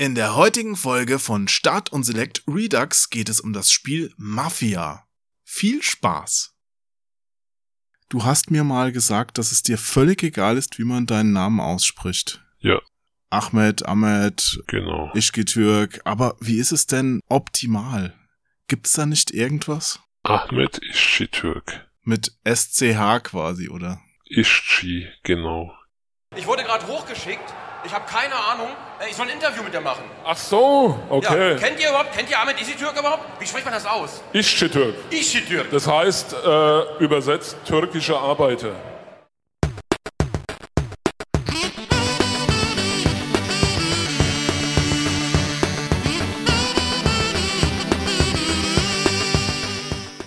In der heutigen Folge von Start und Select Redux geht es um das Spiel Mafia. Viel Spaß! Du hast mir mal gesagt, dass es dir völlig egal ist, wie man deinen Namen ausspricht. Ja. Ahmed, Ahmed, Genau. Ischgitürk. Aber wie ist es denn optimal? Gibt's da nicht irgendwas? Ahmed Ischitürk. Mit SCH quasi, oder? Ischchi, genau. Ich wurde gerade hochgeschickt. Ich habe keine Ahnung. Äh, Ich soll ein Interview mit dir machen. Ach so, Ja. okay. Kennt ihr überhaupt, kennt ihr Ahmed Isitürk überhaupt? Wie spricht man das aus? Ischitürk. Isitürk. Das heißt, äh, übersetzt türkische Arbeiter.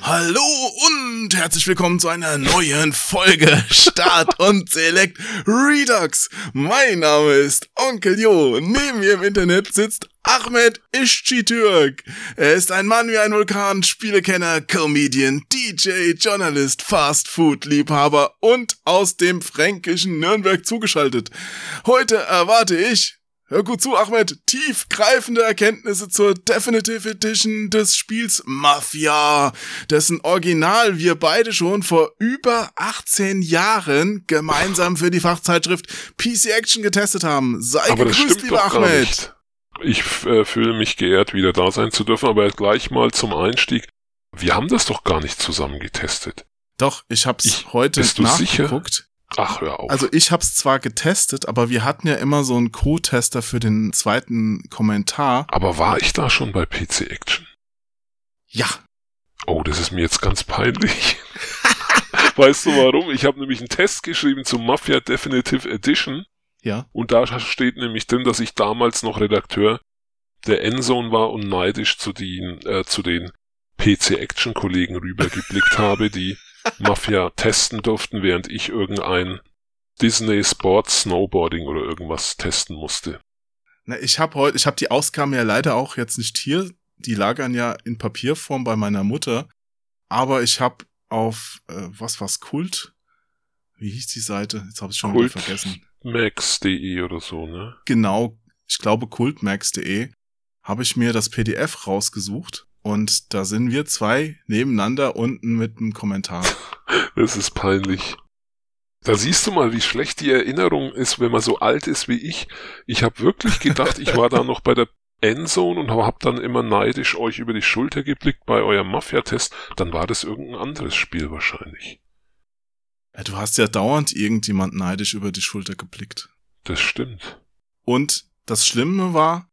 Hallo und herzlich willkommen zu einer neuen Folge Start und Select Redux. Mein Name ist Onkel Jo. Neben mir im Internet sitzt Ahmed Ischitürk. Er ist ein Mann wie ein Vulkan, Spielekenner, Comedian, DJ, Journalist, Fast-Food-Liebhaber und aus dem fränkischen Nürnberg zugeschaltet. Heute erwarte ich Hör gut zu, Ahmed. Tiefgreifende Erkenntnisse zur Definitive Edition des Spiels Mafia, dessen Original wir beide schon vor über 18 Jahren gemeinsam für die Fachzeitschrift PC Action getestet haben. Sei Aber gegrüßt, lieber Ahmed. Ich äh, fühle mich geehrt, wieder da sein zu dürfen, aber gleich mal zum Einstieg. Wir haben das doch gar nicht zusammen getestet. Doch, ich hab's Ich- heute bist du sicher? nachgeguckt. Ach, hör auf. Also ich hab's zwar getestet, aber wir hatten ja immer so einen Co-Tester für den zweiten Kommentar. aber war ich da schon bei PC Action? Ja, Oh, das ist mir jetzt ganz peinlich. weißt du warum? Ich habe nämlich einen Test geschrieben zum Mafia Definitive Edition ja. und da steht nämlich drin, dass ich damals noch Redakteur der Endzone war und neidisch zu den, äh, zu den PC-Action-Kollegen rübergeblickt habe, die Mafia testen durften, während ich irgendein Disney Sports Snowboarding oder irgendwas testen musste. Na, ich habe heute, ich habe die Ausgaben ja leider auch jetzt nicht hier. Die lagern ja in Papierform bei meiner Mutter. Aber ich habe auf äh, was war's Kult? Wie hieß die Seite? Jetzt habe ich schon Kult. wieder vergessen. Max.de oder so, ne? Genau, ich glaube kultmax.de habe ich mir das PDF rausgesucht und da sind wir zwei nebeneinander unten mit einem Kommentar. Das ist peinlich. Da siehst du mal, wie schlecht die Erinnerung ist, wenn man so alt ist wie ich. Ich habe wirklich gedacht, ich war da noch bei der Endzone und habe dann immer neidisch euch über die Schulter geblickt bei eurem Mafia-Test. Dann war das irgendein anderes Spiel wahrscheinlich. Ja, du hast ja dauernd irgendjemand neidisch über die Schulter geblickt. Das stimmt. Und das Schlimme war,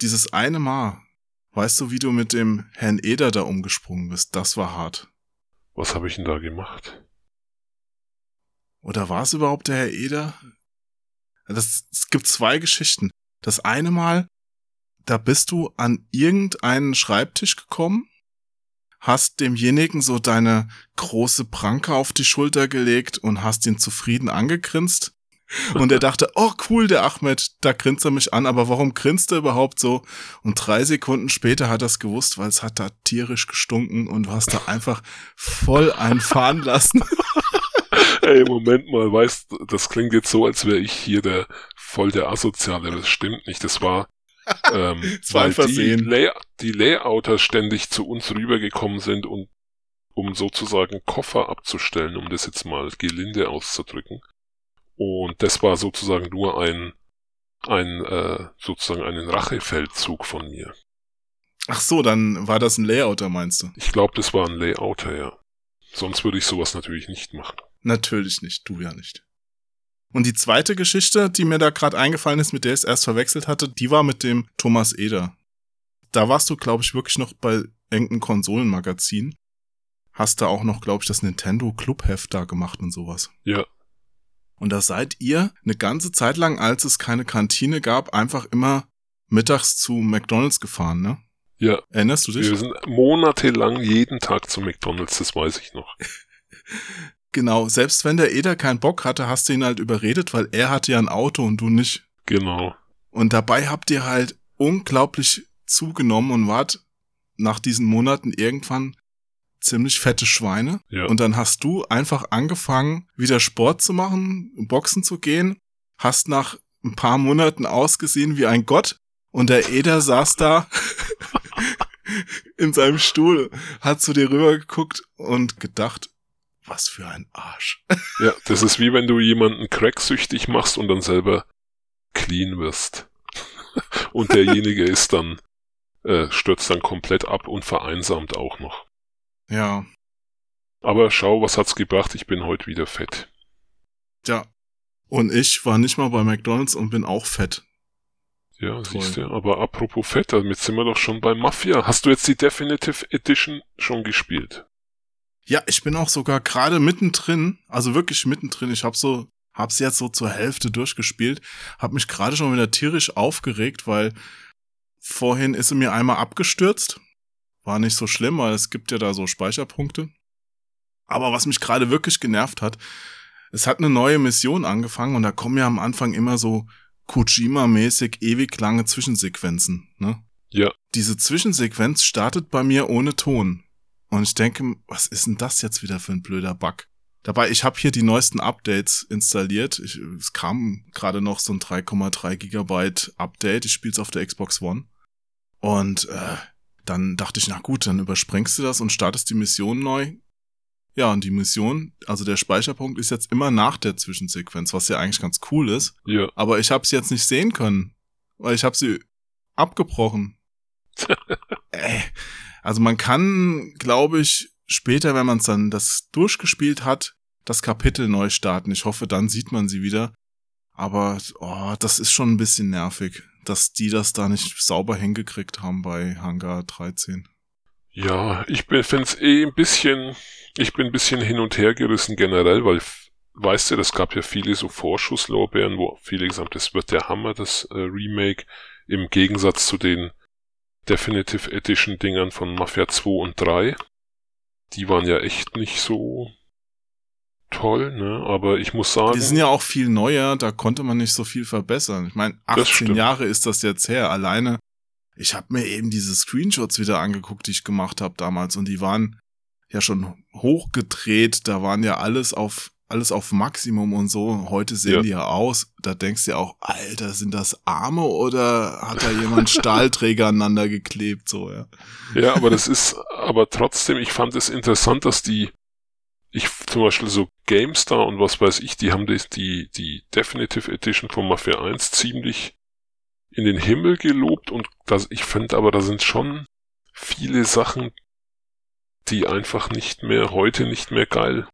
dieses eine Mal, weißt du, wie du mit dem Herrn Eder da umgesprungen bist? Das war hart. Was habe ich denn da gemacht? Oder war es überhaupt der Herr Eder? Das, es gibt zwei Geschichten. Das eine Mal, da bist du an irgendeinen Schreibtisch gekommen, hast demjenigen so deine große Pranke auf die Schulter gelegt und hast ihn zufrieden angegrinst. Und er dachte, oh cool, der Ahmed, da grinst er mich an, aber warum grinst er überhaupt so? Und drei Sekunden später hat er es gewusst, weil es hat da tierisch gestunken und du hast da einfach voll einfahren lassen. Ey, Moment mal, weißt du, das klingt jetzt so, als wäre ich hier der voll der Asoziale. Das stimmt nicht. Das war, ähm, Es war weil die, Versehen. Lay die Layouter ständig zu uns rübergekommen sind und um sozusagen Koffer abzustellen, um das jetzt mal gelinde auszudrücken. Und das war sozusagen nur ein, ein äh, sozusagen einen Rachefeldzug von mir. Ach so, dann war das ein Layouter, meinst du? Ich glaube, das war ein Layouter, ja. Sonst würde ich sowas natürlich nicht machen. Natürlich nicht, du ja nicht. Und die zweite Geschichte, die mir da gerade eingefallen ist, mit der ich es erst verwechselt hatte, die war mit dem Thomas Eder. Da warst du, glaube ich, wirklich noch bei irgendeinem Konsolenmagazin. Hast da auch noch, glaube ich, das Nintendo Clubheft da gemacht und sowas. Ja. Und da seid ihr eine ganze Zeit lang, als es keine Kantine gab, einfach immer mittags zu McDonalds gefahren, ne? Ja, Erinnerst du dich? wir sind monatelang jeden Tag zu McDonalds, das weiß ich noch. Genau, selbst wenn der Eder keinen Bock hatte, hast du ihn halt überredet, weil er hatte ja ein Auto und du nicht. Genau. Und dabei habt ihr halt unglaublich zugenommen und wart nach diesen Monaten irgendwann ziemlich fette Schweine. Ja. Und dann hast du einfach angefangen, wieder Sport zu machen, Boxen zu gehen, hast nach ein paar Monaten ausgesehen wie ein Gott Und der Eder saß da in seinem Stuhl, hat zu dir rübergeguckt und gedacht, was für ein Arsch. Ja, das ist wie wenn du jemanden cracksüchtig machst und dann selber clean wirst. und derjenige ist dann, äh, stürzt dann komplett ab und vereinsamt auch noch. Ja. Aber schau, was hat's gebracht? Ich bin heute wieder fett. Ja. Und ich war nicht mal bei McDonalds und bin auch fett. Ja, Toll. siehst du. Aber apropos fett, damit sind wir doch schon bei Mafia. Hast du jetzt die Definitive Edition schon gespielt? Ja, ich bin auch sogar gerade mittendrin, also wirklich mittendrin. Ich habe so, hab's jetzt so zur Hälfte durchgespielt, hab mich gerade schon wieder tierisch aufgeregt, weil vorhin ist sie mir einmal abgestürzt. War nicht so schlimm, weil es gibt ja da so Speicherpunkte. Aber was mich gerade wirklich genervt hat, es hat eine neue Mission angefangen und da kommen ja am Anfang immer so Kojima-mäßig ewig lange Zwischensequenzen, ne? Ja. Diese Zwischensequenz startet bei mir ohne Ton. Und ich denke, was ist denn das jetzt wieder für ein blöder Bug? Dabei, ich habe hier die neuesten Updates installiert. Ich, es kam gerade noch so ein 3,3 Gigabyte Update. Ich spiele es auf der Xbox One. Und äh, dann dachte ich, na gut, dann überspringst du das und startest die Mission neu. Ja, und die Mission, also der Speicherpunkt ist jetzt immer nach der Zwischensequenz, was ja eigentlich ganz cool ist. Ja. Aber ich habe sie jetzt nicht sehen können, weil ich habe sie abgebrochen. Ey, also man kann, glaube ich, später, wenn man es dann das durchgespielt hat, das Kapitel neu starten. Ich hoffe, dann sieht man sie wieder. Aber oh, das ist schon ein bisschen nervig, dass die das da nicht sauber hingekriegt haben bei Hangar 13. Ja, ich finde es eh ein bisschen, ich bin ein bisschen hin und her gerissen generell, weil, weißt du, das gab ja viele so Vorschusslorbeeren, wo viele gesagt haben, das wird der Hammer, das äh, Remake, im Gegensatz zu den Definitive Edition Dingern von Mafia 2 und 3. Die waren ja echt nicht so toll, ne? Aber ich muss sagen. Die sind ja auch viel neuer, da konnte man nicht so viel verbessern. Ich meine, Das 18 stimmt. Jahre ist das jetzt her. Alleine, ich habe mir eben diese Screenshots wieder angeguckt, die ich gemacht habe damals, und die waren ja schon hochgedreht. Da waren ja alles auf alles auf Maximum und so. Heute sehen Ja. die ja aus. Da denkst du ja auch, Alter, sind das Arme oder hat da jemand Stahlträger aneinander geklebt? So, ja. Ja, aber das ist, aber trotzdem, ich fand es interessant, dass die, ich zum Beispiel so GameStar und was weiß ich, die haben die, die, die Definitive Edition von Mafia 1 ziemlich in den Himmel gelobt und das, ich finde aber, da sind schon viele Sachen, die einfach nicht mehr, heute nicht mehr geil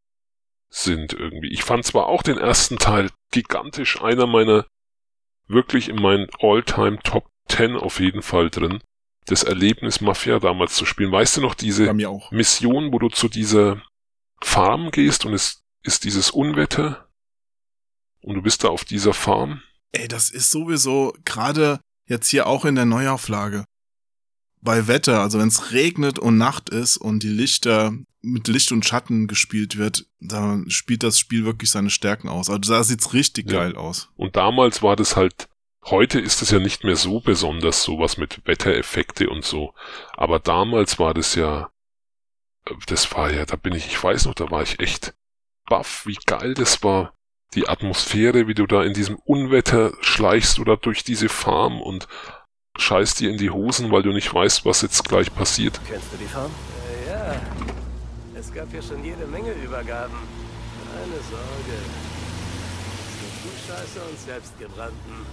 sind irgendwie. Ich fand zwar auch den ersten Teil gigantisch, einer meiner wirklich in meinen All-Time Top 10 auf jeden Fall drin das Erlebnis Mafia damals zu spielen. Weißt du noch diese. Mission, wo du zu dieser Farm gehst und es ist dieses Unwetter und du bist da auf dieser Farm? Ey, das ist sowieso gerade jetzt hier auch in der Neuauflage. Bei Wetter, also wenn es regnet und Nacht ist und die Lichter mit Licht und Schatten gespielt wird, da spielt das Spiel wirklich seine Stärken aus. Also da sieht's richtig Ja. geil aus. Und damals war das halt, heute ist es ja nicht mehr so besonders, sowas mit Wettereffekte und so. Aber damals war das ja, das war ja, da bin ich, ich weiß noch, da war ich echt baff, wie geil das war. Die Atmosphäre, wie du da in diesem Unwetter schleichst oder durch diese Farm und scheißt dir in die Hosen, weil du nicht weißt, was jetzt gleich passiert. Kennst du die Farm? Äh, ja. Es gab hier schon jede Menge Übergaben. Keine Sorge. Es gibt Scheiße und Selbstgebrannten.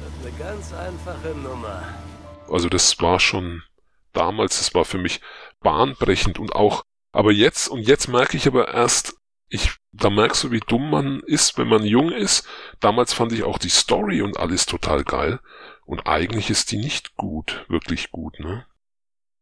Wird eine ganz einfache Nummer. Also das war schon damals, das war für mich bahnbrechend und auch, aber jetzt, und jetzt merke ich aber erst, ich, da merkst du, wie dumm man ist, wenn man jung ist. Damals fand ich auch die Story und alles total geil. Und eigentlich ist die nicht gut, wirklich gut, ne?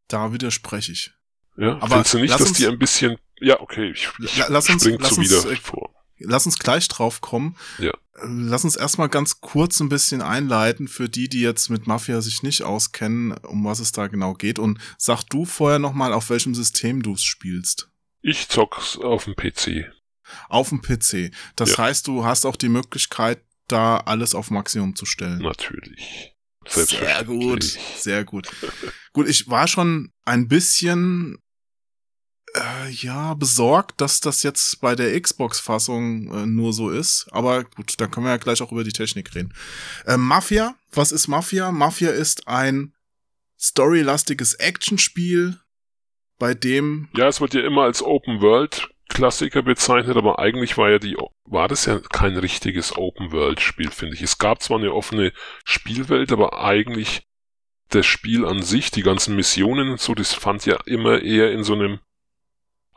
Da widerspreche ich. Ja, Aber findest du nicht, dass die ein bisschen, ja, okay, ich, ich La- lass uns- spring lass zu uns, wieder äh, vor. Lass uns gleich drauf kommen. Ja. Lass uns erstmal ganz kurz ein bisschen einleiten für die, die jetzt mit Mafia sich nicht auskennen, um was es da genau geht. Und sag du vorher nochmal, auf welchem System du es spielst. Ich zock's auf dem PC. Auf dem PC. Das Ja. heißt, du hast auch die Möglichkeit, da alles auf Maximum zu stellen. Natürlich. Sehr gut, sehr gut. Gut, ich war schon ein bisschen äh, ja besorgt, dass das jetzt bei der Xbox-Fassung äh, nur so ist. Aber gut, da können wir ja gleich auch über die Technik reden. Äh, Mafia was ist Mafia? Mafia ist ein storylastiges Actionspiel, bei dem Ja, es wird ja immer als Open World Klassiker bezeichnet, aber eigentlich war ja die, war das ja kein richtiges Open World Spiel, finde ich. Es gab zwar eine offene Spielwelt, aber eigentlich das Spiel an sich, die ganzen Missionen und so, das fand ja immer eher in so einem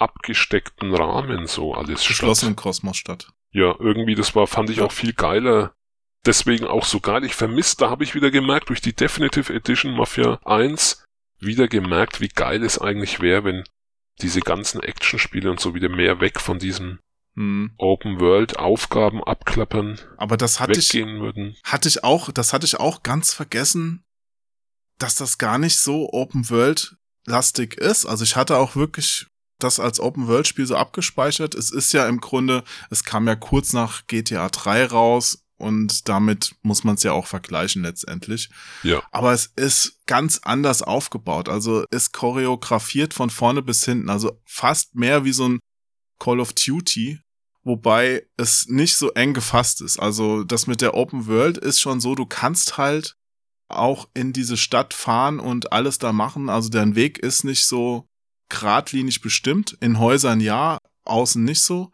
abgesteckten Rahmen so alles geschlossenen Kosmos statt. Ja, irgendwie, das war, fand ich auch viel geiler. Deswegen auch so geil. Ich vermisst, da habe ich wieder gemerkt, durch die Definitive Edition Mafia 1 wieder gemerkt, wie geil es eigentlich wäre, wenn diese ganzen Actionspiele und so wieder mehr weg von diesem hm. Open World Aufgaben abklappern. Aber das hatte ich, würden. hatte ich auch, das hatte ich auch ganz vergessen, dass das gar nicht so Open World lastig ist. Also ich hatte auch wirklich das als Open World Spiel so abgespeichert. Es ist ja im Grunde, es kam ja kurz nach GTA 3 raus und damit muss man es ja auch vergleichen letztendlich. Ja. Aber es ist ganz anders aufgebaut. Also ist choreografiert von vorne bis hinten. Also fast mehr wie so ein Call of Duty, wobei es nicht so eng gefasst ist. Also das mit der Open World ist schon so, du kannst halt auch in diese Stadt fahren und alles da machen. Also dein Weg ist nicht so geradlinig bestimmt. In Häusern ja, außen nicht so.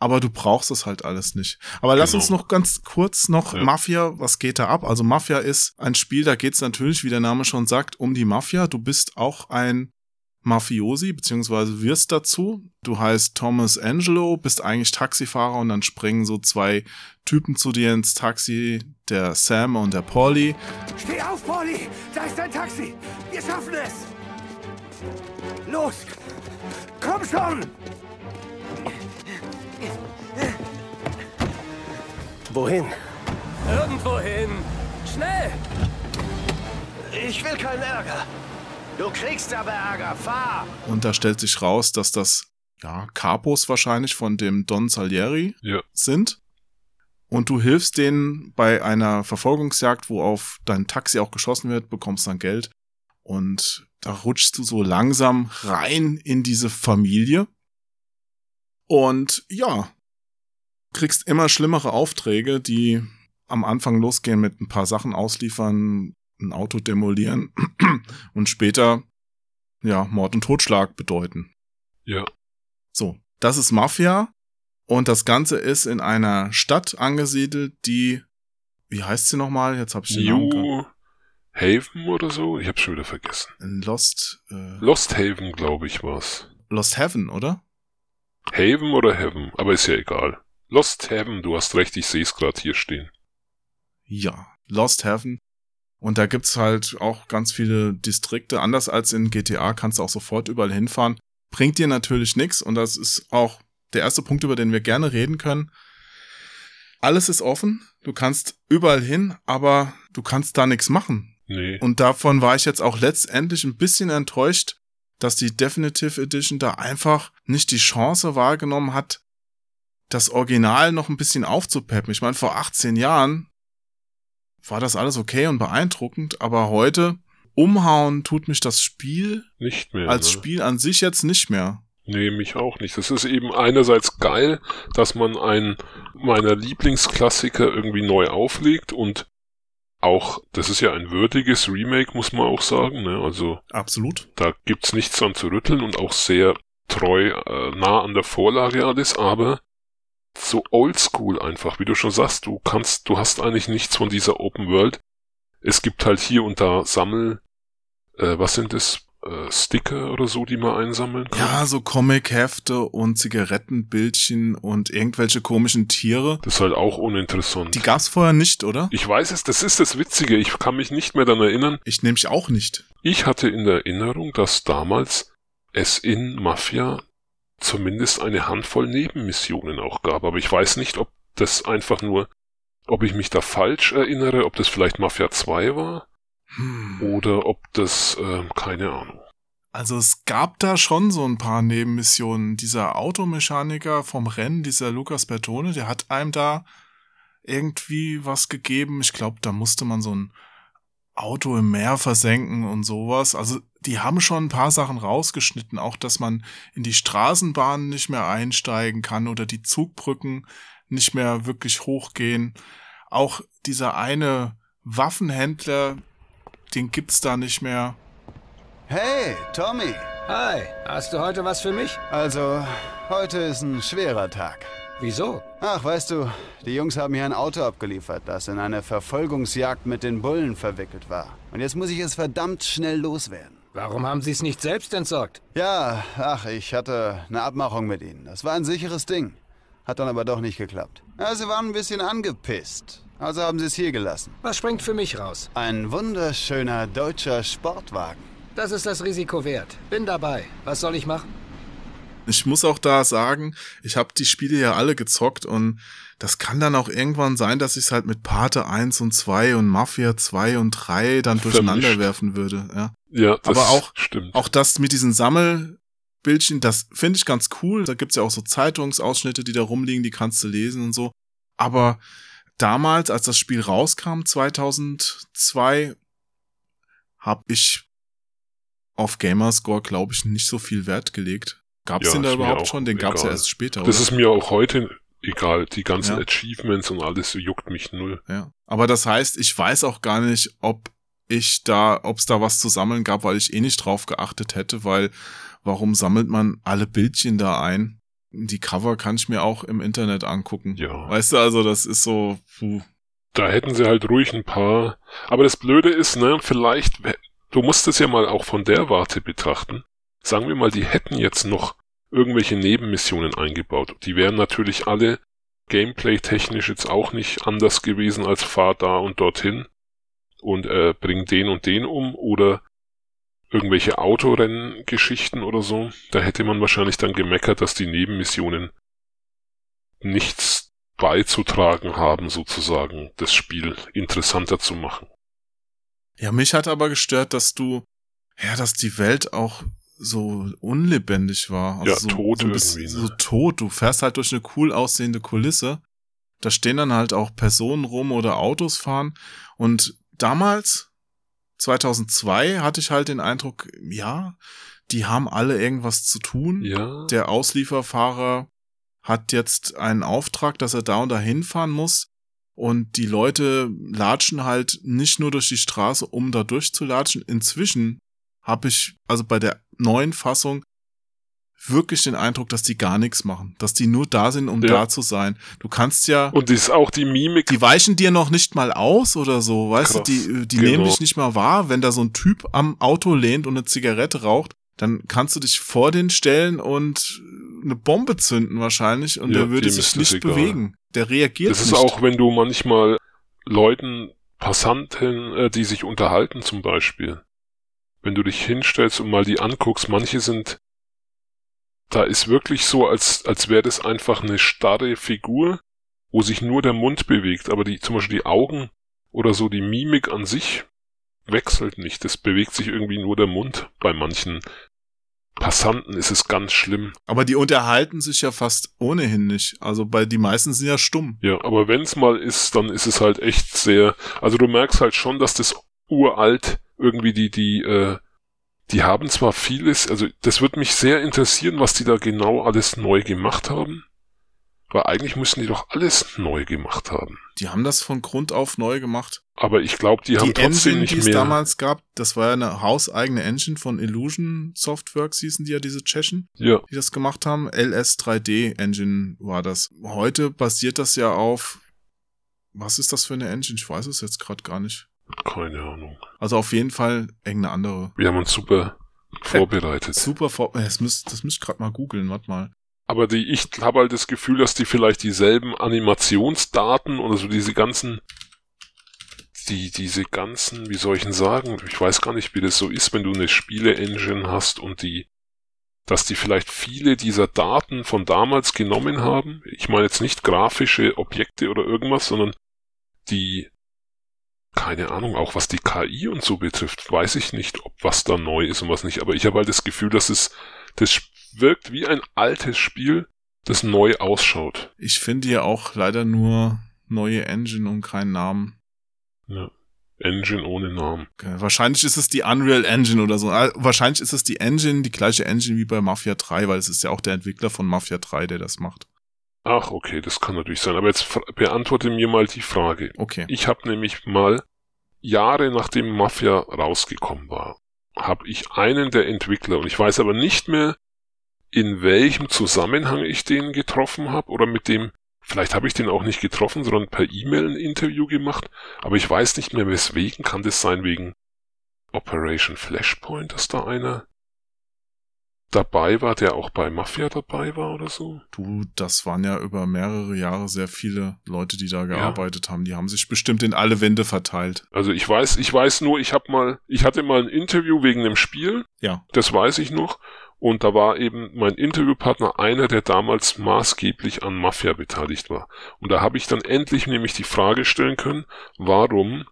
Aber du brauchst es halt alles nicht. Aber lass genau. uns noch ganz kurz noch ja. Mafia, was geht da ab? Also Mafia ist ein Spiel, da geht es natürlich, wie der Name schon sagt, um die Mafia. Du bist auch ein Mafiosi, beziehungsweise wirst dazu. Du heißt Thomas Angelo, bist eigentlich Taxifahrer und dann springen so zwei Typen zu dir ins Taxi, der Sam und der Polly. Steh auf, Polly! Da ist dein Taxi! Wir schaffen es! Los! Komm schon! Wohin? Irgendwohin. Schnell! Ich will keinen Ärger. Du kriegst aber Ärger. Fahr! Und da stellt sich raus, dass das ja Capos wahrscheinlich von dem Don Salieri ja. sind. Und du hilfst denen bei einer Verfolgungsjagd, wo auf dein Taxi auch geschossen wird, bekommst dann Geld. Und da rutschst du so langsam rein in diese Familie. Und ja, kriegst immer schlimmere Aufträge, die am Anfang losgehen mit ein paar Sachen ausliefern, ein Auto demolieren und später ja Mord und Totschlag bedeuten. Ja. So, das ist Mafia und das Ganze ist in einer Stadt angesiedelt, die wie heißt sie nochmal? Jetzt habe ich den New Namen. Haven oder so? Ich habe schon wieder vergessen. Lost. Äh, Lost Haven, glaube ich, war's. Lost Heaven, oder? Haven oder Heaven, aber ist ja egal. Lost Heaven, du hast recht, ich sehe es gerade hier stehen. Ja, Lost Heaven. Und da gibt's halt auch ganz viele Distrikte. Anders als in GTA kannst du auch sofort überall hinfahren. Bringt dir natürlich nichts und das ist auch der erste Punkt, über den wir gerne reden können. Alles ist offen, du kannst überall hin, aber du kannst da nichts machen. Nee. Und davon war ich jetzt auch letztendlich ein bisschen enttäuscht, dass die Definitive Edition da einfach nicht die Chance wahrgenommen hat, das Original noch ein bisschen aufzupeppen. Ich meine, vor 18 Jahren war das alles okay und beeindruckend, aber heute umhauen tut mich das Spiel nicht mehr. Als ne? Spiel an sich jetzt nicht mehr. Nee, mich auch nicht. Das ist eben einerseits geil, dass man einen meiner Lieblingsklassiker irgendwie neu auflegt und auch, das ist ja ein würdiges Remake, muss man auch sagen. Ne? Also absolut. Da gibt's nichts dran zu rütteln und auch sehr treu äh, nah an der Vorlage alles, aber so oldschool einfach, wie du schon sagst, du kannst, du hast eigentlich nichts von dieser Open World. Es gibt halt hier und da Sammel, äh, was sind das, äh, Sticker oder so, die man einsammeln kann. Ja, so Comic-Hefte und Zigarettenbildchen und irgendwelche komischen Tiere. Das ist halt auch uninteressant. Die gab's vorher nicht, oder? Ich weiß es, das ist das Witzige, ich kann mich nicht mehr daran erinnern. Ich nehme mich auch nicht. Ich hatte in der Erinnerung, dass damals es in Mafia zumindest eine Handvoll Nebenmissionen auch gab. Aber ich weiß nicht, ob das einfach nur, ob ich mich da falsch erinnere, ob das vielleicht Mafia 2 war oder ob das, äh, keine Ahnung. Also es gab da schon so ein paar Nebenmissionen. Dieser Automechaniker vom Rennen, dieser Lukas Bertone, der hat einem da irgendwie was gegeben. Ich glaube, da musste man so ein Auto im Meer versenken und sowas. Also die haben schon ein paar Sachen rausgeschnitten, auch dass man in die Straßenbahnen nicht mehr einsteigen kann oder die Zugbrücken nicht mehr wirklich hochgehen. Auch dieser eine Waffenhändler, den gibt's da nicht mehr. Hey, Tommy. Hi, hast du heute was für mich? Also, heute ist ein schwerer Tag. Wieso? Ach, weißt du, die Jungs haben hier ein Auto abgeliefert, das in eine Verfolgungsjagd mit den Bullen verwickelt war. Und jetzt muss ich es verdammt schnell loswerden. Warum haben sie es nicht selbst entsorgt? Ja, ach, ich hatte eine Abmachung mit ihnen. Das war ein sicheres Ding. Hat dann aber doch nicht geklappt. Ja, sie waren ein bisschen angepisst. Also haben sie es hier gelassen. Was springt für mich raus? Ein wunderschöner deutscher Sportwagen. Das ist das Risiko wert. Bin dabei. Was soll ich machen? Ich muss auch da sagen, ich habe die Spiele ja alle gezockt und das kann dann auch irgendwann sein, dass ich es halt mit Pate 1 und 2 und Mafia 2 und 3 dann durcheinander Vermischt. werfen würde. Ja. Ja, das Aber auch- stimmt. Auch das mit diesen Sammelbildchen, das finde ich ganz cool. Da gibt's ja auch so Zeitungsausschnitte, die da rumliegen, die kannst du lesen und so. Aber damals, als das Spiel rauskam, 2002, habe ich auf Gamerscore, glaube ich, nicht so viel Wert gelegt. Gab's Ja, den da überhaupt schon? Den gab's ja egal. erst später. Das oder? ist mir auch heute egal. Die ganzen Ja. Achievements und alles juckt mich null. Ja. Aber das heißt, ich weiß auch gar nicht, ob ich da, ob es da was zu sammeln gab, weil ich eh nicht drauf geachtet hätte, weil warum sammelt man alle Bildchen da ein? Die Cover kann ich mir auch im Internet angucken. Ja. Weißt du, also das ist so, puh. Da hätten sie halt ruhig ein paar. Aber das Blöde ist, ne, vielleicht, du musst es ja mal auch von der Warte betrachten. Sagen wir mal, die hätten jetzt noch irgendwelche Nebenmissionen eingebaut. Die wären natürlich alle gameplay-technisch jetzt auch nicht anders gewesen als fahr da und dorthin und äh, bring den und den um oder irgendwelche Autorennen-Geschichten oder so. Da hätte man wahrscheinlich dann gemeckert, dass die Nebenmissionen nichts beizutragen haben, sozusagen, das Spiel interessanter zu machen. Ja, mich hat aber gestört, dass du, ja, dass die Welt auch so unlebendig war. Also Ja, so, tot so, irgendwie, ne? so tot. Du fährst halt durch eine cool aussehende Kulisse. Da stehen dann halt auch Personen rum oder Autos fahren. Und damals, 2002, hatte ich halt den Eindruck, ja, die haben alle irgendwas zu tun. Ja, Der Auslieferfahrer hat jetzt einen Auftrag, dass er da und da hinfahren muss. Und die Leute latschen halt nicht nur durch die Straße, um da durchzulatschen. Inzwischen habe ich, also bei der neuen Fassung, wirklich den Eindruck, dass die gar nichts machen. Dass die nur da sind, um Ja. da zu sein. Du kannst ja, und ist auch die Mimik, die weichen dir noch nicht mal aus oder so, weißt Krass, du, die, die genau. nehmen dich nicht mal wahr. Wenn da so ein Typ am Auto lehnt und eine Zigarette raucht, dann kannst du dich vor den stellen und eine Bombe zünden wahrscheinlich und Ja, der würde sich nicht egal. bewegen. Der reagiert das ist nicht. auch, wenn du manchmal Leuten, Passanten, äh, die sich unterhalten zum Beispiel, wenn du dich hinstellst und mal die anguckst, manche sind, da ist wirklich so, als, als wäre das einfach eine starre Figur, wo sich nur der Mund bewegt, aber die, zum Beispiel die Augen oder so, die Mimik an sich wechselt nicht. Das bewegt sich irgendwie nur der Mund. Bei manchen Passanten ist es ganz schlimm. Aber die unterhalten sich ja fast ohnehin nicht. Also bei die meisten sind ja stumm. Ja, aber wenn's mal ist, dann ist es halt echt sehr. Also du merkst halt schon, dass das uralt irgendwie die die äh, die haben zwar vieles, also das wird mich sehr interessieren, was die da genau alles neu gemacht haben. Weil eigentlich müssen die doch alles neu gemacht haben. Die haben das von Grund auf neu gemacht. Aber ich glaube, die, haben die trotzdem Engine, nicht die es mehr. damals gab, das war ja eine hauseigene Engine von Illusion Softworks, hießen die ja, diese Tschechen. ja, die das gemacht haben. LS3D Engine war das. Heute basiert das ja auf. Was ist das für eine Engine? Ich weiß es jetzt gerade gar nicht. Keine Ahnung. Also auf jeden Fall irgendeine andere. Wir haben uns super vorbereitet. Super vor. äh, Das müsst, das müsst ich gerade mal googeln, warte mal. Aber die, ich habe halt das Gefühl, dass die vielleicht dieselben Animationsdaten oder so diese ganzen, die, diese ganzen, wie soll ich denn sagen, ich weiß gar nicht, wie das so ist, wenn du eine Spiele-Engine hast und die, dass die vielleicht viele dieser Daten von damals genommen haben. Ich meine jetzt nicht grafische Objekte oder irgendwas, sondern die, keine Ahnung, auch was die KI und so betrifft, weiß ich nicht, ob was da neu ist und was nicht. Aber ich habe halt das Gefühl, dass es, das wirkt wie ein altes Spiel, das neu ausschaut. Ich finde hier auch leider nur neue Engine und keinen Namen. Ja. Engine ohne Namen. Okay, wahrscheinlich ist es die Unreal Engine oder so. Ah, Wahrscheinlich ist es die Engine, die gleiche Engine wie bei Mafia 3, weil es ist ja auch der Entwickler von Mafia 3, der das macht. Ach, okay, das kann natürlich sein. Aber jetzt beantworte mir mal die Frage. Okay. Ich habe nämlich mal Jahre nachdem Mafia rausgekommen war, habe ich einen der Entwickler, und ich weiß aber nicht mehr, in welchem Zusammenhang ich den getroffen habe oder mit dem, vielleicht habe ich den auch nicht getroffen, sondern per E-Mail ein Interview gemacht, aber ich weiß nicht mehr weswegen, kann das sein wegen Operation Flashpoint, dass da einer dabei war, der auch bei Mafia dabei war oder so? Du, das waren ja über mehrere Jahre sehr viele Leute, die da gearbeitet ja. haben. Die haben sich bestimmt in alle Wände verteilt. Also ich weiß, ich weiß nur, ich habe mal, ich hatte mal ein Interview wegen einem Spiel. Ja. Das weiß ich noch. Und da war eben mein Interviewpartner einer, der damals maßgeblich an Mafia beteiligt war. Und da habe ich dann endlich nämlich die Frage stellen können, warum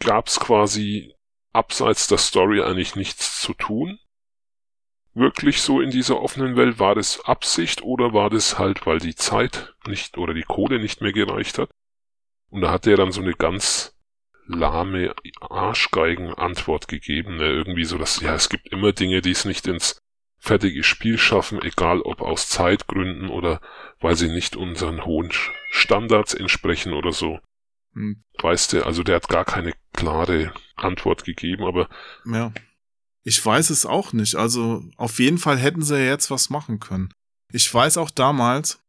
gab es quasi abseits der Story eigentlich nichts zu tun? Wirklich so in dieser offenen Welt? War das Absicht oder war das halt, weil die Zeit nicht oder die Kohle nicht mehr gereicht hat? Und da hat er dann so eine ganz lahme Arschgeigen-Antwort gegeben, ne? irgendwie so, dass, ja, es gibt immer Dinge, die es nicht ins fertige Spiel schaffen, egal ob aus Zeitgründen oder weil sie nicht unseren hohen Standards entsprechen oder so. Hm. Weißt du, also der hat gar keine klare Antwort gegeben, aber ja. Ich weiß es auch nicht. Also auf jeden Fall hätten sie ja jetzt was machen können. Ich weiß auch damals,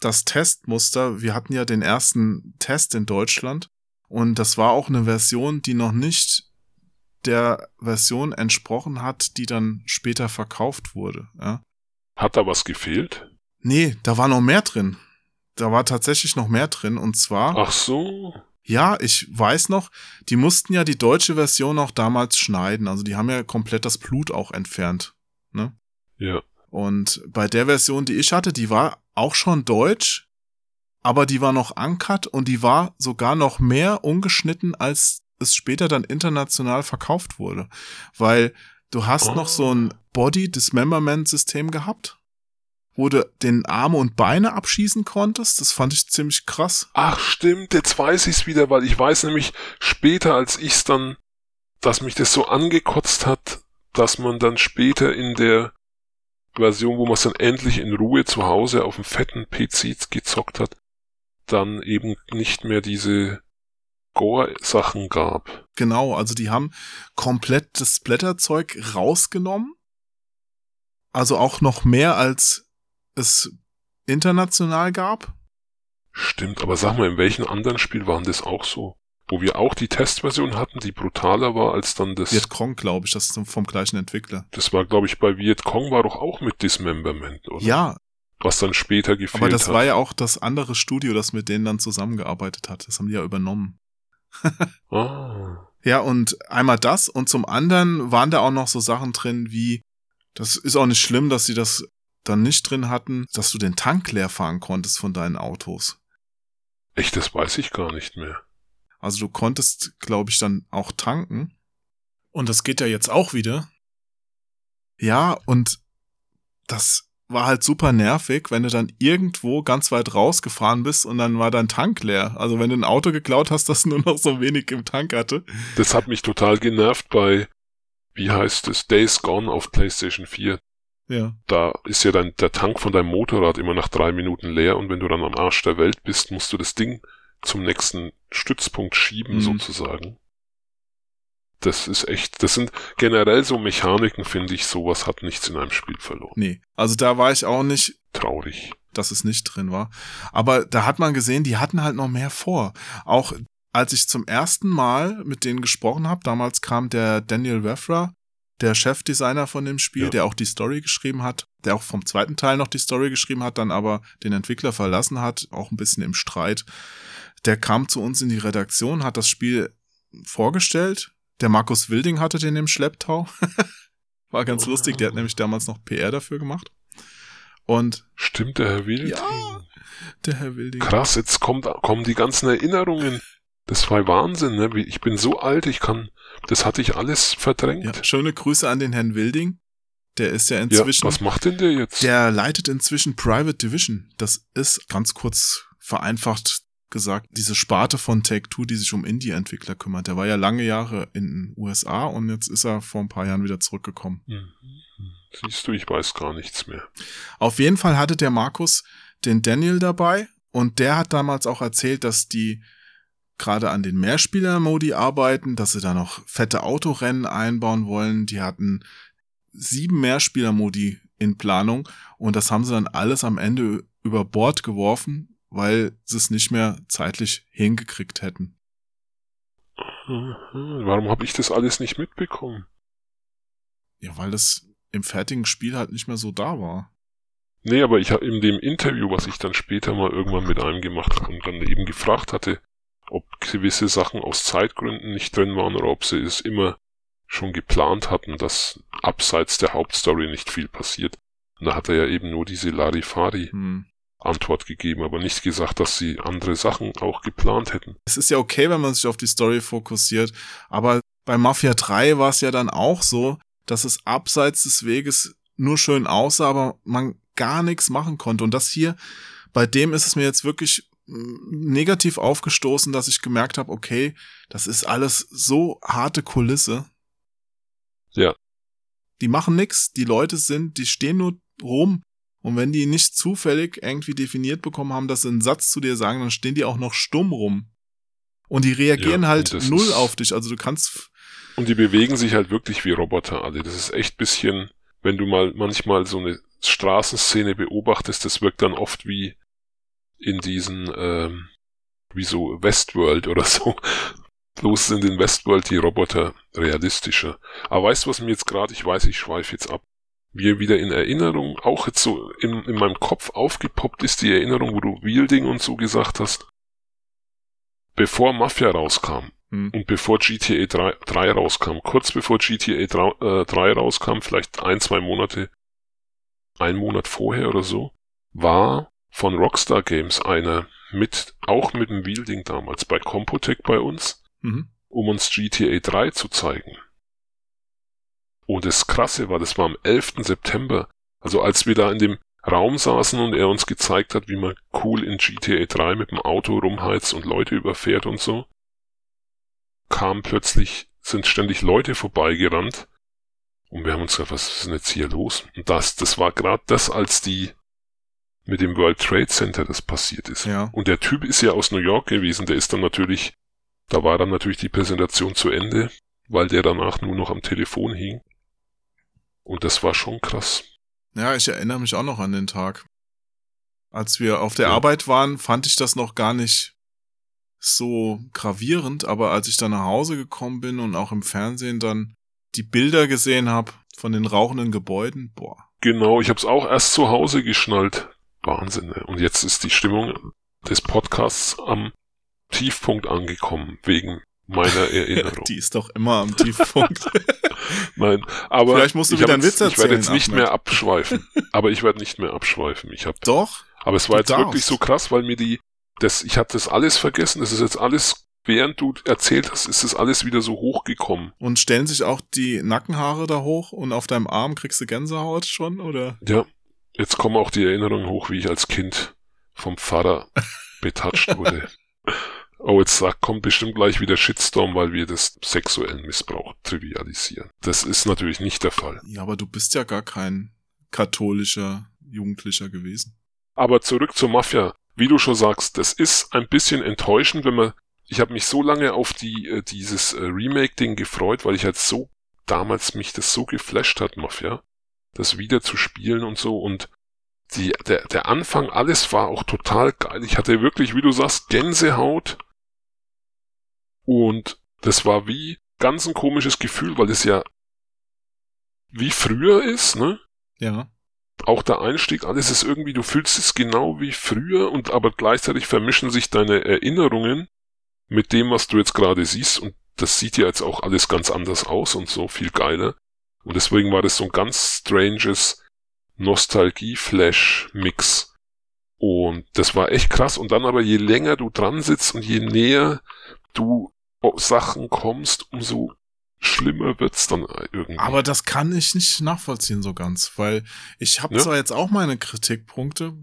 das Testmuster, wir hatten ja den ersten Test in Deutschland und das war auch eine Version, die noch nicht der Version entsprochen hat, die dann später verkauft wurde. Ja. Hat da was gefehlt? Nee, da war noch mehr drin. Da war tatsächlich noch mehr drin und zwar. Ach so. Ja, ich weiß noch, die mussten ja die deutsche Version auch damals schneiden. Also die haben ja komplett das Blut auch entfernt. Ne? Ja. Und bei der Version, die ich hatte, die war auch schon deutsch, aber die war noch ankert und die war sogar noch mehr ungeschnitten, als es später dann international verkauft wurde. Weil du hast oh. noch so ein Body Dismemberment System gehabt wo du den Arme und Beine abschießen konntest. Das fand ich ziemlich krass. Ach stimmt, jetzt weiß ich's wieder, weil ich weiß nämlich später, als ich's dann, dass mich das so angekotzt hat, dass man dann später in der Version, wo man es dann endlich in Ruhe zu Hause auf dem fetten PC gezockt hat, dann eben nicht mehr diese Gore-Sachen gab. Genau, also die haben komplett das Blätterzeug rausgenommen. Also auch noch mehr als es international gab. Stimmt, aber sag mal, in welchem anderen Spiel waren das auch so? Wo wir auch die Testversion hatten, die brutaler war als dann das. Vietcong, glaube ich, das ist vom gleichen Entwickler. Das war, glaube ich, bei Vietcong war doch auch mit Dismemberment, oder? Ja. Was dann später gefehlt hat. Aber das hat. war ja auch das andere Studio, das mit denen dann zusammengearbeitet hat. Das haben die ja übernommen. ah. Ja, und einmal das und zum anderen waren da auch noch so Sachen drin wie, das ist auch nicht schlimm, dass sie das dann nicht drin hatten, dass du den Tank leer fahren konntest von deinen Autos. Echt, das weiß ich gar nicht mehr. Also du konntest, glaube ich, dann auch tanken. Und das geht ja jetzt auch wieder. Ja, und das war halt super nervig, wenn du dann irgendwo ganz weit rausgefahren bist und dann war dein Tank leer. Also wenn du ein Auto geklaut hast, das nur noch so wenig im Tank hatte. Das hat mich total genervt bei, wie heißt es, Days Gone auf PlayStation 4. Ja. Da ist ja dann der Tank von deinem Motorrad immer nach drei Minuten leer und wenn du dann am Arsch der Welt bist, musst du das Ding zum nächsten Stützpunkt schieben, mhm. sozusagen. Das ist echt, das sind generell so Mechaniken, finde ich, sowas hat nichts in einem Spiel verloren. Nee, also da war ich auch nicht traurig, dass es nicht drin war. Aber da hat man gesehen, die hatten halt noch mehr vor. Auch als ich zum ersten Mal mit denen gesprochen habe, damals kam der Daniel Weffra, der Chefdesigner von dem Spiel, ja. der auch die Story geschrieben hat, der auch vom zweiten Teil noch die Story geschrieben hat, dann aber den Entwickler verlassen hat, auch ein bisschen im Streit. Der kam zu uns in die Redaktion, hat das Spiel vorgestellt. Der Markus Wilding hatte den im Schlepptau. War ganz oh. lustig, der hat nämlich damals noch PR dafür gemacht. Und Stimmt, der Herr Wilding. Ja, der Herr Wilding. Krass, jetzt kommt, kommen die ganzen Erinnerungen. Das war Wahnsinn, ne? Ich bin so alt, ich kann, das hatte ich alles verdrängt. Ja, schöne Grüße an den Herrn Wilding. Der ist ja inzwischen. Ja, was macht denn der jetzt? Der leitet inzwischen Private Division. Das ist ganz kurz vereinfacht gesagt diese Sparte von Take Two, die sich um Indie-Entwickler kümmert. Der war ja lange Jahre in den USA und jetzt ist er vor ein paar Jahren wieder zurückgekommen. Mhm. Siehst du, ich weiß gar nichts mehr. Auf jeden Fall hatte der Markus den Daniel dabei und der hat damals auch erzählt, dass die gerade an den Mehrspieler-Modi arbeiten, dass sie da noch fette Autorennen einbauen wollen. Die hatten sieben Mehrspieler-Modi in Planung und das haben sie dann alles am Ende über Bord geworfen, weil sie es nicht mehr zeitlich hingekriegt hätten. Mhm. Warum habe ich das alles nicht mitbekommen? Ja, weil das im fertigen Spiel halt nicht mehr so da war. Nee, aber ich habe in dem Interview, was ich dann später mal irgendwann mit einem gemacht habe und dann eben gefragt hatte, ob gewisse Sachen aus Zeitgründen nicht drin waren oder ob sie es immer schon geplant hatten, dass abseits der Hauptstory nicht viel passiert. Und da hat er ja eben nur diese Larifari Hm. Antwort gegeben, aber nicht gesagt, dass sie andere Sachen auch geplant hätten. Es ist ja okay, wenn man sich auf die Story fokussiert, aber bei Mafia 3 war es ja dann auch so, dass es abseits des Weges nur schön aussah, aber man gar nichts machen konnte. Und das hier, bei dem ist es mir jetzt wirklich negativ aufgestoßen, dass ich gemerkt habe, okay, das ist alles so harte Kulisse. Ja. Die machen nix, die Leute sind, die stehen nur rum. Und wenn die nicht zufällig irgendwie definiert bekommen haben, dass sie einen Satz zu dir sagen, dann stehen die auch noch stumm rum. Und die reagieren Ja, halt null auf dich. Also du kannst, Und die bewegen sich halt wirklich wie Roboter alle. Das ist echt bisschen, wenn du mal manchmal so eine Straßenszene beobachtest, das wirkt dann oft wie in diesen, ähm, wie so Westworld oder so. Bloß sind in Westworld die Roboter realistischer. Aber weißt du, was mir jetzt gerade, ich weiß, ich schweife jetzt ab, mir wieder in Erinnerung, auch jetzt so in, in meinem Kopf aufgepoppt ist die Erinnerung, wo du Wielding und so gesagt hast, bevor Mafia rauskam, hm, und bevor GTA 3, 3 rauskam, kurz bevor GTA 3, äh, 3 rauskam, vielleicht ein, zwei Monate, ein Monat vorher oder so, war von Rockstar Games einer mit, auch mit dem Wielding damals bei Compotech bei uns, mhm. um uns GTA 3 zu zeigen. Und das Krasse war, das war am 11. September, also als wir da in dem Raum saßen und er uns gezeigt hat, wie man cool in GTA 3 mit dem Auto rumheizt und Leute überfährt und so, kam plötzlich, sind ständig Leute vorbeigerannt und wir haben uns gedacht, was ist denn jetzt hier los? Und das, das war gerade das, als die mit dem World Trade Center das passiert ist. Ja. Und der Typ ist ja aus New York gewesen, der ist dann natürlich, da war dann natürlich die Präsentation zu Ende, weil der danach nur noch am Telefon hing. Und das war schon krass. Ja, ich erinnere mich auch noch an den Tag. Als wir auf der Ja. Arbeit waren, fand ich das noch gar nicht so gravierend, aber als ich dann nach Hause gekommen bin und auch im Fernsehen dann die Bilder gesehen habe von den rauchenden Gebäuden, boah. Genau, ich habe es auch erst zu Hause geschnallt. Wahnsinn. Ne? Und jetzt ist die Stimmung des Podcasts am Tiefpunkt angekommen, wegen meiner Erinnerung. Die ist doch immer am Tiefpunkt. Nein, aber Vielleicht musst du ich wieder einen Witz Ich werde jetzt erzählen, nicht Ahmed. mehr abschweifen. aber ich werde nicht mehr abschweifen. Ich habe doch, Aber es war jetzt wirklich darfst. so krass, weil mir die, das, ich hatte das alles vergessen. Das ist jetzt alles, während du erzählt hast, ist das alles wieder so hochgekommen. und stellen sich auch die Nackenhaare da hoch und auf deinem Arm kriegst du Gänsehaut schon, oder? Ja, jetzt kommen auch die Erinnerungen hoch, wie ich als Kind vom Pfarrer betatscht wurde. Oh, jetzt sagt, kommt bestimmt gleich wieder Shitstorm, weil wir das sexuellen Missbrauch trivialisieren. Das ist natürlich nicht der Fall. Ja, aber du bist ja gar kein katholischer Jugendlicher gewesen. Aber zurück zur Mafia. Wie du schon sagst, das ist ein bisschen enttäuschend, wenn man. Ich habe mich so lange auf die äh, dieses äh, Remake-Ding gefreut, weil ich halt so damals mich das so geflasht hat, Mafia, das wieder zu spielen und so und die, der, der Anfang, alles war auch total geil. Ich hatte wirklich, wie du sagst, Gänsehaut. Und das war wie ganz ein komisches Gefühl, weil es ja wie früher ist, ne? Ja. auch der Einstieg, alles ist irgendwie, du fühlst es genau wie früher und aber gleichzeitig vermischen sich deine Erinnerungen mit dem, was du jetzt gerade siehst und das sieht ja jetzt auch alles ganz anders aus und so viel geiler. Und deswegen war das so ein ganz stranges Nostalgie-Flash-Mix. Und das war echt krass. Und dann aber je länger du dran sitzt und je näher du auf Sachen kommst, umso schlimmer wird's dann irgendwie. Aber das kann ich nicht nachvollziehen so ganz, weil ich habe Ja. zwar jetzt auch meine Kritikpunkte,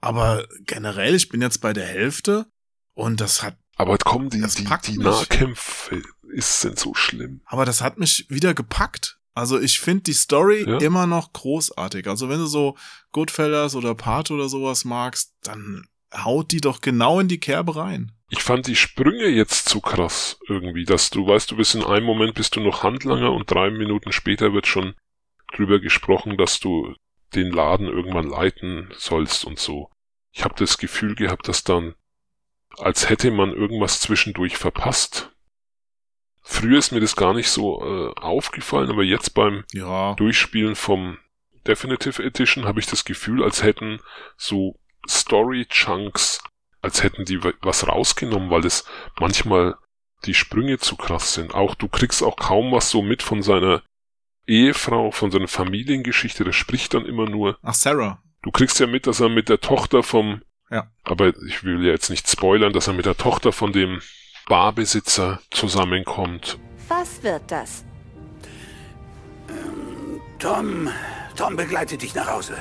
aber generell, ich bin jetzt bei der Hälfte und das hat, Aber kommen die, die, die. Nahkämpfe ist, sind so schlimm. aber das hat mich wieder gepackt. Also ich finde die Story Ja. immer noch großartig. Also wenn du so Goodfellas oder Part oder sowas magst, dann haut die doch genau in die Kerbe rein. ich fand die Sprünge jetzt zu krass irgendwie, dass du weißt, du bist in einem Moment bist du noch Handlanger und drei Minuten später wird schon drüber gesprochen, dass du den Laden irgendwann leiten sollst und so. Ich habe das Gefühl gehabt, dass dann, als hätte man irgendwas zwischendurch verpasst. Früher ist mir das gar nicht so äh, aufgefallen, aber jetzt beim Ja. Durchspielen vom Definitive Edition habe ich das Gefühl, als hätten so Story-Chunks, als hätten die wa- was rausgenommen, weil es manchmal die Sprünge zu krass sind. Auch du kriegst auch kaum was so mit von seiner Ehefrau, von seiner Familiengeschichte, der spricht dann immer nur. Ach, Sarah. Du kriegst ja mit, dass er mit der Tochter vom, Ja. aber ich will ja jetzt nicht spoilern, dass er mit der Tochter von dem Barbesitzer zusammenkommt. Was wird das? Tom, Tom begleitet dich nach Hause.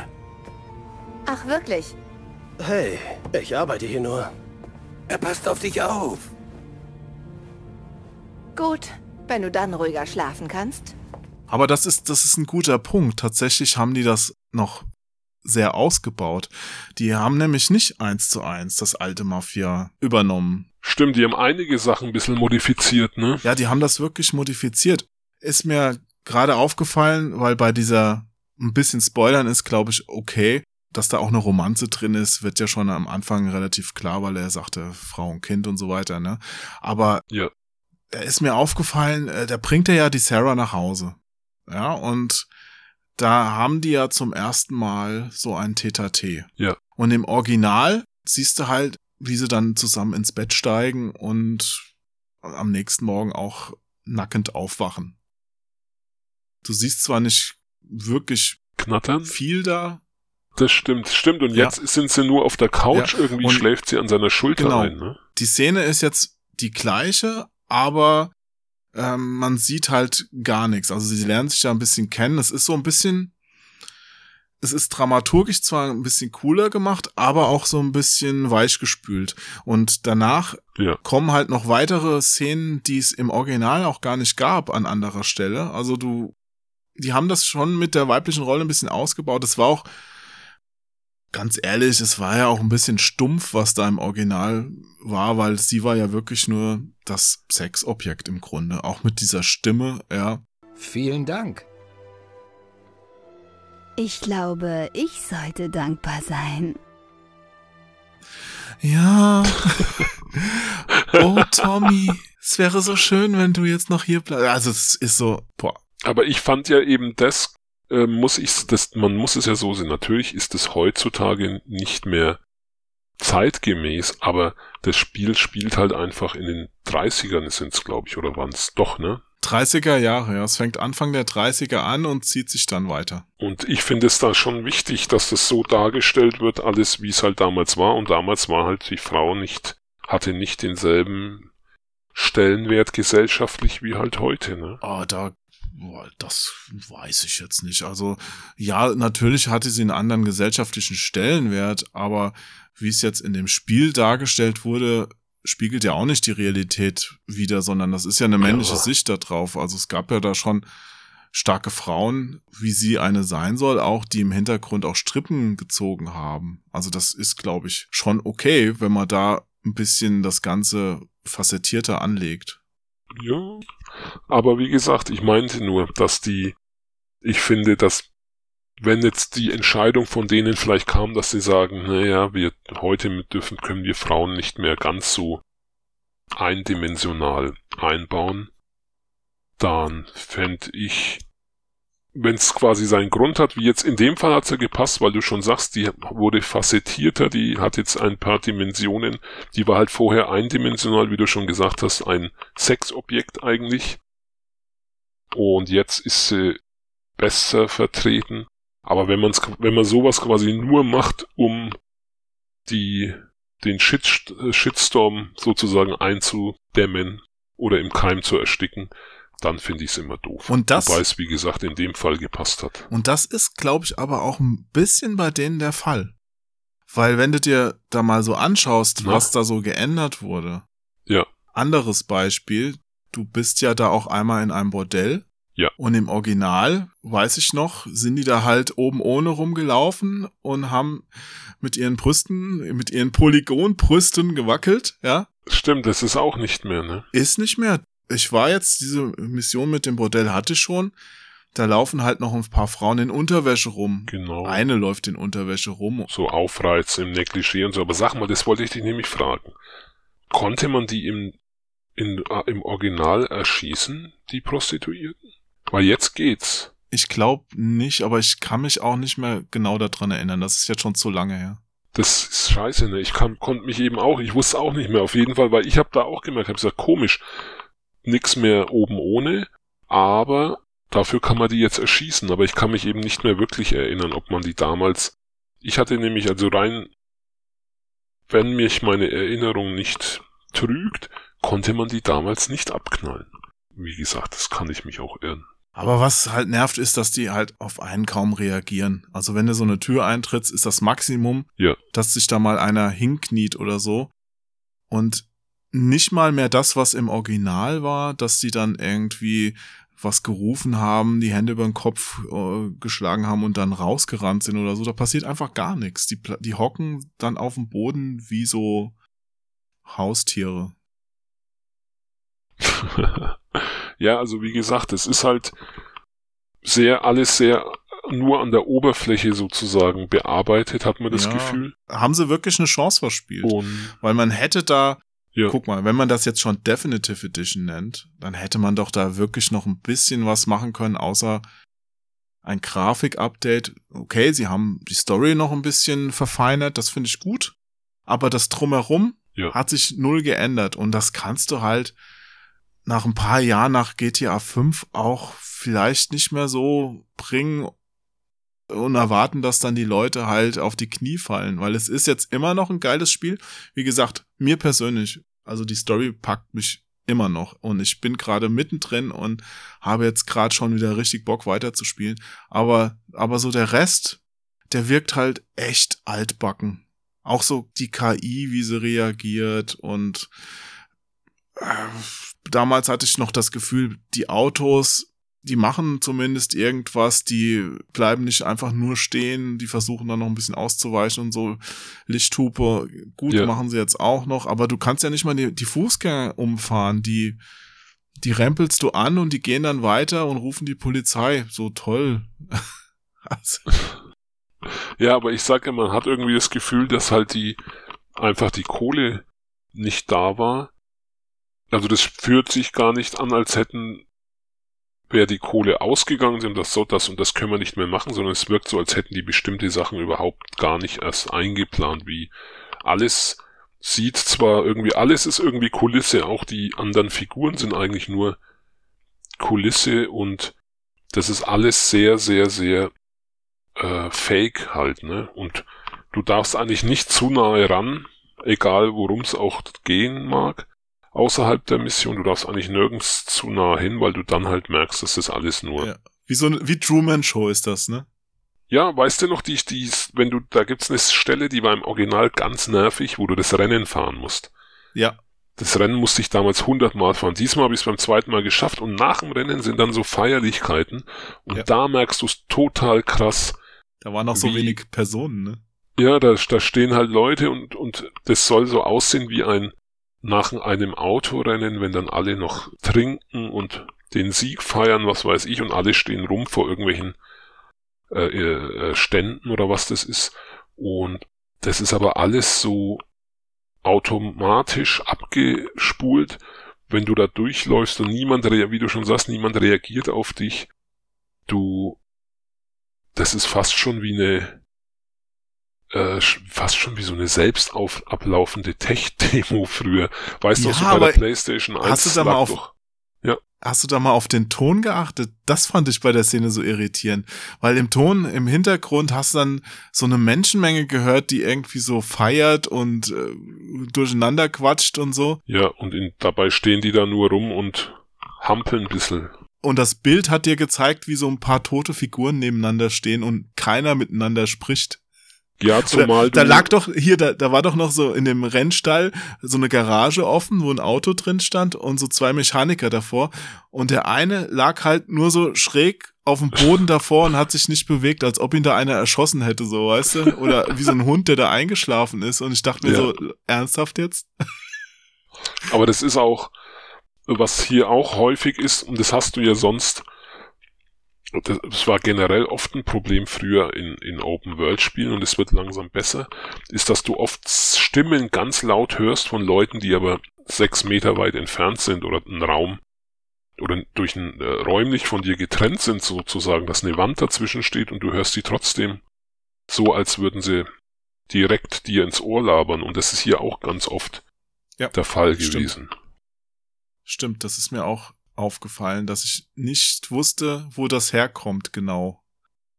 Ach, wirklich? Hey, ich arbeite hier nur. Er passt auf dich auf. Gut, wenn du dann ruhiger schlafen kannst. Aber das ist, das ist ein guter Punkt. Tatsächlich haben die das noch sehr ausgebaut. Die haben nämlich nicht eins zu eins das alte Mafia übernommen. Stimmt, die haben einige Sachen ein bisschen modifiziert, ne? Ja, die haben das wirklich modifiziert. Ist mir gerade aufgefallen, weil bei dieser ein bisschen Spoilern ist, glaube ich, okay. Dass da auch eine Romanze drin ist, wird ja schon am Anfang relativ klar, weil er sagte Frau und Kind und so weiter, ne? Aber Ja. da ist mir aufgefallen, äh, da bringt er ja die Sarah nach Hause. Ja, und da haben die ja zum ersten Mal so ein Tete. Ja. Und im Original siehst du halt, wie sie dann zusammen ins Bett steigen und am nächsten Morgen auch nackend aufwachen. Du siehst zwar nicht wirklich Knattern? viel da, Das stimmt, stimmt. Und Ja. jetzt sind sie nur auf der Couch, Ja, irgendwie und- schläft sie an seiner Schulter Genau. ein, ne? die Szene ist jetzt die gleiche, aber ähm, man sieht halt gar nichts. Also sie lernen sich ja ein bisschen kennen. Es ist so ein bisschen, es ist dramaturgisch zwar ein bisschen cooler gemacht, aber auch so ein bisschen weichgespült. Und danach Ja. kommen halt noch weitere Szenen, die es im Original auch gar nicht gab an anderer Stelle. Also du, die haben das schon mit der weiblichen Rolle ein bisschen ausgebaut. Es war auch, ganz ehrlich, es war ja auch ein bisschen stumpf, was da im Original war, weil sie war ja wirklich nur das Sexobjekt im Grunde. Auch mit dieser Stimme, ja. Vielen Dank. Ich glaube, ich sollte dankbar sein. Ja. oh, Tommy. Es wäre so schön, wenn du jetzt noch hier bleibst. Also, es ist so, boah. Aber ich fand ja eben das, äh, muss ich, das, man muss es ja so sehen. Natürlich ist es heutzutage nicht mehr zeitgemäß, aber das Spiel spielt halt einfach in den 30ern sind's, glaube ich, oder waren's doch, ne? 30er Jahre, ja. Es fängt Anfang der 30er an und zieht sich dann weiter. Und ich finde es da schon wichtig, dass das so dargestellt wird, alles wie es halt damals war. Und damals war halt die Frau nicht, hatte nicht denselben Stellenwert gesellschaftlich wie halt heute, ne? Oh, da, das weiß ich jetzt nicht. Also, ja, natürlich hatte sie einen anderen gesellschaftlichen Stellenwert, aber wie es jetzt in dem Spiel dargestellt wurde, spiegelt ja auch nicht die Realität wider, sondern das ist ja eine männliche Ja. Sicht da drauf. Also es gab ja da schon starke Frauen, wie sie eine sein soll, auch die im Hintergrund auch Strippen gezogen haben. Also das ist, glaube ich, schon okay, wenn man da ein bisschen das Ganze facettierter anlegt. Ja. Aber wie gesagt, ich meinte nur, dass die, ich finde, dass wenn jetzt die Entscheidung von denen vielleicht kam, dass sie sagen, naja, wir heute mit dürfen, können wir Frauen nicht mehr ganz so eindimensional einbauen, dann fände ich, wenn es quasi seinen Grund hat, wie jetzt in dem Fall hat es ja gepasst, weil du schon sagst, die wurde facettierter, die hat jetzt ein paar Dimensionen, die war halt vorher eindimensional, wie du schon gesagt hast, ein Sexobjekt eigentlich. Und jetzt ist sie besser vertreten. Aber wenn man's, wenn man sowas quasi nur macht, um die, den Shit, Shitstorm sozusagen einzudämmen oder im Keim zu ersticken, dann finde ich es immer doof. Und das- Wobei es, wie gesagt, in dem Fall gepasst hat. Und das ist, glaube ich, aber auch ein bisschen bei denen der Fall. Weil wenn du dir da mal so anschaust, Na? was da so geändert wurde. Ja. Anderes Beispiel, du bist ja da auch einmal in einem Bordell. Ja. Und im Original, weiß ich noch, sind die da halt oben ohne rumgelaufen und haben mit ihren Brüsten, mit ihren Polygonbrüsten gewackelt, ja. Stimmt, das ist auch nicht mehr, ne? Ist nicht mehr. Ich war jetzt, diese Mission mit dem Bordell hatte ich schon. Da laufen halt noch ein paar Frauen in Unterwäsche rum. Genau. Eine läuft in Unterwäsche rum. So Aufreiz im Negligé und so. Aber sag mal, das wollte ich dich nämlich fragen. Konnte man die im, in, äh, im Original erschießen, die Prostituierten? Weil jetzt geht's. Ich glaube nicht, aber ich kann mich auch nicht mehr genau daran erinnern. Das ist jetzt schon zu lange her. Das ist scheiße, ne? Ich kann, konnte mich eben auch, ich wusste auch nicht mehr, auf jeden Fall, weil ich habe da auch gemerkt, habe gesagt, komisch, nix mehr oben ohne, aber dafür kann man die jetzt erschießen, aber ich kann mich eben nicht mehr wirklich erinnern, ob man die damals, ich hatte nämlich also rein, wenn mich meine Erinnerung nicht trügt, konnte man die damals nicht abknallen. Wie gesagt, das kann ich mich auch irren. Aber was halt nervt, ist, dass die halt auf einen kaum reagieren. Also wenn du so eine Tür eintrittst, ist das Maximum, Ja. dass sich da mal einer hinkniet oder so. Und nicht mal mehr das, was im Original war, dass die dann irgendwie was gerufen haben, die Hände über den Kopf äh, geschlagen haben und dann rausgerannt sind oder so. Da passiert einfach gar nichts. Die, die hocken dann auf dem Boden wie so Haustiere. ja, also wie gesagt, es ist halt sehr, alles sehr nur an der Oberfläche sozusagen bearbeitet, hat man das Ja. Gefühl. Haben sie wirklich eine Chance verspielt? Und Weil man hätte da, Ja. guck mal, wenn man das jetzt schon Definitive Edition nennt, dann hätte man doch da wirklich noch ein bisschen was machen können, außer ein Grafik-Update. Okay, sie haben die Story noch ein bisschen verfeinert, das finde ich gut. Aber das Drumherum Ja. hat sich null geändert und das kannst du halt nach ein paar Jahren nach GTA 5 auch vielleicht nicht mehr so bringen und erwarten, dass dann die Leute halt auf die Knie fallen, weil es ist jetzt immer noch ein geiles Spiel. Wie gesagt, mir persönlich, also die Story packt mich immer noch und ich bin gerade mittendrin und habe jetzt gerade schon wieder richtig Bock weiterzuspielen, aber aber so der Rest, der wirkt halt echt altbacken. Auch so die KI, wie sie reagiert und äh, damals hatte ich noch das Gefühl, die Autos die machen zumindest irgendwas, die bleiben nicht einfach nur stehen, die versuchen dann noch ein bisschen auszuweichen und so. Lichthupe, gut, Ja. machen sie jetzt auch noch, aber du kannst ja nicht mal die, die Fußgänger umfahren, die, die rempelst du an und die gehen dann weiter und rufen die Polizei. So toll. also, Ja, aber ich sage, man hat irgendwie das Gefühl, dass halt die einfach die Kohle nicht da war. Also das fühlt sich gar nicht an, als hätten wäre die Kohle ausgegangen sind, das so, das und das können wir nicht mehr machen, sondern es wirkt so, als hätten die bestimmte Sachen überhaupt gar nicht erst eingeplant, wie alles sieht zwar irgendwie, alles ist irgendwie Kulisse, auch die anderen Figuren sind eigentlich nur Kulisse und das ist alles sehr, sehr, sehr äh, fake halt, ne? Und du darfst eigentlich nicht zu nahe ran, egal worum es auch gehen mag, außerhalb der Mission. Du darfst eigentlich nirgends zu nah hin, weil du dann halt merkst, dass das alles nur. ja. Wie so eine, wie Truman Show ist das, ne? Ja, weißt du noch, die, die, wenn du, da gibt's eine Stelle, die war im Original ganz nervig, wo du das Rennen fahren musst. Ja. Das Rennen musste ich damals hundertmal fahren. Diesmal habe ich es beim zweiten Mal geschafft und nach dem Rennen sind dann so Feierlichkeiten und Ja. da merkst du es total krass. Da waren auch so wenig Personen, ne? Ja, da, da stehen halt Leute und, und das soll so aussehen wie ein nach einem Autorennen, wenn dann alle noch trinken und den Sieg feiern, was weiß ich, und alle stehen rum vor irgendwelchen äh, äh, Ständen oder was das ist. Und das ist aber alles so automatisch abgespult, wenn du da durchläufst und niemand, wie du schon sagst, niemand reagiert auf dich. Du, das ist fast schon wie eine, äh, fast schon wie so eine selbst auf, ablaufende Tech-Demo früher. Weißt du, Ja, so bei der Playstation 1 hast du da mal auf- doch- Hast du da mal auf den Ton geachtet? Das fand ich bei der Szene so irritierend. Weil im Ton, im Hintergrund hast du dann so eine Menschenmenge gehört, die irgendwie so feiert und äh, durcheinander quatscht und so. Ja, und in, dabei stehen die da nur rum und hampeln ein bisschen. Und das Bild hat dir gezeigt, wie so ein paar tote Figuren nebeneinander stehen und keiner miteinander spricht. Ja, zumal da, da lag doch, hier, da, da war doch noch so in dem Rennstall so eine Garage offen, wo ein Auto drin stand und so zwei Mechaniker davor. Und der eine lag halt nur so schräg auf dem Boden davor und hat sich nicht bewegt, als ob ihn da einer erschossen hätte, so, weißt du? Oder wie so ein Hund, der da eingeschlafen ist. Und ich dachte mir Ja. so, ernsthaft jetzt? Aber das ist auch, was hier auch häufig ist, und das hast du ja sonst, das war generell oft ein Problem früher in, in Open-World-Spielen und es wird langsam besser, ist, dass du oft Stimmen ganz laut hörst von Leuten, die aber sechs Meter weit entfernt sind oder ein Raum oder durch ein äh, räumlich von dir getrennt sind sozusagen, dass eine Wand dazwischen steht und du hörst sie trotzdem so, als würden sie direkt dir ins Ohr labern und das ist hier auch ganz oft ja, der Fall stimmt. gewesen. Stimmt, das ist mir auch aufgefallen, dass ich nicht wusste, wo das herkommt genau.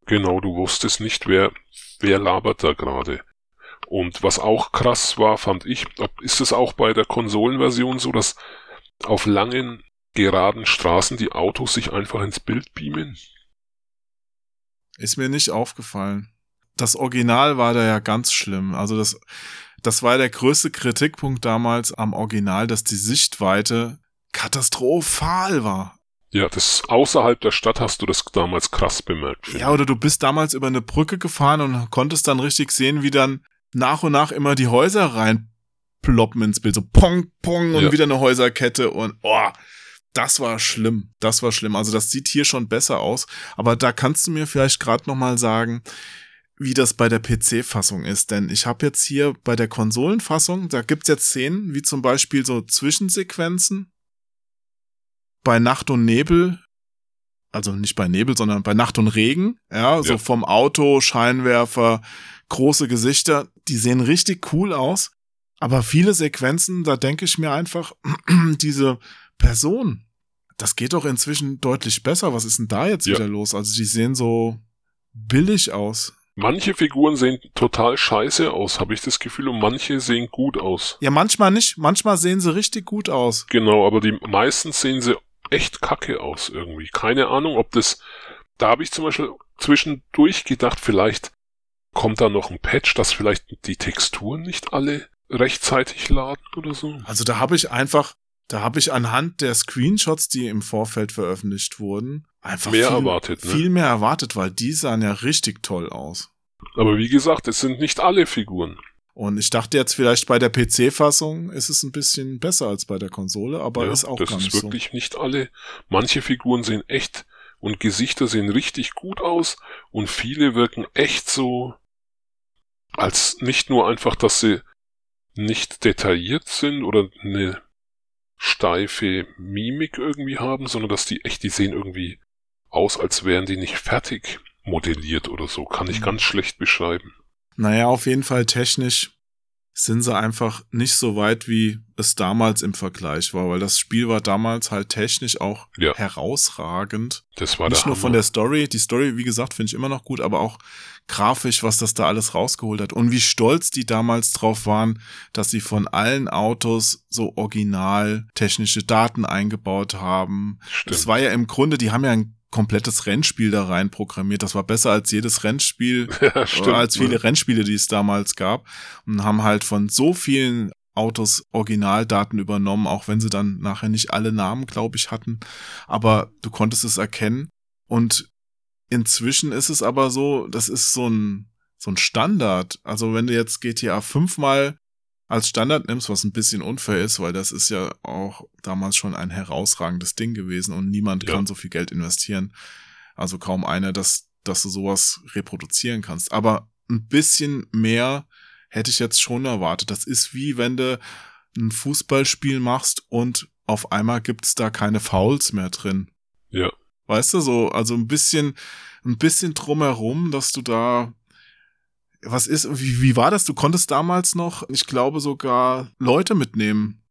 Genau, du wusstest nicht, wer, wer labert da gerade. Und was auch krass war, fand ich, ist es auch bei der Konsolenversion so, dass auf langen, geraden Straßen die Autos sich einfach ins Bild beamen? Ist mir nicht aufgefallen. Das Original war da ja ganz schlimm. Also das, das war der größte Kritikpunkt damals am Original, dass die Sichtweite katastrophal war. Ja, das außerhalb der Stadt hast du das damals krass bemerkt. Ja, oder du bist damals über eine Brücke gefahren und konntest dann richtig sehen, wie dann nach und nach immer die Häuser reinploppen ins Bild. So pong, pong und ja. wieder eine Häuserkette und oh, das war schlimm. Das war schlimm. Also das sieht hier schon besser aus. Aber da kannst du mir vielleicht gerade noch mal sagen, wie das bei der PC-Fassung ist. Denn ich habe jetzt hier bei der Konsolenfassung, da gibt's jetzt Szenen, wie zum Beispiel so Zwischensequenzen. Bei Nacht und Nebel also nicht bei Nebel, sondern bei Nacht und Regen, ja, so ja. vom Auto, Scheinwerfer, große Gesichter, die sehen richtig cool aus. Aber viele Sequenzen, da denke ich mir einfach, diese Person, das geht doch inzwischen deutlich besser. Was ist denn da jetzt ja. wieder los? Also die sehen so billig aus. Manche Figuren sehen total scheiße aus, habe ich das Gefühl, und manche sehen gut aus. Ja, manchmal nicht. Manchmal sehen sie richtig gut aus. Genau, aber die meisten sehen sie echt kacke aus irgendwie. Keine Ahnung, ob das. Da habe ich zum Beispiel zwischendurch gedacht, vielleicht Kommt da noch ein Patch, dass vielleicht die Texturen nicht alle rechtzeitig laden oder so? Also da habe ich einfach, da habe ich anhand der Screenshots, die im Vorfeld veröffentlicht wurden, einfach mehr viel, erwartet, ne? viel mehr erwartet, weil die sahen ja richtig toll aus. Aber wie gesagt, es sind nicht alle Figuren. Und ich dachte jetzt vielleicht bei der PC-Fassung ist es ein bisschen besser als bei der Konsole, aber ja, ist auch das gar nicht so. ist wirklich nicht alle. Manche Figuren sehen echt und Gesichter sehen richtig gut aus und viele wirken echt so als nicht nur einfach, dass sie nicht detailliert sind oder eine steife Mimik irgendwie haben, sondern dass die echt, die sehen irgendwie aus, als wären die nicht fertig modelliert oder so. Kann ich mhm. ganz schlecht beschreiben. Naja, auf jeden Fall technisch sind sie einfach nicht so weit, wie es damals im Vergleich war, weil das Spiel war damals halt technisch auch ja. herausragend. Das war nicht nur Hammer. von der Story, die Story, wie gesagt, finde ich immer noch gut, aber auch grafisch, was das da alles rausgeholt hat und wie stolz die damals drauf waren, dass sie von allen Autos so original technische Daten eingebaut haben. Stimmt. Das war ja im Grunde, die haben ja ein komplettes Rennspiel da rein programmiert. Das war besser als jedes Rennspiel, ja, stimmt, als viele ja. Rennspiele, die es damals gab. Und haben halt von so vielen Autos Originaldaten übernommen, auch wenn sie dann nachher nicht alle Namen, glaube ich, hatten. Aber du konntest es erkennen. Und inzwischen ist es aber so, das ist so ein, so ein Standard. Also wenn du jetzt GTA 5 mal als Standard nimmst, was ein bisschen unfair ist, weil das ist ja auch damals schon ein herausragendes Ding gewesen und niemand ja. kann so viel Geld investieren. Also kaum einer, dass, dass du sowas reproduzieren kannst. Aber ein bisschen mehr hätte ich jetzt schon erwartet. Das ist wie wenn du ein Fußballspiel machst und auf einmal gibt's da keine Fouls mehr drin. Ja. Weißt du, so, also ein bisschen, ein bisschen drumherum, dass du da was ist, wie, wie war das? Du konntest damals noch, ich glaube sogar Leute mitnehmen.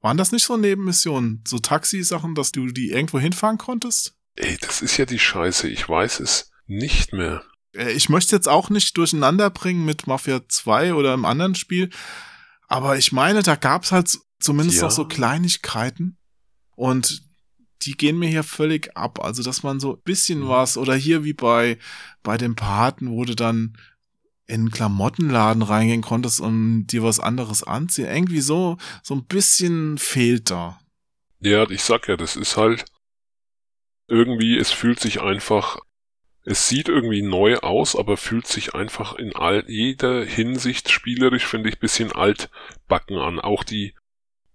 Waren das nicht so Nebenmissionen? So Taxisachen, dass du die irgendwo hinfahren konntest? Ey, das ist ja die Scheiße. Ich weiß es nicht mehr. Äh, ich möchte jetzt auch nicht durcheinander bringen mit Mafia 2 oder einem anderen Spiel. Aber ich meine, da gab's halt zumindest ja. noch so Kleinigkeiten. Und die gehen mir hier völlig ab. Also, dass man so ein bisschen mhm. was, oder hier wie bei, bei dem Paten, wurde dann in einen Klamottenladen reingehen konntest und dir was anderes anziehen. Irgendwie so, so ein bisschen fehlt da. Ja, ich sag ja, das ist halt irgendwie, es fühlt sich einfach, es sieht irgendwie neu aus, aber fühlt sich einfach in all, jeder Hinsicht spielerisch, finde ich, bisschen altbacken an. Auch die,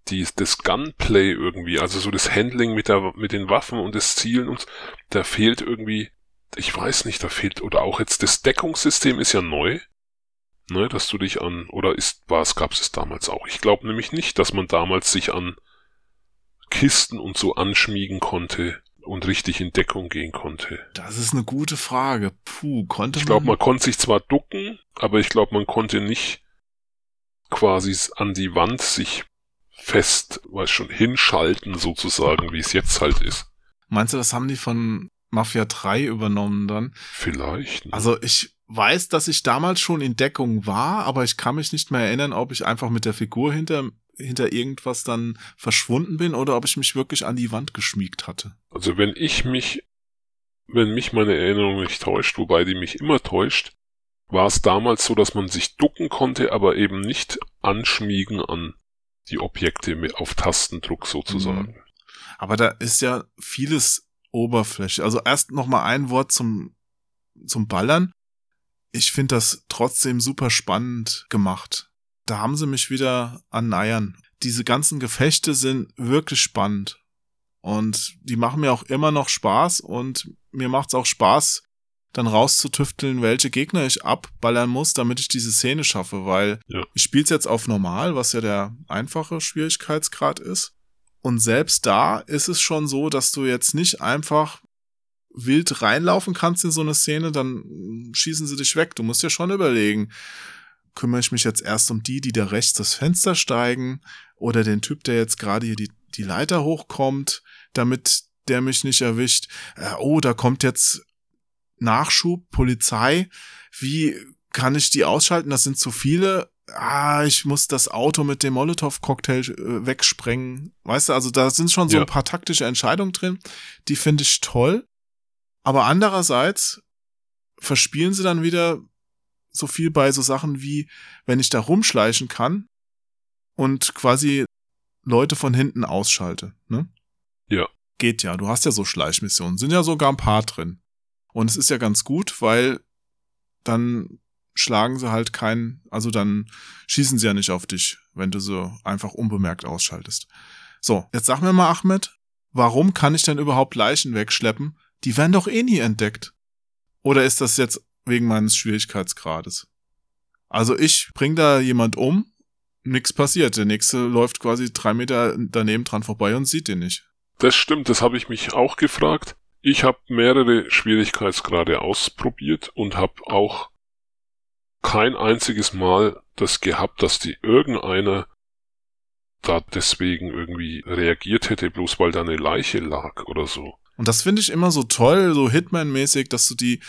die, das Gunplay irgendwie, also so das Handling mit der, mit den Waffen und das Zielen und da fehlt irgendwie, ich weiß nicht, da fehlt, oder auch jetzt das Deckungssystem ist ja neu, ne, dass du dich an, oder ist, war es, gab es damals auch. Ich glaube nämlich nicht, dass man damals sich an Kisten und so anschmiegen konnte und richtig in Deckung gehen konnte. Das ist eine gute Frage. Puh, konnte Ich glaube, man konnte sich zwar ducken, aber ich glaube, man konnte nicht quasi an die Wand sich fest, weiß schon, hinschalten sozusagen, wie es jetzt halt ist. Meinst du, das haben die von Mafia 3 übernommen dann? Vielleicht. Ne? Also ich weiß, dass ich damals schon in Deckung war, aber ich kann mich nicht mehr erinnern, ob ich einfach mit der Figur hinter hinter irgendwas dann verschwunden bin oder ob ich mich wirklich an die Wand geschmiegt hatte. Also wenn ich mich, wenn mich meine Erinnerung nicht täuscht, wobei die mich immer täuscht, war es damals so, dass man sich ducken konnte, aber eben nicht anschmiegen an die Objekte auf Tastendruck sozusagen. Mhm. Aber da ist ja vieles Oberfläche. Also erst noch mal ein Wort zum zum Ballern. Ich finde das trotzdem super spannend gemacht da haben sie mich wieder an Eiern. Diese ganzen Gefechte sind wirklich spannend. Und die machen mir auch immer noch Spaß und mir macht es auch Spaß, dann rauszutüfteln, welche Gegner ich abballern muss, damit ich diese Szene schaffe, weil ja. ich spiele es jetzt auf normal, was ja der einfache Schwierigkeitsgrad ist. Und selbst da ist es schon so, dass du jetzt nicht einfach wild reinlaufen kannst in so eine Szene, dann schießen sie dich weg. Du musst ja schon überlegen, kümmere ich mich jetzt erst um die, die da rechts das Fenster steigen oder den Typ, der jetzt gerade hier die, die Leiter hochkommt, damit der mich nicht erwischt. Äh, oh, da kommt jetzt Nachschub, Polizei. Wie kann ich die ausschalten? Das sind zu viele. Ah, ich muss das Auto mit dem Molotow-Cocktail äh, wegsprengen. Weißt du, also da sind schon so ja. ein paar taktische Entscheidungen drin. Die finde ich toll. Aber andererseits verspielen sie dann wieder so viel bei so Sachen wie, wenn ich da rumschleichen kann und quasi Leute von hinten ausschalte, ne? Ja. Geht ja. Du hast ja so Schleichmissionen. Sind ja sogar ein paar drin. Und es ist ja ganz gut, weil dann schlagen sie halt keinen, also dann schießen sie ja nicht auf dich, wenn du so einfach unbemerkt ausschaltest. So, jetzt sag mir mal, Ahmed, warum kann ich denn überhaupt Leichen wegschleppen? Die werden doch eh nie entdeckt. Oder ist das jetzt wegen meines Schwierigkeitsgrades. Also ich bring da jemand um, nix passiert. Der nächste läuft quasi drei Meter daneben dran vorbei und sieht den nicht. Das stimmt, das habe ich mich auch gefragt. Ich habe mehrere Schwierigkeitsgrade ausprobiert und habe auch kein einziges Mal das gehabt, dass die irgendeiner da deswegen irgendwie reagiert hätte, bloß weil da eine Leiche lag oder so. Und das finde ich immer so toll, so Hitman-mäßig, dass du die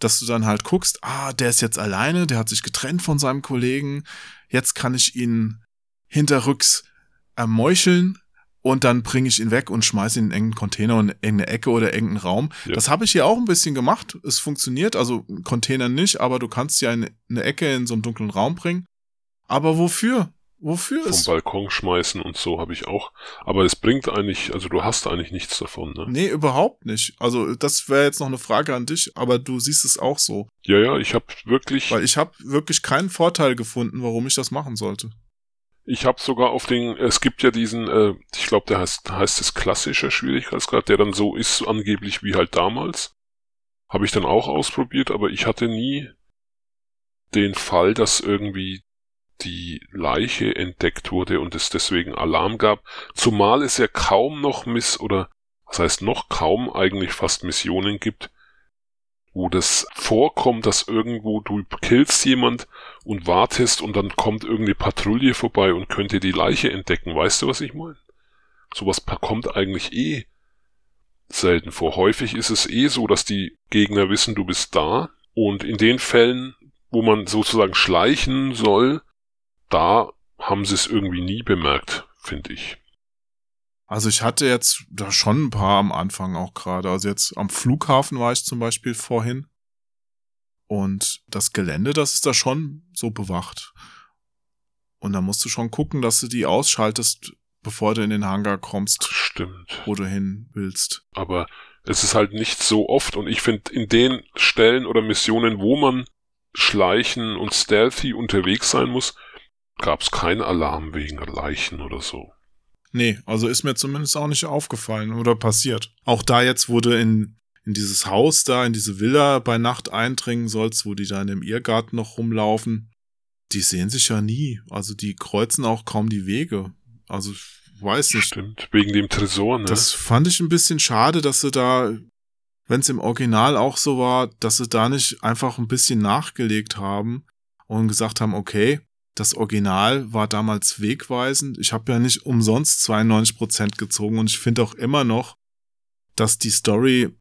dass du dann halt guckst, ah, der ist jetzt alleine, der hat sich getrennt von seinem Kollegen, jetzt kann ich ihn hinterrücks ermeucheln und dann bringe ich ihn weg und schmeiße ihn in einen engen Container und in irgendeine Ecke oder irgendeinen Raum. Ja. Das habe ich hier auch ein bisschen gemacht. Es funktioniert, also Container nicht, aber du kannst ja in eine Ecke in so einen dunklen Raum bringen. Aber wofür? Wofür Vom ist. Balkon schmeißen und so habe ich auch. Aber es bringt eigentlich, also du hast eigentlich nichts davon, ne? Nee, überhaupt nicht. Also das wäre jetzt noch eine Frage an dich, aber du siehst es auch so. Ja, ja, ich habe wirklich. Weil ich habe wirklich keinen Vorteil gefunden, warum ich das machen sollte. Ich habe sogar auf den, es gibt ja diesen, äh, ich glaube, der heißt, heißt es klassischer Schwierigkeitsgrad, der dann so ist, angeblich wie halt damals. Habe ich dann auch ausprobiert, aber ich hatte nie den Fall, dass irgendwie die Leiche entdeckt wurde und es deswegen Alarm gab, zumal es ja kaum noch Miss oder was heißt noch kaum eigentlich fast Missionen gibt, wo das vorkommt, dass irgendwo du killst jemand und wartest und dann kommt irgendeine Patrouille vorbei und könnte die Leiche entdecken. Weißt du, was ich meine? Sowas kommt eigentlich eh selten vor. Häufig ist es eh so, dass die Gegner wissen, du bist da und in den Fällen, wo man sozusagen schleichen soll, da haben sie es irgendwie nie bemerkt, finde ich. Also ich hatte jetzt da schon ein paar am Anfang auch gerade. Also jetzt am Flughafen war ich zum Beispiel vorhin. Und das Gelände, das ist da schon so bewacht. Und da musst du schon gucken, dass du die ausschaltest, bevor du in den Hangar kommst. Stimmt. Wo du hin willst. Aber es ist halt nicht so oft. Und ich finde, in den Stellen oder Missionen, wo man schleichen und stealthy unterwegs sein muss, gab es keinen Alarm wegen Leichen oder so. Nee, also ist mir zumindest auch nicht aufgefallen oder passiert. Auch da jetzt wurde in, in dieses Haus da, in diese Villa bei Nacht eindringen sollst, wo die da in dem Irrgarten noch rumlaufen. Die sehen sich ja nie. Also die kreuzen auch kaum die Wege. Also ich weiß nicht. Stimmt, wegen dem Tresor, ne? Das fand ich ein bisschen schade, dass sie da, wenn es im Original auch so war, dass sie da nicht einfach ein bisschen nachgelegt haben und gesagt haben, okay, das Original war damals wegweisend. Ich habe ja nicht umsonst 92% gezogen und ich finde auch immer noch, dass die Story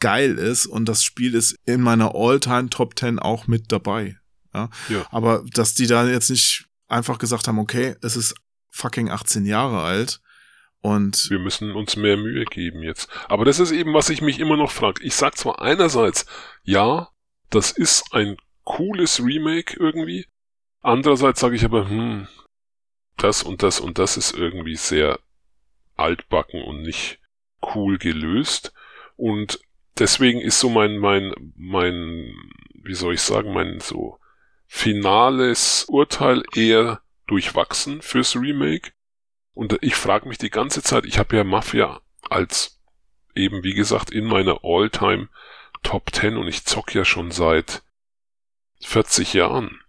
geil ist und das Spiel ist in meiner All-Time Top 10 auch mit dabei. Ja? Ja. Aber dass die da jetzt nicht einfach gesagt haben, okay, es ist fucking 18 Jahre alt und Wir müssen uns mehr Mühe geben jetzt. Aber das ist eben, was ich mich immer noch frage. Ich sag zwar einerseits, ja, das ist ein cooles Remake irgendwie. Andererseits sage ich aber, hm, das und das und das ist irgendwie sehr altbacken und nicht cool gelöst. Und deswegen ist so mein, mein, mein, wie soll ich sagen, mein so finales Urteil eher durchwachsen fürs Remake. Und ich frage mich die ganze Zeit, ich habe ja Mafia als eben, wie gesagt, in meiner All-Time Top 10 und ich zock ja schon seit 40 Jahren.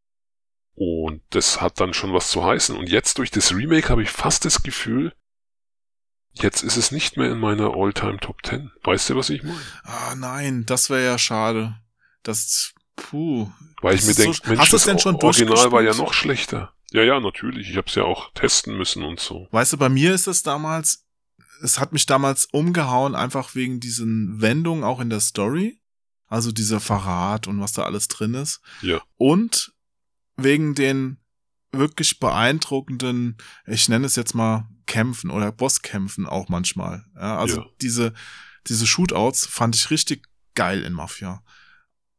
Und das hat dann schon was zu heißen. Und jetzt durch das Remake habe ich fast das Gefühl, jetzt ist es nicht mehr in meiner All-Time Top 10. Weißt du, was ich meine? ah nein, das wäre ja schade. Das puh. Weil ich Das mir ist denke, so- Mensch, hast das denn schon Original war ja noch schlechter. Ja, ja, natürlich. Ich habe es ja auch testen müssen und so. Weißt du, bei mir ist es damals, es hat mich damals umgehauen, einfach wegen diesen Wendungen auch in der Story. Also dieser Verrat und was da alles drin ist. Ja. Und wegen den wirklich beeindruckenden, ich nenne es jetzt mal Kämpfen oder Bosskämpfen auch manchmal. Ja, also Ja. diese, diese Shootouts fand ich richtig geil in Mafia.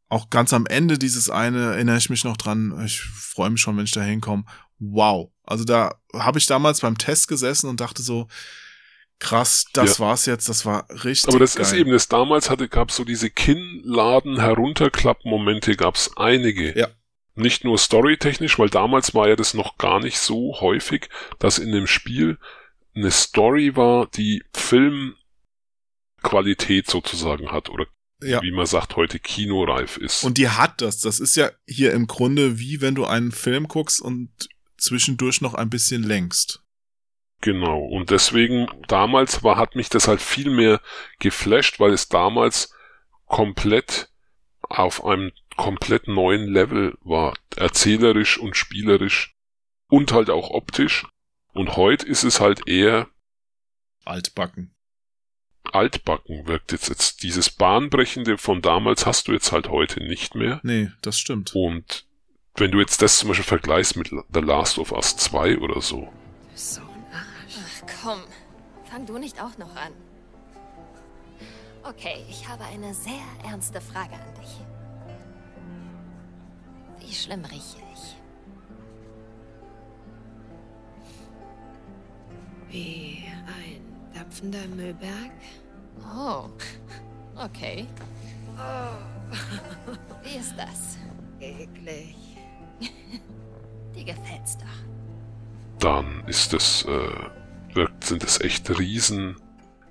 Auch ganz am Ende dieses eine erinnere ich mich noch dran. Ich freue mich schon, wenn ich da hinkomme. Wow. Also da habe ich damals beim Test gesessen und dachte so, krass, das Ja. war's jetzt, das war richtig Aber das geil. ist eben das. Damals hatte, gab so diese Kinnladen herunterklapp-Momente, gab es einige. Ja. Nicht nur storytechnisch, weil damals war ja das noch gar nicht so häufig, dass in dem Spiel eine Story war, die Filmqualität sozusagen hat oder ja. wie man sagt heute kinoreif ist. Und die hat das. Das ist ja hier im Grunde wie wenn du einen Film guckst und zwischendurch noch ein bisschen längst. Genau. Und deswegen, damals war, hat mich das halt viel mehr geflasht, weil es damals komplett auf einem komplett neuen Level war. Erzählerisch und spielerisch und halt auch optisch. Und heute ist es halt eher Altbacken. altbacken, wirkt jetzt, jetzt dieses Bahnbrechende von damals hast du jetzt halt heute nicht mehr. Nee, das stimmt. Und wenn du jetzt das zum Beispiel vergleichst mit The Last of Us 2 oder so, So ein Arsch. Ach komm, fang du nicht auch noch an. Okay, ich habe eine sehr ernste Frage an dich. Wie schlimm rieche ich? Wie ein dampfender Müllberg. Oh, okay. Wie ist das? Eklig. Dir gefällt's doch. dann ist das, äh, wirkt, sind das echt Riesen.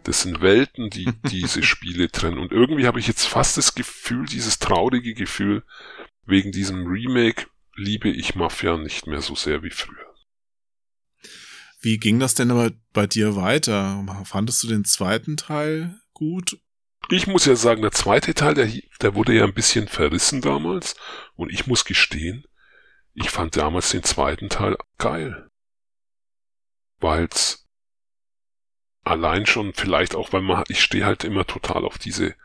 Das sind Welten, die diese Spiele trennen. Und irgendwie habe ich jetzt fast das Gefühl, dieses traurige Gefühl, wegen diesem Remake liebe ich Mafia nicht mehr so sehr wie früher. Wie ging das denn aber bei dir weiter? Fandest du den zweiten Teil gut? Ich muss ja sagen, der zweite Teil, der, der wurde ja ein bisschen verrissen damals. Und ich muss gestehen, ich fand damals den zweiten Teil geil. Weil's allein schon vielleicht auch, weil man, ich stehe halt immer total auf diese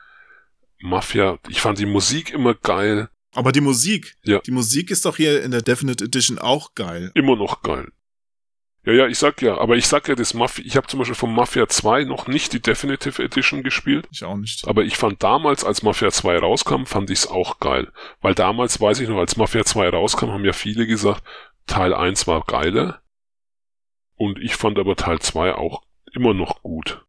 Mafia. Ich fand die Musik immer geil. Aber die Musik, Ja. die Musik ist doch hier in der Definite Edition auch geil. Immer noch geil. Ja, ja, ich sag ja, aber ich sag ja, das Mafia, ich habe zum Beispiel von Mafia 2 noch nicht die Definitive Edition gespielt. Ich auch nicht. Aber ich fand damals, als Mafia 2 rauskam, fand ich's auch geil. Weil damals, weiß ich noch, als Mafia 2 rauskam, haben ja viele gesagt, Teil 1 war geiler. Und ich fand aber Teil 2 auch immer noch gut.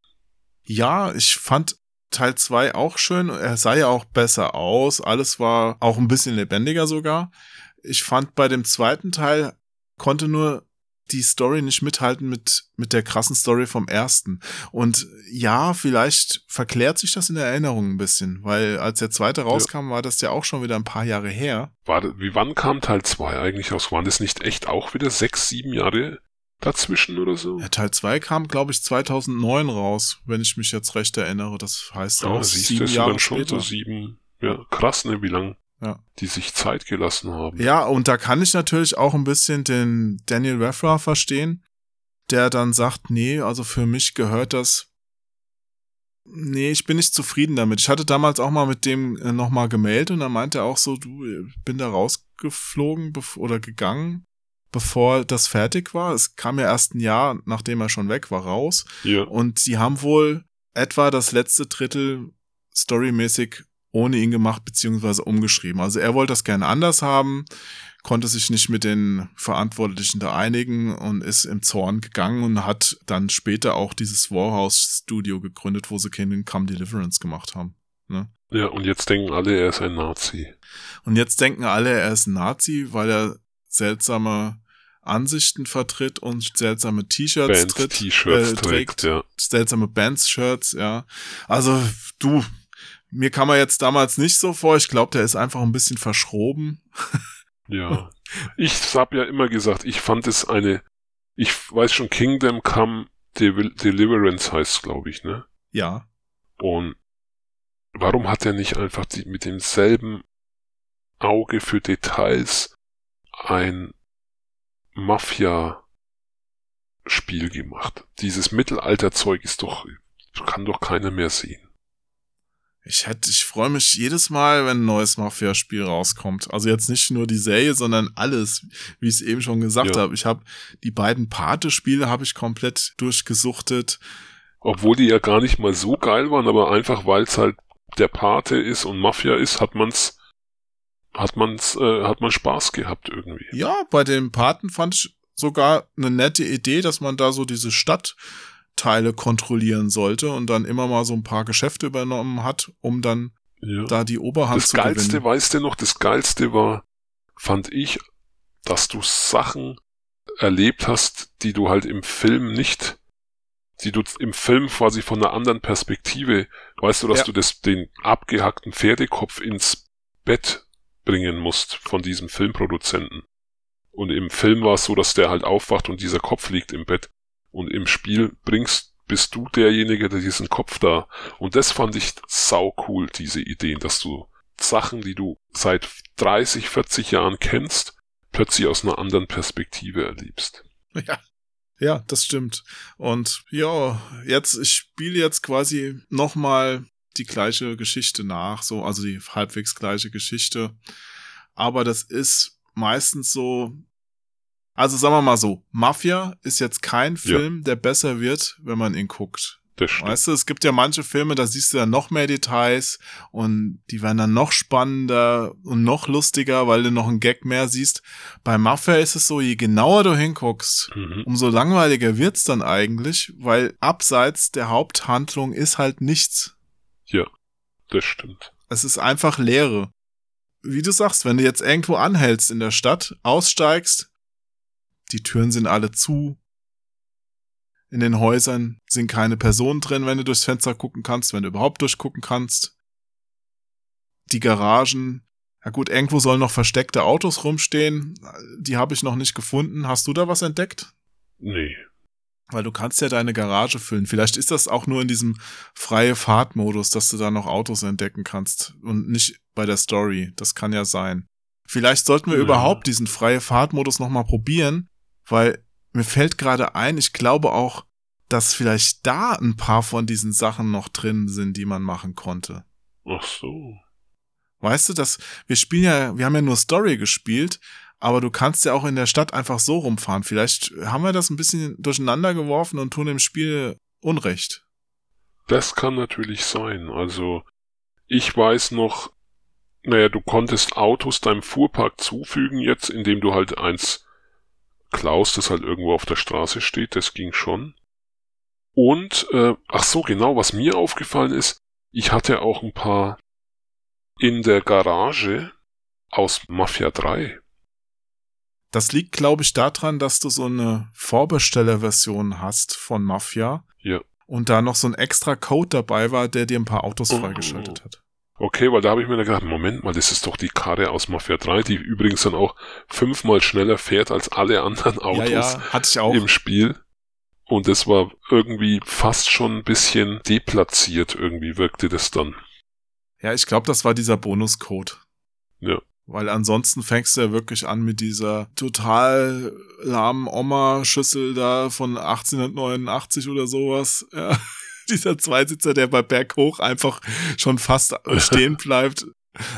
Ja, ich fand Teil 2 auch schön. Er sah ja auch besser aus. Alles war auch ein bisschen lebendiger sogar. Ich fand bei dem zweiten Teil konnte nur die Story nicht mithalten mit, mit der krassen Story vom ersten. Und ja, vielleicht verklärt sich das in der Erinnerung ein bisschen, weil als der zweite rauskam, war das ja auch schon wieder ein paar Jahre her. War, wie wann kam Teil 2 eigentlich aus? Waren das nicht echt auch wieder sechs, sieben Jahre dazwischen oder so? Ja, Teil 2 kam, glaube ich, 2009 raus, wenn ich mich jetzt recht erinnere. Das heißt auch Ah, siehst du, sieben das Jahre dann schon später. so sieben. Ja, krass, ne, wie lang Ja. die sich Zeit gelassen haben. Ja, und da kann ich natürlich auch ein bisschen den Daniel Refra verstehen, der dann sagt, nee, also für mich gehört das. Nee, ich bin nicht zufrieden damit. Ich hatte damals auch mal mit dem äh, nochmal gemeldet und dann meinte er auch so, du, ich bin da rausgeflogen oder gegangen, bevor das fertig war. Es kam ja erst ein Jahr, nachdem er schon weg war, raus. Ja. Und sie haben wohl etwa das letzte Drittel storymäßig ohne ihn gemacht, beziehungsweise umgeschrieben. Also er wollte das gerne anders haben, konnte sich nicht mit den Verantwortlichen da einigen und ist im Zorn gegangen und hat dann später auch dieses Warhouse Studio gegründet, wo sie Kingdom Come Deliverance gemacht haben. Ne? Ja, und jetzt denken alle, er ist ein Nazi. Und jetzt denken alle, er ist ein Nazi, weil er seltsame Ansichten vertritt und seltsame T-Shirts tritt, T-Shirts äh, trägt, ja. seltsame Bands-Shirts, ja. Also du, mir kam er jetzt damals nicht so vor. Ich glaube, der ist einfach ein bisschen verschroben. Ja. Ich hab ja immer gesagt, ich fand es eine, ich weiß schon, Kingdom Come Devil Deliverance heißt glaube ich, ne? Ja. Und warum hat er nicht einfach die, mit demselben Auge für Details ein Mafia-Spiel gemacht? Dieses Mittelalterzeug ist doch, kann doch keiner mehr sehen. Ich hätte, ich freue mich jedes Mal, wenn ein neues Mafia-Spiel rauskommt. Also jetzt nicht nur die Serie, sondern alles, wie ich es eben schon gesagt Ja. habe. Ich habe die beiden Pate-Spiele habe ich komplett durchgesuchtet. Obwohl die ja gar nicht mal so geil waren, aber einfach weil es halt der Pate ist und Mafia ist, hat man's, hat man's, äh, hat man Spaß gehabt irgendwie. Ja, bei den Paten fand ich sogar eine nette Idee, dass man da so diese Stadtteile kontrollieren sollte und dann immer mal so ein paar Geschäfte übernommen hat, um dann Ja. da die Oberhand Das zu Geilste, gewinnen. weißt du noch, das Geilste war, fand ich, dass du Sachen erlebt hast, die du halt im Film nicht, die du im Film quasi von einer anderen Perspektive, weißt du, dass Ja. du das, den abgehackten Pferdekopf ins Bett bringen musst von diesem Filmproduzenten. Und im Film war es so, dass der halt aufwacht und dieser Kopf liegt im Bett. Und im Spiel bringst, bist du derjenige, der diesen Kopf da. Und das fand ich sau cool, diese Ideen, dass du Sachen, die du seit 30, 40 Jahren kennst, plötzlich aus einer anderen Perspektive erlebst. Ja. Ja, das stimmt. Und ja, jetzt, ich spiele jetzt quasi nochmal die gleiche Geschichte nach, so, also die halbwegs gleiche Geschichte. Aber das ist meistens so, also sagen wir mal so, Mafia ist jetzt kein Film, der besser wird, wenn man ihn guckt. Das. Weißt du, es gibt ja manche Filme, da siehst du dann noch mehr Details und die werden dann noch spannender und noch lustiger, weil du noch einen Gag mehr siehst. Bei Mafia ist es so, je genauer du hinguckst, Mhm. umso langweiliger wird's dann eigentlich, weil abseits der Haupthandlung ist halt nichts. Ja, das stimmt. Es ist einfach Leere. Wie du sagst, wenn du jetzt irgendwo anhältst in der Stadt, aussteigst, die Türen sind alle zu. In den Häusern sind keine Personen drin, wenn du durchs Fenster gucken kannst, wenn du überhaupt durchgucken kannst. Die Garagen, ja gut, irgendwo sollen noch versteckte Autos rumstehen. Die habe ich noch nicht gefunden. Hast du da was entdeckt? Nee. Weil du kannst ja deine Garage füllen. Vielleicht ist das auch nur in diesem freie Fahrtmodus, dass du da noch Autos entdecken kannst und nicht bei der Story. Das kann ja sein. Vielleicht sollten wir Ja. überhaupt diesen freie Fahrtmodus nochmal probieren, weil mir fällt gerade ein, ich glaube auch, dass vielleicht da ein paar von diesen Sachen noch drin sind, die man machen konnte. Ach so. Weißt du, dass wir spielen ja, wir haben ja nur Story gespielt, aber du kannst ja auch in der Stadt einfach so rumfahren. Vielleicht haben wir das ein bisschen durcheinander geworfen und tun dem Spiel Unrecht. Das kann natürlich sein. Also, ich weiß noch, naja, du konntest Autos deinem Fuhrpark zufügen jetzt, indem du halt eins klaust, das halt irgendwo auf der Straße steht. Das ging schon. Und, äh, ach so, genau, was mir aufgefallen ist, ich hatte auch ein paar in der Garage aus Mafia 3. Das liegt, glaube ich, daran, dass du so eine Vorbestellerversion hast von Mafia. Ja. Und da noch so ein extra Code dabei war, der dir ein paar Autos Oh. freigeschaltet hat. Okay, weil da habe ich mir dann gedacht, Moment mal, das ist doch die Karre aus Mafia 3, die übrigens dann auch fünfmal schneller fährt als alle anderen Autos Ja, ja, hatte ich auch. im Spiel. Und das war irgendwie fast schon ein bisschen deplatziert, irgendwie wirkte das dann. Ja, ich glaube, das war dieser Bonuscode. Ja. Weil ansonsten fängst du ja wirklich an mit dieser total lahmen Oma-Schüssel da von 1889 oder sowas. Ja. Dieser Zweisitzer, der bei Berg hoch einfach schon fast stehen bleibt.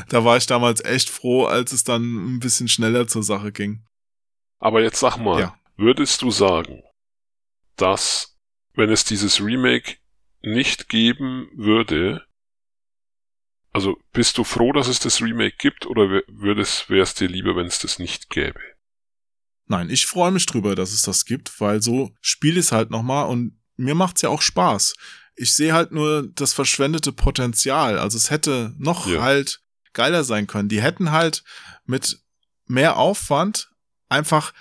Da war ich damals echt froh, als es dann ein bisschen schneller zur Sache ging. Aber jetzt sag mal, Ja. würdest du sagen, dass, wenn es dieses Remake nicht geben würde, also bist du froh, dass es das Remake gibt, oder wäre es dir lieber, wenn es das nicht gäbe? Nein, ich freue mich drüber, dass es das gibt, weil so spiele ich es halt nochmal und mir macht's ja auch Spaß. Ich sehe halt nur das verschwendete Potenzial. Also es hätte noch Ja. halt geiler sein können. Die hätten halt mit mehr Aufwand einfach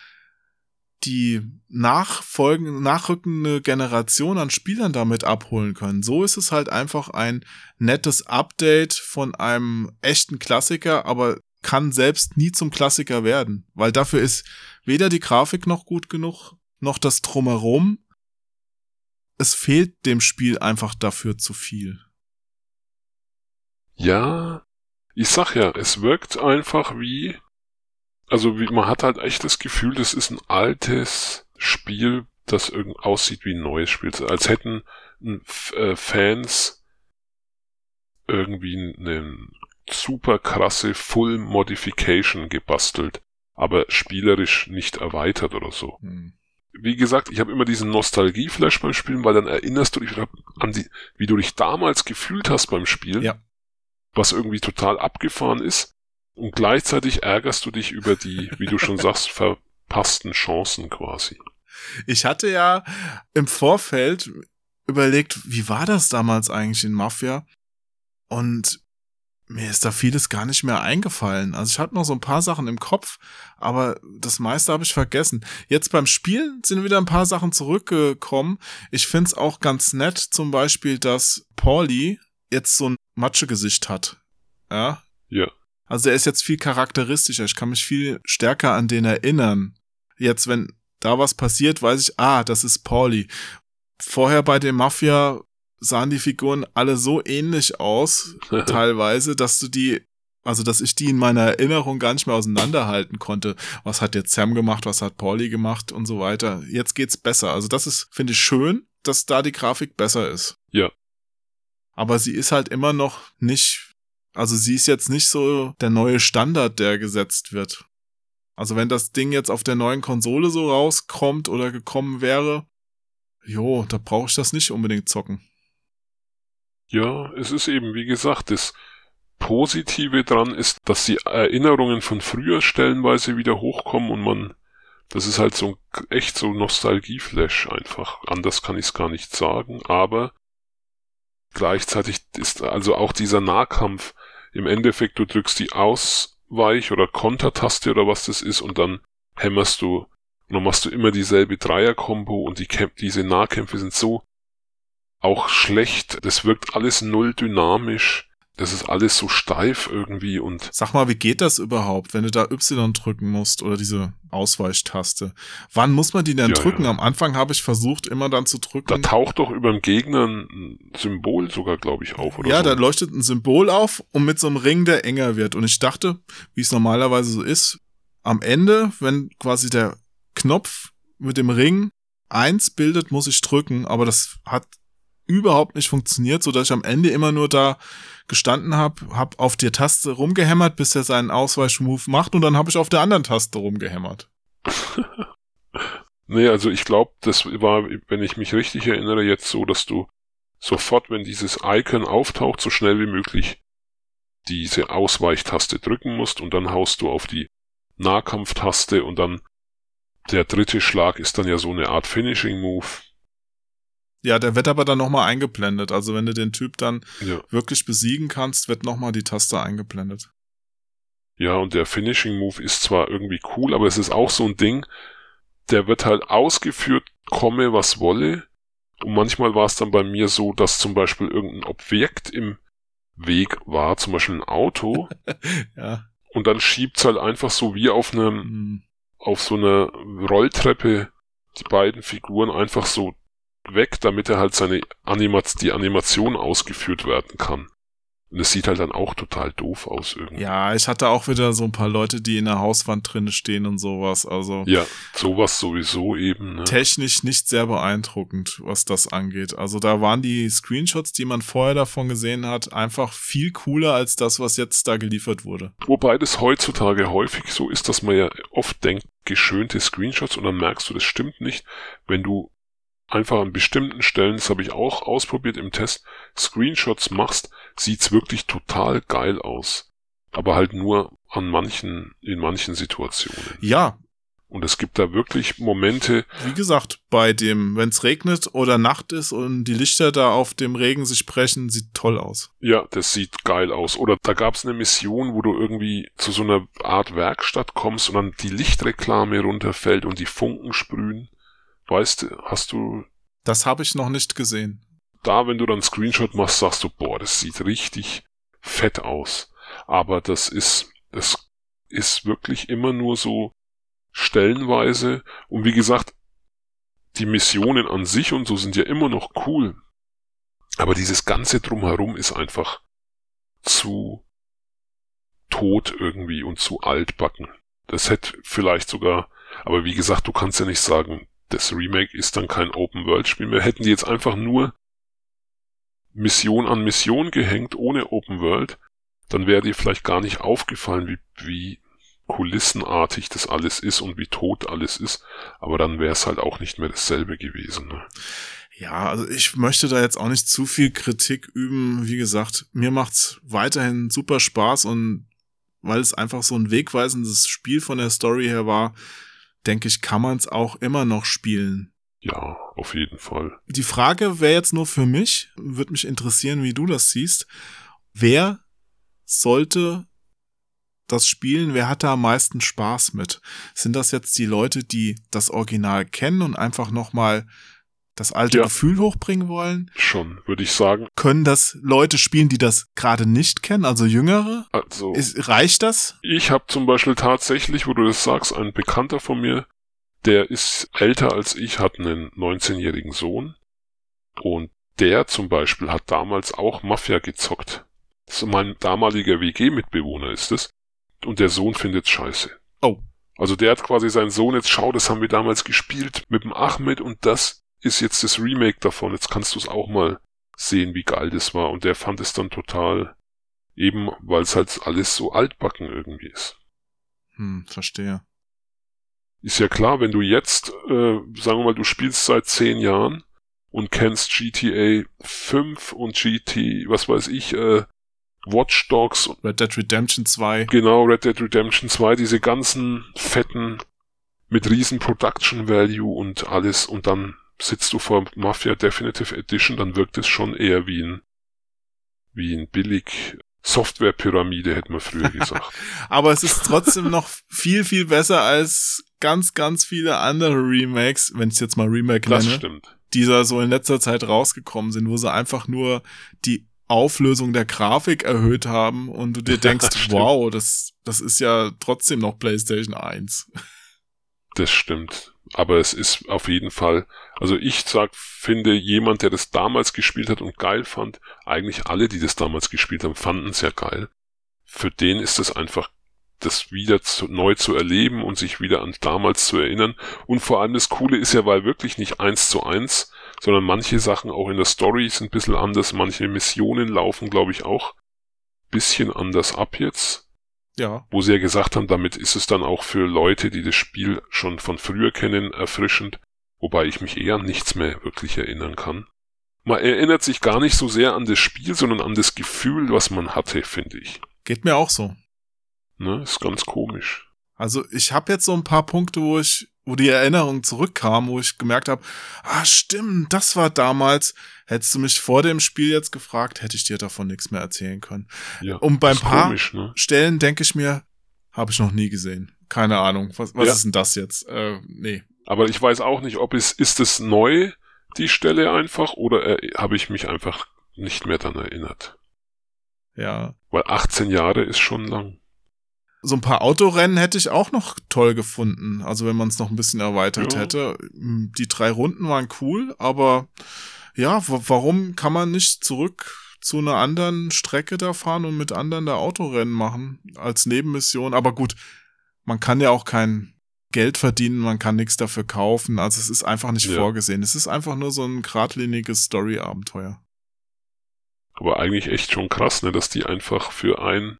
die nachfolgende, nachrückende Generation an Spielern damit abholen können. So ist es halt einfach ein nettes Update von einem echten Klassiker, aber kann selbst nie zum Klassiker werden, weil dafür ist weder die Grafik noch gut genug, noch das Drumherum. Es fehlt dem Spiel einfach dafür zu viel. Ja, ich sag ja, es wirkt einfach wie, also wie, man hat halt echt das Gefühl, das ist ein altes Spiel, das irgend aussieht wie ein neues Spiel. Als hätten äh, Fans irgendwie eine super krasse Full Modification gebastelt, aber spielerisch nicht erweitert oder so. Wie gesagt, ich habe immer diesen Nostalgie-Flash beim Spielen, weil dann erinnerst du dich an die, wie du dich damals gefühlt hast beim Spielen Ja. was irgendwie total abgefahren ist. Und gleichzeitig ärgerst du dich über die, wie du schon sagst, verpassten Chancen quasi. Ich hatte ja im Vorfeld überlegt, wie war das damals eigentlich in Mafia? Und mir ist da vieles gar nicht mehr eingefallen. Also ich hatte noch so ein paar Sachen im Kopf, aber das meiste habe ich vergessen. Jetzt beim Spielen sind wieder ein paar Sachen zurückgekommen. Ich find's auch ganz nett, zum Beispiel, dass Pauli jetzt so ein Matschegesicht hat. Ja. Ja. Also er ist jetzt viel charakteristischer. Ich kann mich viel stärker an den erinnern. Jetzt, wenn da was passiert, weiß ich, ah, das ist Pauli. Vorher bei dem Mafia sahen die Figuren alle so ähnlich aus, teilweise, dass du die, also dass ich die in meiner Erinnerung gar nicht mehr auseinanderhalten konnte. Was hat jetzt Sam gemacht, was hat Pauli gemacht und so weiter. Jetzt geht's besser. Also das ist, finde ich schön, dass da die Grafik besser ist. Ja. Aber sie ist halt immer noch nicht, also sie ist jetzt nicht so der neue Standard, der gesetzt wird. Also wenn das Ding jetzt auf der neuen Konsole so rauskommt oder gekommen wäre, jo, da brauche ich das nicht unbedingt zocken. Ja, es ist eben, wie gesagt, das Positive dran ist, dass die Erinnerungen von früher stellenweise wieder hochkommen und man, das ist halt so ein, echt so Nostalgie-Flash einfach. Anders kann ich es gar nicht sagen, aber gleichzeitig ist also auch dieser Nahkampf im Endeffekt, du drückst die Ausweich- oder Kontertaste oder was das ist und dann hämmerst du und dann machst du immer dieselbe Dreier-Kombo und die Kämp diese Nahkämpfe sind so auch schlecht. Das wirkt alles null dynamisch. Das ist alles so steif irgendwie und Sag mal, wie geht das überhaupt, wenn du da Y drücken musst oder diese Ausweichtaste? Wann muss man die denn Ja, drücken? ja. Am Anfang habe ich versucht, immer dann zu drücken. da taucht doch über dem Gegner ein Symbol sogar, glaube ich, auf oder ja, so. da leuchtet ein Symbol auf und mit so einem Ring, der enger wird. Und ich dachte, wie es normalerweise so ist, am Ende, wenn quasi der Knopf mit dem Ring eins bildet, muss ich drücken, aber das hat überhaupt nicht funktioniert, so dass ich am Ende immer nur da gestanden habe, habe auf der Taste rumgehämmert, bis er seinen Ausweichmove macht und dann habe ich auf der anderen Taste rumgehämmert. Nee, also ich glaube, das war, wenn ich mich richtig erinnere, jetzt so, dass du sofort, wenn dieses Icon auftaucht, so schnell wie möglich diese Ausweichtaste drücken musst und dann haust du auf die Nahkampftaste und dann der dritte Schlag ist dann ja so eine Art Finishing Move. Ja, der wird aber dann nochmal eingeblendet. Also wenn du den Typ dann Ja. wirklich besiegen kannst, wird nochmal die Taste eingeblendet. Ja, und der Finishing Move ist zwar irgendwie cool, aber es ist auch so ein Ding, der wird halt ausgeführt, komme was wolle. Und manchmal war es dann bei mir so, dass zum Beispiel irgendein Objekt im Weg war, zum Beispiel ein Auto. ja. Und dann schiebt's halt einfach so wie auf einem, Hm. auf so einer Rolltreppe die beiden Figuren einfach so weg, damit er halt seine Animat die Animation ausgeführt werden kann. Und es sieht halt dann auch total doof aus irgendwie. Ja, ich hatte auch wieder so ein paar Leute, die in der Hauswand drinne stehen und sowas. Also Ja, sowas sowieso eben. Ne? technisch nicht sehr beeindruckend, was das angeht. Also da waren die Screenshots, die man vorher davon gesehen hat, einfach viel cooler als das, was jetzt da geliefert wurde. Wobei das heutzutage häufig so ist, dass man ja oft denkt, geschönte Screenshots und dann merkst du, das stimmt nicht. Wenn du einfach an bestimmten Stellen, das habe ich auch ausprobiert im Test, Screenshots machst, sieht's wirklich total geil aus. Aber halt nur an manchen, in manchen Situationen. Ja, Und es gibt da wirklich Momente, wie gesagt, bei dem, wenn es regnet oder Nacht ist und die Lichter da auf dem Regen sich brechen, sieht toll aus. ja, das sieht geil aus. Oder da gab's eine Mission, wo du irgendwie zu so einer Art Werkstatt kommst und dann die Lichtreklame runterfällt und die Funken sprühen. Weißt du, hast du Das habe ich noch nicht gesehen. da, wenn du dann einen Screenshot machst, sagst du, boah, das sieht richtig fett aus. Aber das ist, das ist wirklich immer nur so stellenweise. Und wie gesagt, die Missionen an sich und so sind ja immer noch cool. Aber dieses ganze drumherum ist einfach zu tot irgendwie und zu altbacken. Das hätte vielleicht sogar, aber wie gesagt, du kannst ja nicht sagen, das Remake ist dann kein Open-World-Spiel mehr. Hätten die jetzt einfach nur Mission an Mission gehängt, ohne Open World, dann wäre dir vielleicht gar nicht aufgefallen, wie, wie kulissenartig das alles ist und wie tot alles ist. Aber dann wäre es halt auch nicht mehr dasselbe gewesen. Ne? Ja, also ich möchte da jetzt auch nicht zu viel Kritik üben. Wie gesagt, mir macht's weiterhin super Spaß und weil es einfach so ein wegweisendes Spiel von der Story her war, denke ich, kann man es auch immer noch spielen. Ja, auf jeden Fall. Die Frage wäre jetzt nur für mich, würde mich interessieren, wie du das siehst. Wer sollte das spielen? Wer hat da am meisten Spaß mit? Sind das jetzt die Leute, die das Original kennen und einfach nochmal das alte Ja. Gefühl hochbringen wollen? Schon, würde ich sagen. Können das Leute spielen, die das gerade nicht kennen, also Jüngere? Also, Ist, reicht das? ich habe zum Beispiel tatsächlich, wo du das sagst, ein Bekannter von mir, der ist älter als ich, hat einen 19-jährigen Sohn. Und der zum Beispiel hat damals auch Mafia gezockt. Das ist mein damaliger WG-Mitbewohner ist es. Und der Sohn findet scheiße. Oh. Also der hat quasi seinen Sohn jetzt, schau, das haben wir damals gespielt mit dem Ahmed und das ist jetzt das Remake davon. Jetzt kannst du es auch mal sehen, wie geil das war. Und der fand es dann total, eben weil es halt alles so altbacken irgendwie ist. Hm, verstehe. Ist ja klar, wenn du jetzt, äh, sagen wir mal, du spielst seit zehn Jahren und kennst GTA 5 und GT, was weiß ich, äh, Watch Dogs Red Dead Redemption 2. Genau, Red Dead Redemption 2, diese ganzen fetten mit riesen Production Value und alles und dann sitzt du vor Mafia Definitive Edition, dann wirkt es schon eher wie ein wie ein billig Software-Pyramide, hätte man früher gesagt. Aber es ist trotzdem noch viel, viel besser als ganz, ganz viele andere Remakes, wenn ich jetzt mal Remake Das nenne, stimmt. die da so in letzter Zeit rausgekommen sind, wo sie einfach nur die Auflösung der Grafik erhöht haben und du dir denkst, Das wow, das, das ist ja trotzdem noch PlayStation 1. Das stimmt. Aber es ist auf jeden Fall, also ich sag, finde jemand, der das damals gespielt hat und geil fand, eigentlich alle, die das damals gespielt haben, fanden es ja geil. Für den ist es einfach, das wieder zu, neu zu erleben und sich wieder an damals zu erinnern. Und vor allem das Coole ist ja, weil wirklich nicht eins zu eins, sondern manche Sachen auch in der Story sind ein bisschen anders, manche Missionen laufen, glaube ich, auch bisschen anders ab jetzt Ja, wo sie ja gesagt haben, damit ist es dann auch für Leute, die das Spiel schon von früher kennen, erfrischend, wobei ich mich eher an nichts mehr wirklich erinnern kann. Man erinnert sich gar nicht so sehr an das Spiel, sondern an das Gefühl, was man hatte, finde ich. geht mir auch so. Ne, ist ganz komisch. Also ich habe jetzt so ein paar Punkte, wo ich, wo die Erinnerung zurückkam, wo ich gemerkt habe, ah stimmt, das war damals. Hättest du mich vor dem Spiel jetzt gefragt, hätte ich dir davon nichts mehr erzählen können. Ja, Und beim paar komisch, ne? Stellen denke ich mir, Habe ich noch nie gesehen. Keine Ahnung. Was, was Ja. ist denn das jetzt? Äh, nee. Aber ich weiß auch nicht, ob es, ist es neu, die Stelle einfach, oder äh, habe ich mich einfach nicht mehr daran erinnert. Ja. Weil 18 Jahre ist schon lang. So ein paar Autorennen hätte ich auch noch toll gefunden. Also wenn man es noch ein bisschen erweitert Ja. hätte. Die drei Runden waren cool, aber ja, warum kann man nicht zurück zu einer anderen Strecke da fahren und mit anderen da Autorennen machen als Nebenmission? Aber gut, man kann ja auch kein Geld verdienen, man kann nichts dafür kaufen. Also es ist einfach nicht Ja. vorgesehen. Es ist einfach nur so ein geradliniges Story-Abenteuer. Aber eigentlich echt schon krass, ne, dass die einfach für ein,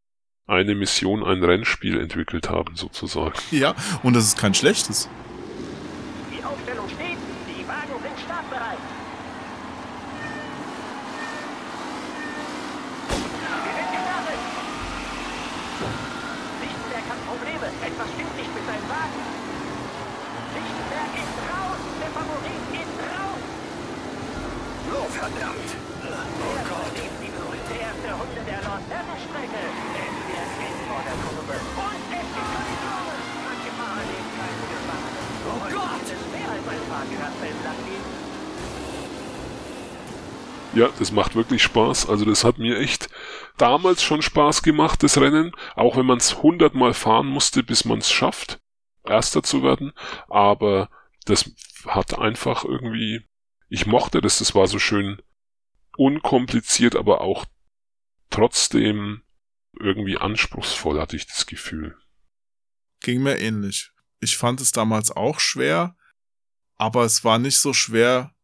eine Mission ein Rennspiel entwickelt haben, sozusagen. Ja, und das ist kein schlechtes. Die Aufstellung steht, die Wagen sind startbereit. Sie sind gestartet. Lichtenberg hat Probleme. Etwas stimmt nicht mit seinem Wagen. Lichtenberg ist raus. Der Favorit ist raus. Oh, verdammt. Oh Gott. Die berühmte erste Runde der Nordweststrecke. Es wird eng vor der Kurve. Und es gibt Kollisionen. Manche Fahrer nehmen keine Gefahr. Oh Gott! Es ist mehr als ein Fahrradfeld lang liegen. Ja, das macht wirklich Spaß. Also das hat mir echt damals schon Spaß gemacht, das Rennen. Auch wenn man es hundertmal fahren musste, bis man es schafft, Erster zu werden. Aber das hat einfach irgendwie, ich mochte das, das war so schön unkompliziert, aber auch trotzdem irgendwie anspruchsvoll, hatte ich das Gefühl. Ging mir ähnlich. Ich fand es damals auch schwer, aber es war nicht so schwer,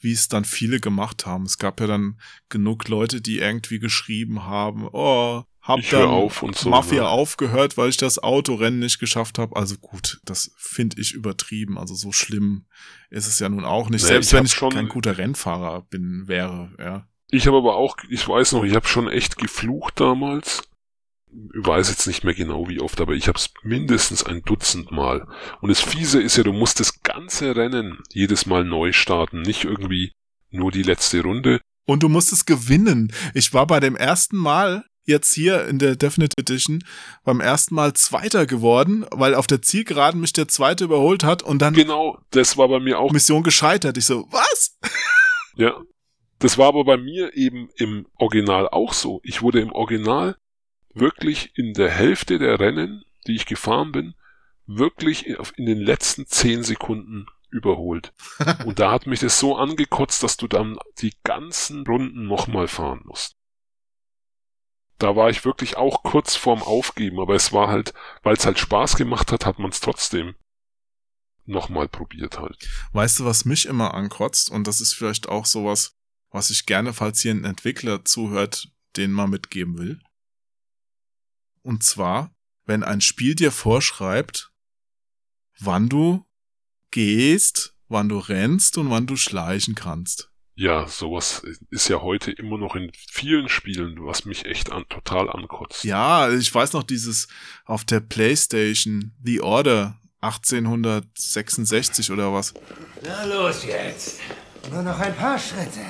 wie es dann viele gemacht haben. Es gab ja dann genug Leute, die irgendwie geschrieben haben, oh, hab Ich dann auf und so, Mafia ne? aufgehört, weil ich das Autorennen nicht geschafft habe. Also gut, das finde ich übertrieben. Also so schlimm ist es ja nun auch nicht. Nee, Selbst ich wenn ich schon- kein guter Rennfahrer bin, wäre, ja. Ich habe aber auch, ich weiß noch, ich habe schon echt geflucht damals. Ich weiß jetzt nicht mehr genau wie oft, aber ich habe es mindestens ein Dutzend Mal. Und das Fiese ist ja, du musst das ganze Rennen jedes Mal neu starten, nicht irgendwie nur die letzte Runde. Und du musst es gewinnen. Ich war bei dem ersten Mal jetzt hier in der Definitive Edition beim ersten Mal Zweiter geworden, weil auf der Zielgeraden mich der Zweite überholt hat und dann Genau, das war bei mir auch. Mission gescheitert. Ich so, was? Ja. Das war aber bei mir eben im Original auch so. Ich wurde im Original wirklich in der Hälfte der Rennen, die ich gefahren bin, wirklich in den letzten zehn Sekunden überholt. Und da hat mich das so angekotzt, dass du dann die ganzen Runden nochmal fahren musst. Da war ich wirklich auch kurz vorm Aufgeben, aber es war halt, weil es halt Spaß gemacht hat, hat man es trotzdem nochmal probiert halt. Weißt du, was mich immer ankotzt? Und das ist vielleicht auch sowas, was ich gerne, falls hier ein Entwickler zuhört, den mal mitgeben will. Und zwar, wenn ein Spiel dir vorschreibt, wann du gehst, wann du rennst und wann du schleichen kannst. Ja, sowas ist ja heute immer noch in vielen Spielen, was mich echt an, total ankotzt. Ja, ich weiß noch dieses auf der Playstation The Order 1866 oder was. Na los jetzt. Nur noch ein paar Schritte.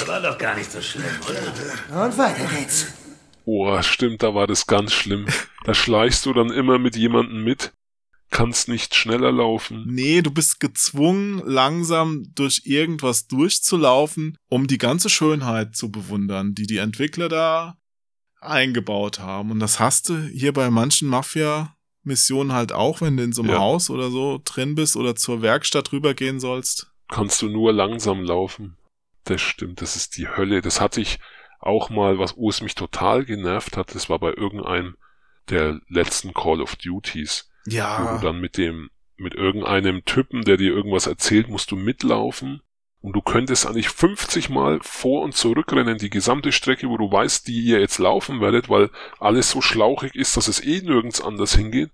Ja, war doch gar nicht so schlimm, oder? Und weiter geht's. Oh, stimmt, da war das ganz schlimm. Da schleichst du dann immer mit jemandem mit, kannst nicht schneller laufen. Nee, du bist gezwungen, langsam durch irgendwas durchzulaufen, um die ganze Schönheit zu bewundern, die die Entwickler da eingebaut haben. Und das hast du hier bei manchen Mafia-Missionen halt auch, wenn du in so einem Ja. Haus oder so drin bist oder zur Werkstatt rübergehen sollst. Kannst du nur langsam laufen. Das stimmt, das ist die Hölle. Das hatte ich auch mal, was, wo es mich total genervt hat, das war bei irgendeinem der letzten Call of Duties. Wo Ja. du dann mit dem, mit irgendeinem Typen, der dir irgendwas erzählt, musst du mitlaufen. Und du könntest eigentlich 50 Mal vor und zurückrennen, die gesamte Strecke, wo du weißt, die ihr jetzt laufen werdet, weil alles so schlauchig ist, dass es eh nirgends anders hingeht.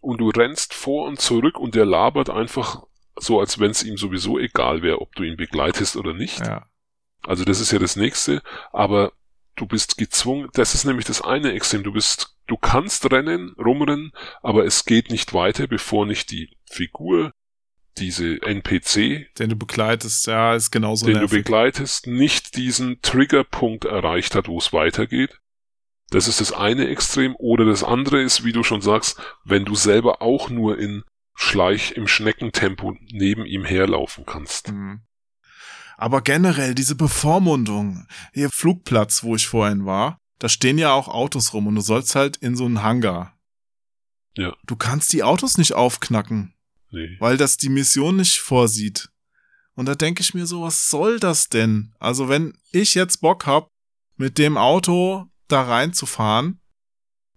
Und du rennst vor und zurück und der labert einfach so, als wenn es ihm sowieso egal wäre, ob du ihn begleitest oder nicht. Ja. Also das ist ja das nächste, aber du bist gezwungen, das ist nämlich das eine Extrem, du bist, du kannst rennen, rumrennen, aber es geht nicht weiter, bevor nicht die Figur diese NPC, Den du begleitest, ja, ist genauso den du nervig. begleitest, nicht diesen Triggerpunkt erreicht hat, wo es weitergeht. Das ist das eine Extrem. Oder das andere ist, wie du schon sagst, wenn du selber auch nur in Schleich im Schneckentempo neben ihm herlaufen kannst. Mhm. Aber generell diese Bevormundung, hier Flugplatz, wo ich vorhin war, da stehen ja auch Autos rum und du sollst halt in so einen Hangar. Ja. Du kannst die Autos nicht aufknacken, Nee. weil das die Mission nicht vorsieht. Und da denke ich mir so, was soll das denn? Also wenn ich jetzt Bock hab, mit dem Auto da reinzufahren,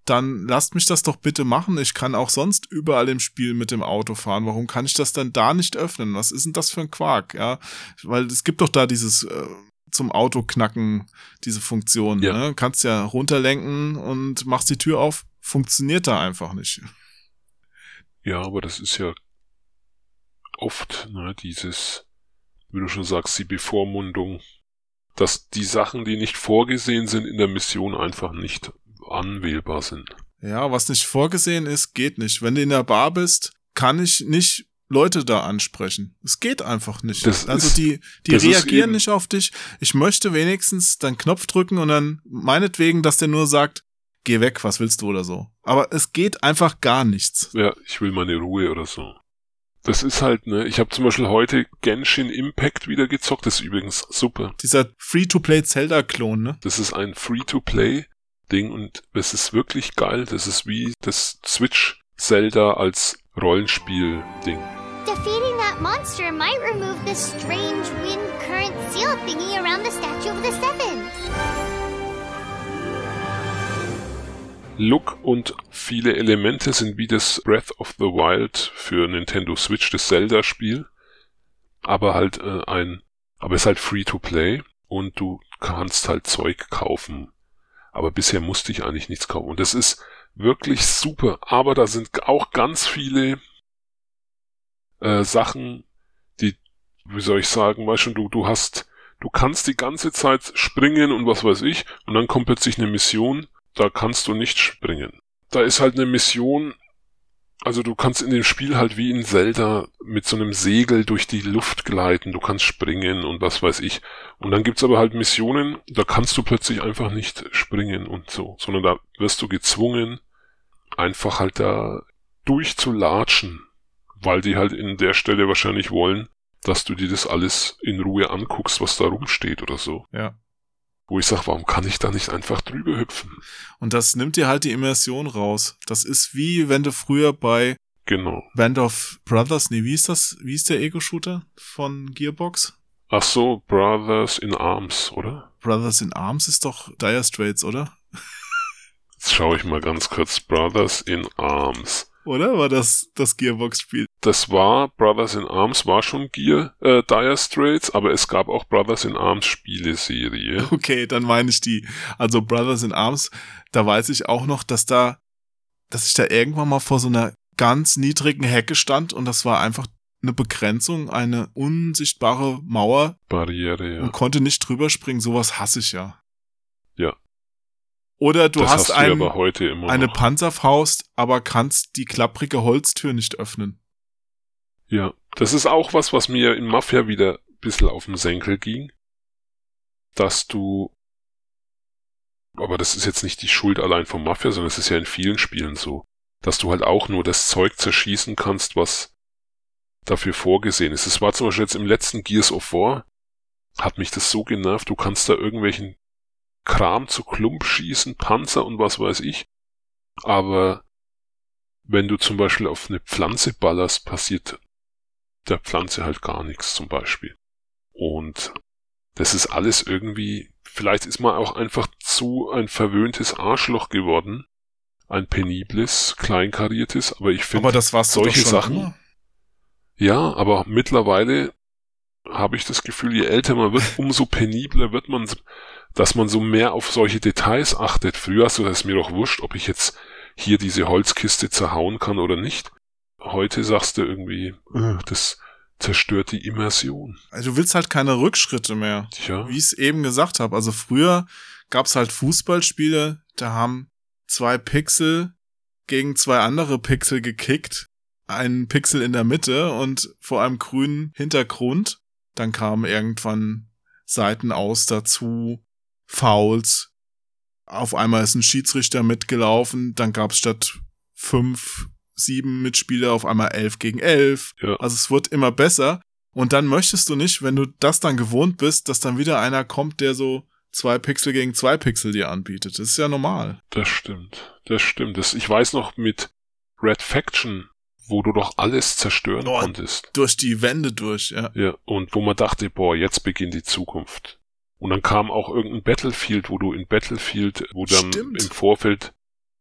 dann lasst mich das doch bitte machen. Ich kann auch sonst überall im Spiel mit dem Auto fahren. Warum kann ich das dann da nicht öffnen? Was ist denn das für ein Quark? Ja, weil es gibt doch da dieses äh, zum Auto knacken diese Funktion. Ja. Ne? Kannst ja runterlenken und machst die Tür auf. Funktioniert da einfach nicht. Ja, aber das ist ja oft, ne, dieses, wie du schon sagst, die Bevormundung, dass die Sachen, die nicht vorgesehen sind in der Mission, einfach nicht anwählbar sind. Ja, was nicht vorgesehen ist, geht nicht. Wenn du in der Bar bist, kann ich nicht Leute da ansprechen. Es geht einfach nicht. Das also ist- die, die reagieren nicht auf dich. Ich möchte wenigstens deinen Knopf drücken und dann meinetwegen, dass der nur sagt, geh weg, was willst du oder so. Aber es geht einfach gar nichts. Ja, ich will meine Ruhe oder so. Das ist halt, ne, ich habe zum Beispiel heute Genshin Impact wieder gezockt, das ist übrigens super. Dieser Free-to-Play Zelda-Klon, ne? Das ist ein Free-to-Play-Ding und es ist wirklich geil. Das ist wie das Switch Zelda als Rollenspiel-Ding. Defeating that monster might remove this strange wind current seal thingy around the Statue of the Seven. Look und viele Elemente sind wie das Breath of the Wild für Nintendo Switch, das Zelda-Spiel. Aber halt äh, ein, aber es ist halt Free-to-Play und du kannst halt Zeug kaufen. Aber bisher musste ich eigentlich nichts kaufen. Und das ist wirklich super. Aber da sind auch ganz viele äh, Sachen, die, wie soll ich sagen, weißt schon, du, du hast, du kannst die ganze Zeit springen und was weiß ich, und dann kommt plötzlich eine Mission, da kannst du nicht springen. Da ist halt eine Mission, also du kannst in dem Spiel halt wie in Zelda mit so einem Segel durch die Luft gleiten, du kannst springen und was weiß ich. Und dann gibt's aber halt Missionen, da kannst du plötzlich einfach nicht springen und so, sondern da wirst du gezwungen, einfach halt da durchzulatschen, weil die halt in der Stelle wahrscheinlich wollen, dass du dir das alles in Ruhe anguckst, was da rumsteht oder so. Ja. Wo ich sag, warum kann ich da nicht einfach drüber hüpfen? Und das nimmt dir halt die Immersion raus. Das ist wie wenn du früher bei Genau. Band of Brothers, nee, wie ist das? Wie ist der Ego-Shooter von Gearbox? Ach so, Brothers in Arms, oder? Brothers in Arms ist doch Dire Straits, oder? Jetzt schaue ich mal ganz kurz. Brothers in Arms. Oder war das das Gearbox-Spiel? Das war, Brothers in Arms war schon Gear, äh, Dire Straits, aber es gab auch Brothers in Arms Spieleserie. Okay, dann meine ich die. Also Brothers in Arms, da weiß ich auch noch, dass da, dass ich da irgendwann mal vor so einer ganz niedrigen Hecke stand und das war einfach eine Begrenzung, eine unsichtbare Mauer Barriere, ja. und konnte nicht drüber springen. Sowas hasse ich ja. Ja. Oder du das hast, hast ein, du eine noch. Panzerfaust, aber kannst die klapprige Holztür nicht öffnen. Ja, das ist auch was, was mir in Mafia wieder ein bisschen auf den Senkel ging. Dass du, aber das ist jetzt nicht die Schuld allein von Mafia, sondern es ist ja in vielen Spielen so, dass du halt auch nur das Zeug zerschießen kannst, was dafür vorgesehen ist. Es war zum Beispiel jetzt im letzten Gears of War, hat mich das so genervt, du kannst da irgendwelchen Kram zu Klump schießen, Panzer und was weiß ich, aber wenn du zum Beispiel auf eine Pflanze ballerst, passiert der Pflanze halt gar nichts zum Beispiel. Und das ist alles irgendwie, vielleicht ist man auch einfach zu ein verwöhntes Arschloch geworden. Ein penibles, kleinkariertes, aber ich finde solche Sachen. immer. Ja, aber mittlerweile habe ich das Gefühl, je älter man wird, umso penibler wird man, dass man so mehr auf solche Details achtet. Früher hast du das mir doch wurscht, ob ich jetzt hier diese Holzkiste zerhauen kann oder nicht. Heute sagst du irgendwie, das zerstört die Immersion. Also du willst halt keine Rückschritte mehr. Tja. Wie ich es eben gesagt habe. Also früher gab's halt Fußballspiele, da haben zwei Pixel gegen zwei andere Pixel gekickt einen Pixel in der Mitte und vor einem grünen Hintergrund. Dann kamen irgendwann Seiten aus dazu, Fouls. Auf einmal ist ein Schiedsrichter mitgelaufen, dann gab es statt fünf, sieben Mitspieler auf einmal elf gegen elf. Ja. Also es wird immer besser. Und dann möchtest du nicht, wenn du das dann gewohnt bist, dass dann wieder einer kommt, der so zwei Pixel gegen zwei Pixel dir anbietet. Das ist ja normal. Das stimmt. Das stimmt. Das, ich weiß noch mit Red Faction, wo du doch alles zerstören Oh, konntest. Durch die Wände durch, ja. Ja, und wo man dachte, boah, jetzt beginnt die Zukunft. Und dann kam auch irgendein Battlefield, wo du in Battlefield, wo dann Stimmt. im Vorfeld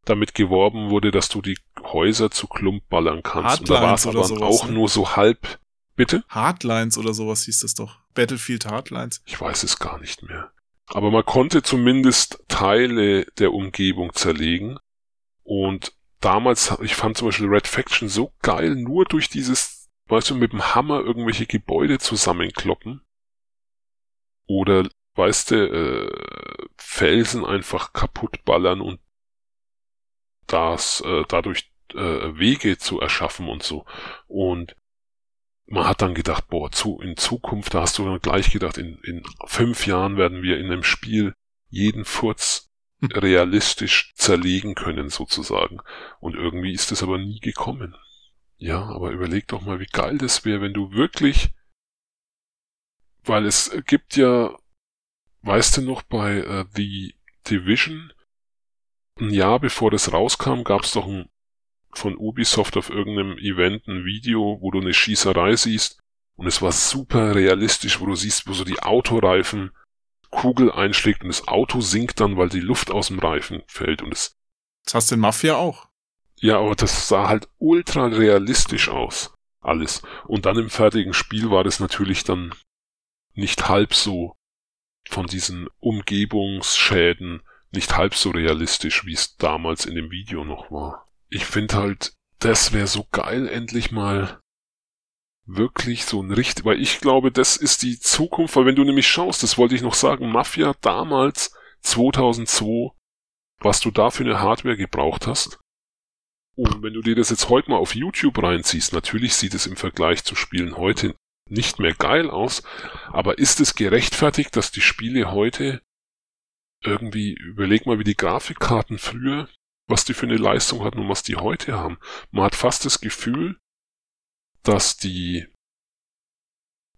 damit geworben wurde, dass du die Häuser zu Klump ballern kannst. und da war es Hardlines aber sowas, auch ne? nur so halb. Bitte? Hardlines oder sowas hieß das doch. Battlefield Hardlines. Ich weiß es gar nicht mehr. Aber man konnte zumindest Teile der Umgebung zerlegen. Und damals, ich fand zum Beispiel Red Faction so geil, nur durch dieses, weißt du, mit dem Hammer irgendwelche Gebäude zusammenkloppen. Oder, weißt du, äh, Felsen einfach kaputtballern und das, äh, dadurch äh, Wege zu erschaffen und so. Und man hat dann gedacht, boah, zu, in Zukunft, da hast du dann gleich gedacht, in, in fünf Jahren werden wir in einem Spiel jeden Furz realistisch zerlegen können, sozusagen. Und irgendwie ist es aber nie gekommen. Ja, aber überleg doch mal, wie geil das wäre, wenn du wirklich, weil es gibt ja, weißt du noch, bei äh, The Division, ein Jahr bevor das rauskam, gab es doch ein von Ubisoft auf irgendeinem Event ein Video, wo du eine Schießerei siehst und es war super realistisch, wo du siehst, wo so die Autoreifen Kugel einschlägt und das Auto sinkt dann, weil die Luft aus dem Reifen fällt und es Das hast du in Mafia auch. ja, aber das sah halt ultra realistisch aus. Alles. Und dann im fertigen Spiel war das natürlich dann nicht halb so von diesen Umgebungsschäden nicht halb so realistisch, wie es damals in dem Video noch war. Ich finde halt, das wäre so geil, endlich mal wirklich so ein richtig, weil ich glaube, das ist die Zukunft, weil wenn du nämlich schaust, das wollte ich noch sagen, Mafia damals, 2002, was du da für eine Hardware gebraucht hast. Und wenn du dir das jetzt heute mal auf YouTube reinziehst, natürlich sieht es im Vergleich zu Spielen heute nicht mehr geil aus, aber ist es gerechtfertigt, dass die Spiele heute irgendwie, überleg mal, wie die Grafikkarten früher, was die für eine Leistung hatten und was die heute haben. Man hat fast das Gefühl, dass die,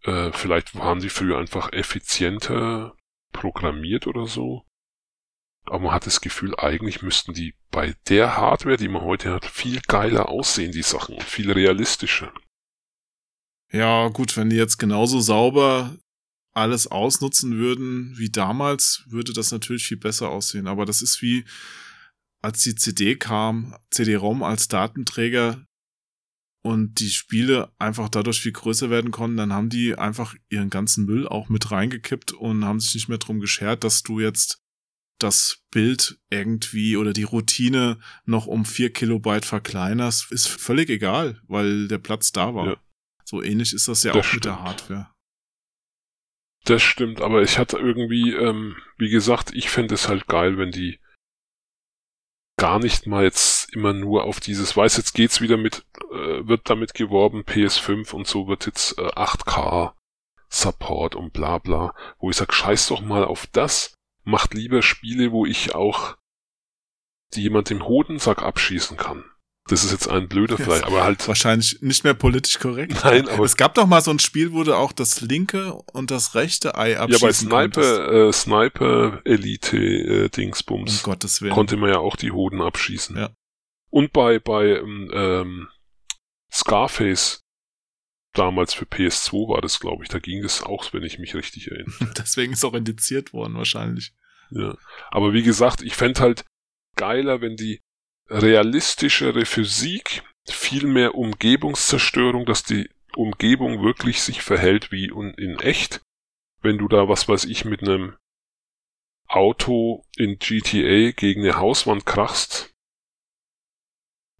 äh, vielleicht waren sie früher einfach effizienter programmiert oder so. Aber man hat das Gefühl, eigentlich müssten die bei der Hardware, die man heute hat, viel geiler aussehen, die Sachen, und viel realistischer. Ja, gut, wenn die jetzt genauso sauber alles ausnutzen würden wie damals, würde das natürlich viel besser aussehen. Aber das ist wie, als die CD kam, CD-ROM als Datenträger und die Spiele einfach dadurch viel größer werden konnten, dann haben die einfach ihren ganzen Müll auch mit reingekippt und haben sich nicht mehr drum geschert, dass du jetzt das Bild irgendwie oder die Routine noch um vier Kilobyte verkleinerst, ist völlig egal, weil der Platz da war. Ja. So ähnlich ist das ja Das auch mit der stimmt. Hardware. Das stimmt, aber ich hatte irgendwie, ähm, wie gesagt, ich fände es halt geil, wenn die gar nicht mal jetzt immer nur auf dieses, weiß jetzt geht's wieder mit, äh, wird damit geworben, PS5 und so wird jetzt äh, 8K Support und bla bla, wo ich sag, scheiß doch mal auf das, macht lieber Spiele, wo ich auch die jemand im Hodensack abschießen kann. Das ist jetzt ein blöder vielleicht, aber halt Wahrscheinlich nicht mehr politisch korrekt. Nein, aber- es gab doch mal so ein Spiel, wo du auch das linke und das rechte Ei ja abschießen bei konntest. Sniper äh, Sniper Elite äh, Dingsbums Um Gottes Willen. konnte man ja auch die Hoden abschießen. Ja. Und bei bei ähm, ähm, Scarface damals für PS2 war das, glaube ich, da ging das auch, wenn ich mich richtig erinnere. Deswegen ist auch indiziert worden wahrscheinlich. Ja. Aber wie gesagt, ich fänd halt geiler, wenn die realistischere Physik, viel mehr Umgebungszerstörung, dass die Umgebung wirklich sich verhält wie in echt. Wenn du da, was weiß ich, mit einem Auto in GTA gegen eine Hauswand krachst,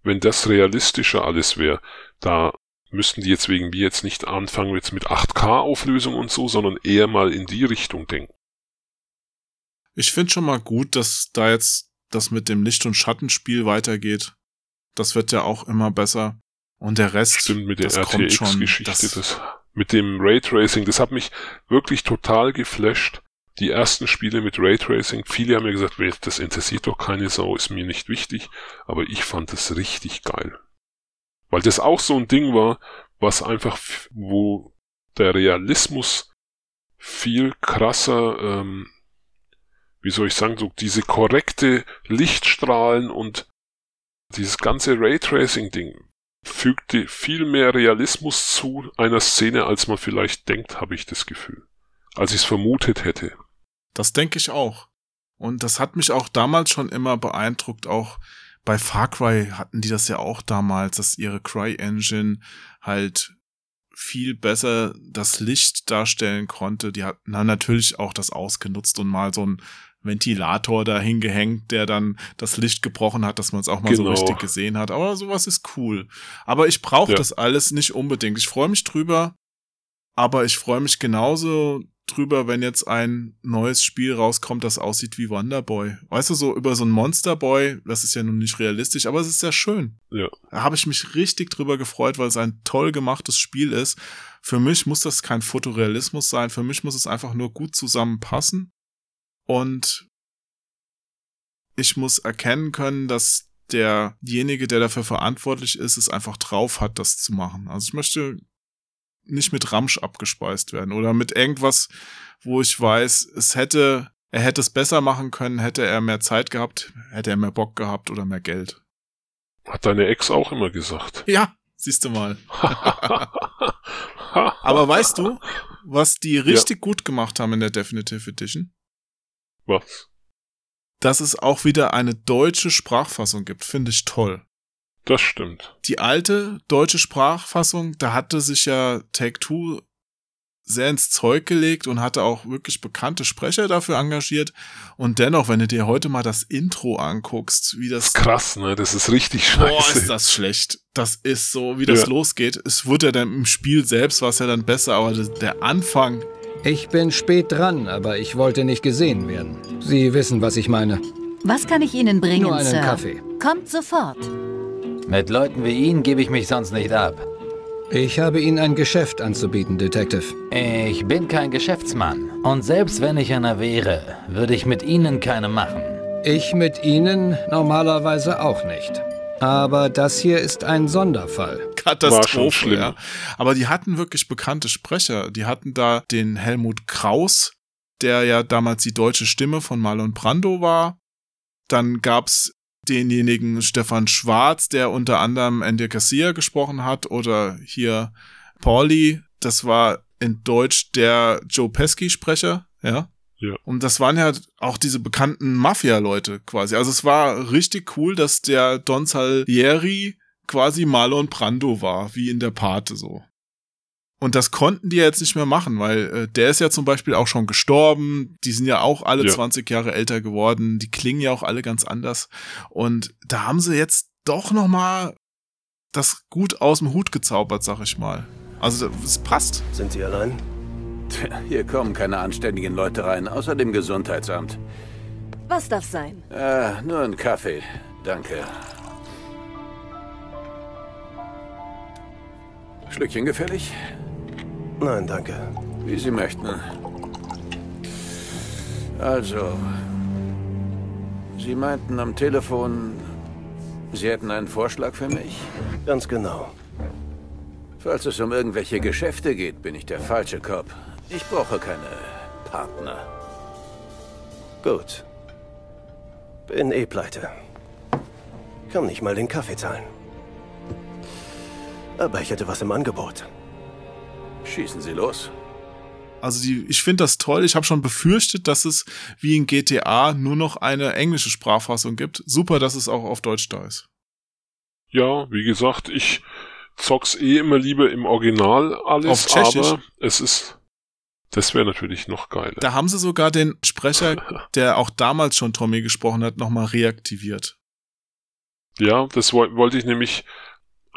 wenn das realistischer alles wäre, da müssten die jetzt wegen wie jetzt nicht anfangen jetzt mit 8K-Auflösung und so, sondern eher mal in die Richtung denken. Ich finde schon mal gut, dass da jetzt das mit dem Licht- und Schattenspiel weitergeht. Das wird ja auch immer besser. Und der Rest, Stimmt, mit der das kommt schon. RTX-Geschichte, Das, das, mit dem Raytracing, das hat mich wirklich total geflasht. Die ersten Spiele mit Raytracing, viele haben mir gesagt, "Weh, das interessiert doch keine Sau, ist mir nicht wichtig, aber ich fand das richtig geil. Weil das auch so ein Ding war, was einfach, wo der Realismus viel krasser, ähm, wie soll ich sagen, so diese korrekte Lichtstrahlen und dieses ganze Raytracing-Ding fügte viel mehr Realismus zu einer Szene, als man vielleicht denkt, habe ich das Gefühl. Als ich es vermutet hätte. das denke ich auch. Und das hat mich auch damals schon immer beeindruckt. Auch bei Far Cry hatten die das ja auch damals, dass ihre Cry-Engine halt viel besser das Licht darstellen konnte. Die hatten natürlich auch das ausgenutzt und mal so ein Ventilator da hingehängt, der dann das Licht gebrochen hat, dass man es auch mal so Genau. richtig gesehen hat. Aber sowas ist cool. Aber ich brauche Ja. das alles nicht unbedingt. Ich freue mich drüber, aber ich freue mich genauso drüber, wenn jetzt ein neues Spiel rauskommt, das aussieht wie Wonderboy. Weißt du, so über so ein Monsterboy, das ist ja nun nicht realistisch, aber es ist sehr schön. Ja. Da habe ich mich richtig drüber gefreut, weil es ein toll gemachtes Spiel ist. Für mich muss das kein Fotorealismus sein, für mich muss es einfach nur gut zusammenpassen. Und ich muss erkennen können, dass derjenige, der dafür verantwortlich ist, es einfach drauf hat, das zu machen. Also ich möchte nicht mit Ramsch abgespeist werden oder mit irgendwas, wo ich weiß, es hätte, er hätte es besser machen können, hätte er mehr Zeit gehabt, hätte er mehr Bock gehabt oder mehr Geld. Hat deine Ex auch immer gesagt. Ja, siehst du mal. Aber weißt du, was die richtig gut gemacht haben in der Definitive Edition? Was? Dass es auch wieder eine deutsche Sprachfassung gibt, finde ich toll. Das stimmt. Die alte deutsche Sprachfassung, da hatte sich ja Take Two sehr ins Zeug gelegt und hatte auch wirklich bekannte Sprecher dafür engagiert. Und dennoch, wenn du dir heute mal das Intro anguckst, wie das. Krass, ne? Das ist richtig scheiße. Boah, ist das schlecht. Das ist so, wie das Ja. losgeht. Es wurde ja dann im Spiel selbst, war es ja dann besser, aber der Anfang, Ich bin spät dran, aber ich wollte nicht gesehen werden. Sie wissen, was ich meine. Was kann ich Ihnen bringen, Nur einen Sir? Kaffee. Kommt sofort. Mit Leuten wie Ihnen gebe ich mich sonst nicht ab. Ich habe Ihnen ein Geschäft anzubieten, Detective. Ich bin kein Geschäftsmann. Und selbst wenn ich einer wäre, würde ich mit Ihnen keine machen. Ich mit Ihnen normalerweise auch nicht. Aber das hier ist ein Sonderfall. Katastrophe, ja. Aber die hatten wirklich bekannte Sprecher. Die hatten da den Helmut Kraus, der ja damals die deutsche Stimme von Marlon Brando war. Dann gab's denjenigen Stefan Schwarz, der unter anderem Andy Garcia gesprochen hat, oder hier Pauli, das war in Deutsch der Joe Pesci-Sprecher, ja. Ja. Und das waren ja auch diese bekannten Mafia-Leute quasi. Also es war richtig cool, dass der Don Salieri quasi Marlon Brando war, wie in der Pate so. Und das konnten die ja jetzt nicht mehr machen, weil äh, der ist ja zum Beispiel auch schon gestorben. Die sind ja auch alle Ja. 20 Jahre älter geworden. Die klingen ja auch alle ganz anders. Und da haben sie jetzt doch noch mal das gut aus dem Hut gezaubert, sag ich mal. Also es passt. Sind Sie allein? Tja, hier kommen keine anständigen Leute rein, außer dem Gesundheitsamt. Was darf sein? Äh, nur ein Kaffee. Danke. Schlückchen gefällig? Nein, danke. Wie Sie möchten. Also, Sie meinten am Telefon, Sie hätten einen Vorschlag für mich? Ganz genau. Falls es um irgendwelche Geschäfte geht, bin ich der falsche Cop. Ich brauche keine Partner. Gut. Bin eh pleite. Kann nicht mal den Kaffee zahlen. Aber ich hätte was im Angebot. Schießen Sie los. Also die, ich finde das toll. Ich habe schon befürchtet, dass es wie in GTA nur noch eine englische Sprachfassung gibt. Super, dass es auch auf Deutsch da ist. Ja, wie gesagt, ich zock's eh immer lieber im Original alles, Auf Tschechisch? aber es ist, das wäre natürlich noch geiler. Da haben sie sogar den Sprecher, der auch damals schon Tommy gesprochen hat, nochmal reaktiviert. Ja, das woll wollte ich nämlich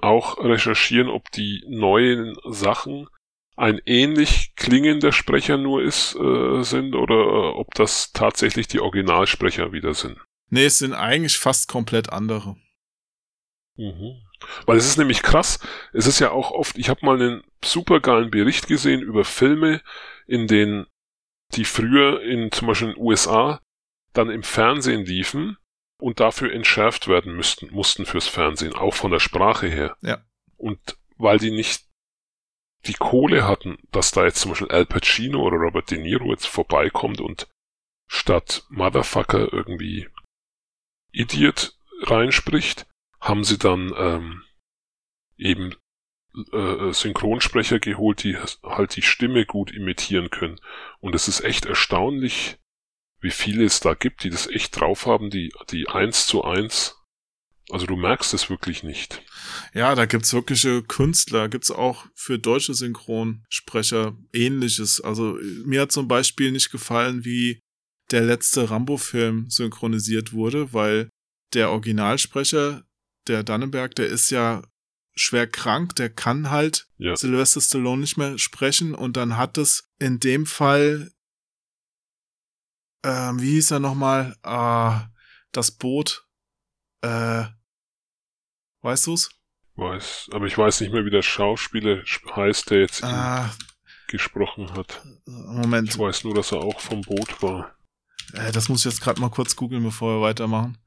auch recherchieren, ob die neuen Sachen ein ähnlich klingender Sprecher nur ist, äh, sind oder äh, ob das tatsächlich die Originalsprecher wieder sind. Nee, es sind eigentlich fast komplett andere. Mhm. Weil es ist nämlich krass, es ist ja auch oft, ich habe mal einen super geilen Bericht gesehen über Filme, in denen die früher in zum Beispiel in den USA dann im Fernsehen liefen und dafür entschärft werden müssten, mussten fürs Fernsehen, auch von der Sprache her. Ja. Und weil die nicht die Kohle hatten, dass da jetzt zum Beispiel Al Pacino oder Robert De Niro jetzt vorbeikommt und statt Motherfucker irgendwie Idiot reinspricht, haben sie dann ähm, eben äh, Synchronsprecher geholt, die halt die Stimme gut imitieren können. Und es ist echt erstaunlich, wie viele es da gibt, die das echt drauf haben, die, die eins zu eins. Also du merkst es wirklich nicht. Ja, da gibt's wirkliche Künstler, gibt's auch für deutsche Synchronsprecher ähnliches. Also mir hat zum Beispiel nicht gefallen, wie der letzte Rambo-Film synchronisiert wurde, weil der Originalsprecher, der Dannenberg, der ist ja schwer krank, der kann halt ja. Sylvester Stallone nicht mehr sprechen und dann hat es in dem Fall, ähm, wie hieß er nochmal, ah, das Boot, äh, weißt du's? Weiß, aber ich weiß nicht mehr, wie der Schauspieler heißt, der jetzt ah, gesprochen hat. Moment. Ich weiß nur, dass er auch vom Boot war. Äh, das muss ich jetzt gerade mal kurz googeln, bevor wir weitermachen.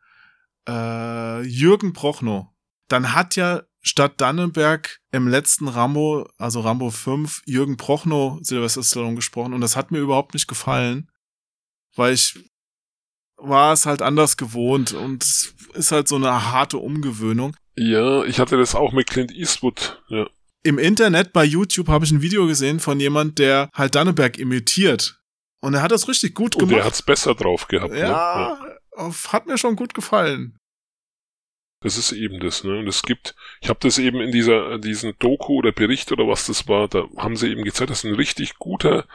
Äh, Jürgen Prochnow. Dann hat ja statt Dannenberg im letzten Rambo, also Rambo 5, Jürgen Prochnow Sylvester Stallone gesprochen und das hat mir überhaupt nicht gefallen, weil ich war es halt anders gewohnt und es ist halt so eine harte Umgewöhnung. Ja, ich hatte das auch mit Clint Eastwood, ja. Im Internet bei YouTube habe ich ein Video gesehen von jemand, der halt Dannenberg imitiert. Und er hat das richtig gut gemacht. Und er hat's besser drauf gehabt. Ja, ne? ja, hat mir schon gut gefallen. Das ist eben das, ne? Und es gibt, ich habe das eben in dieser, diesen Doku oder Bericht oder was das war, da haben sie eben gezeigt, das ist ein richtig guter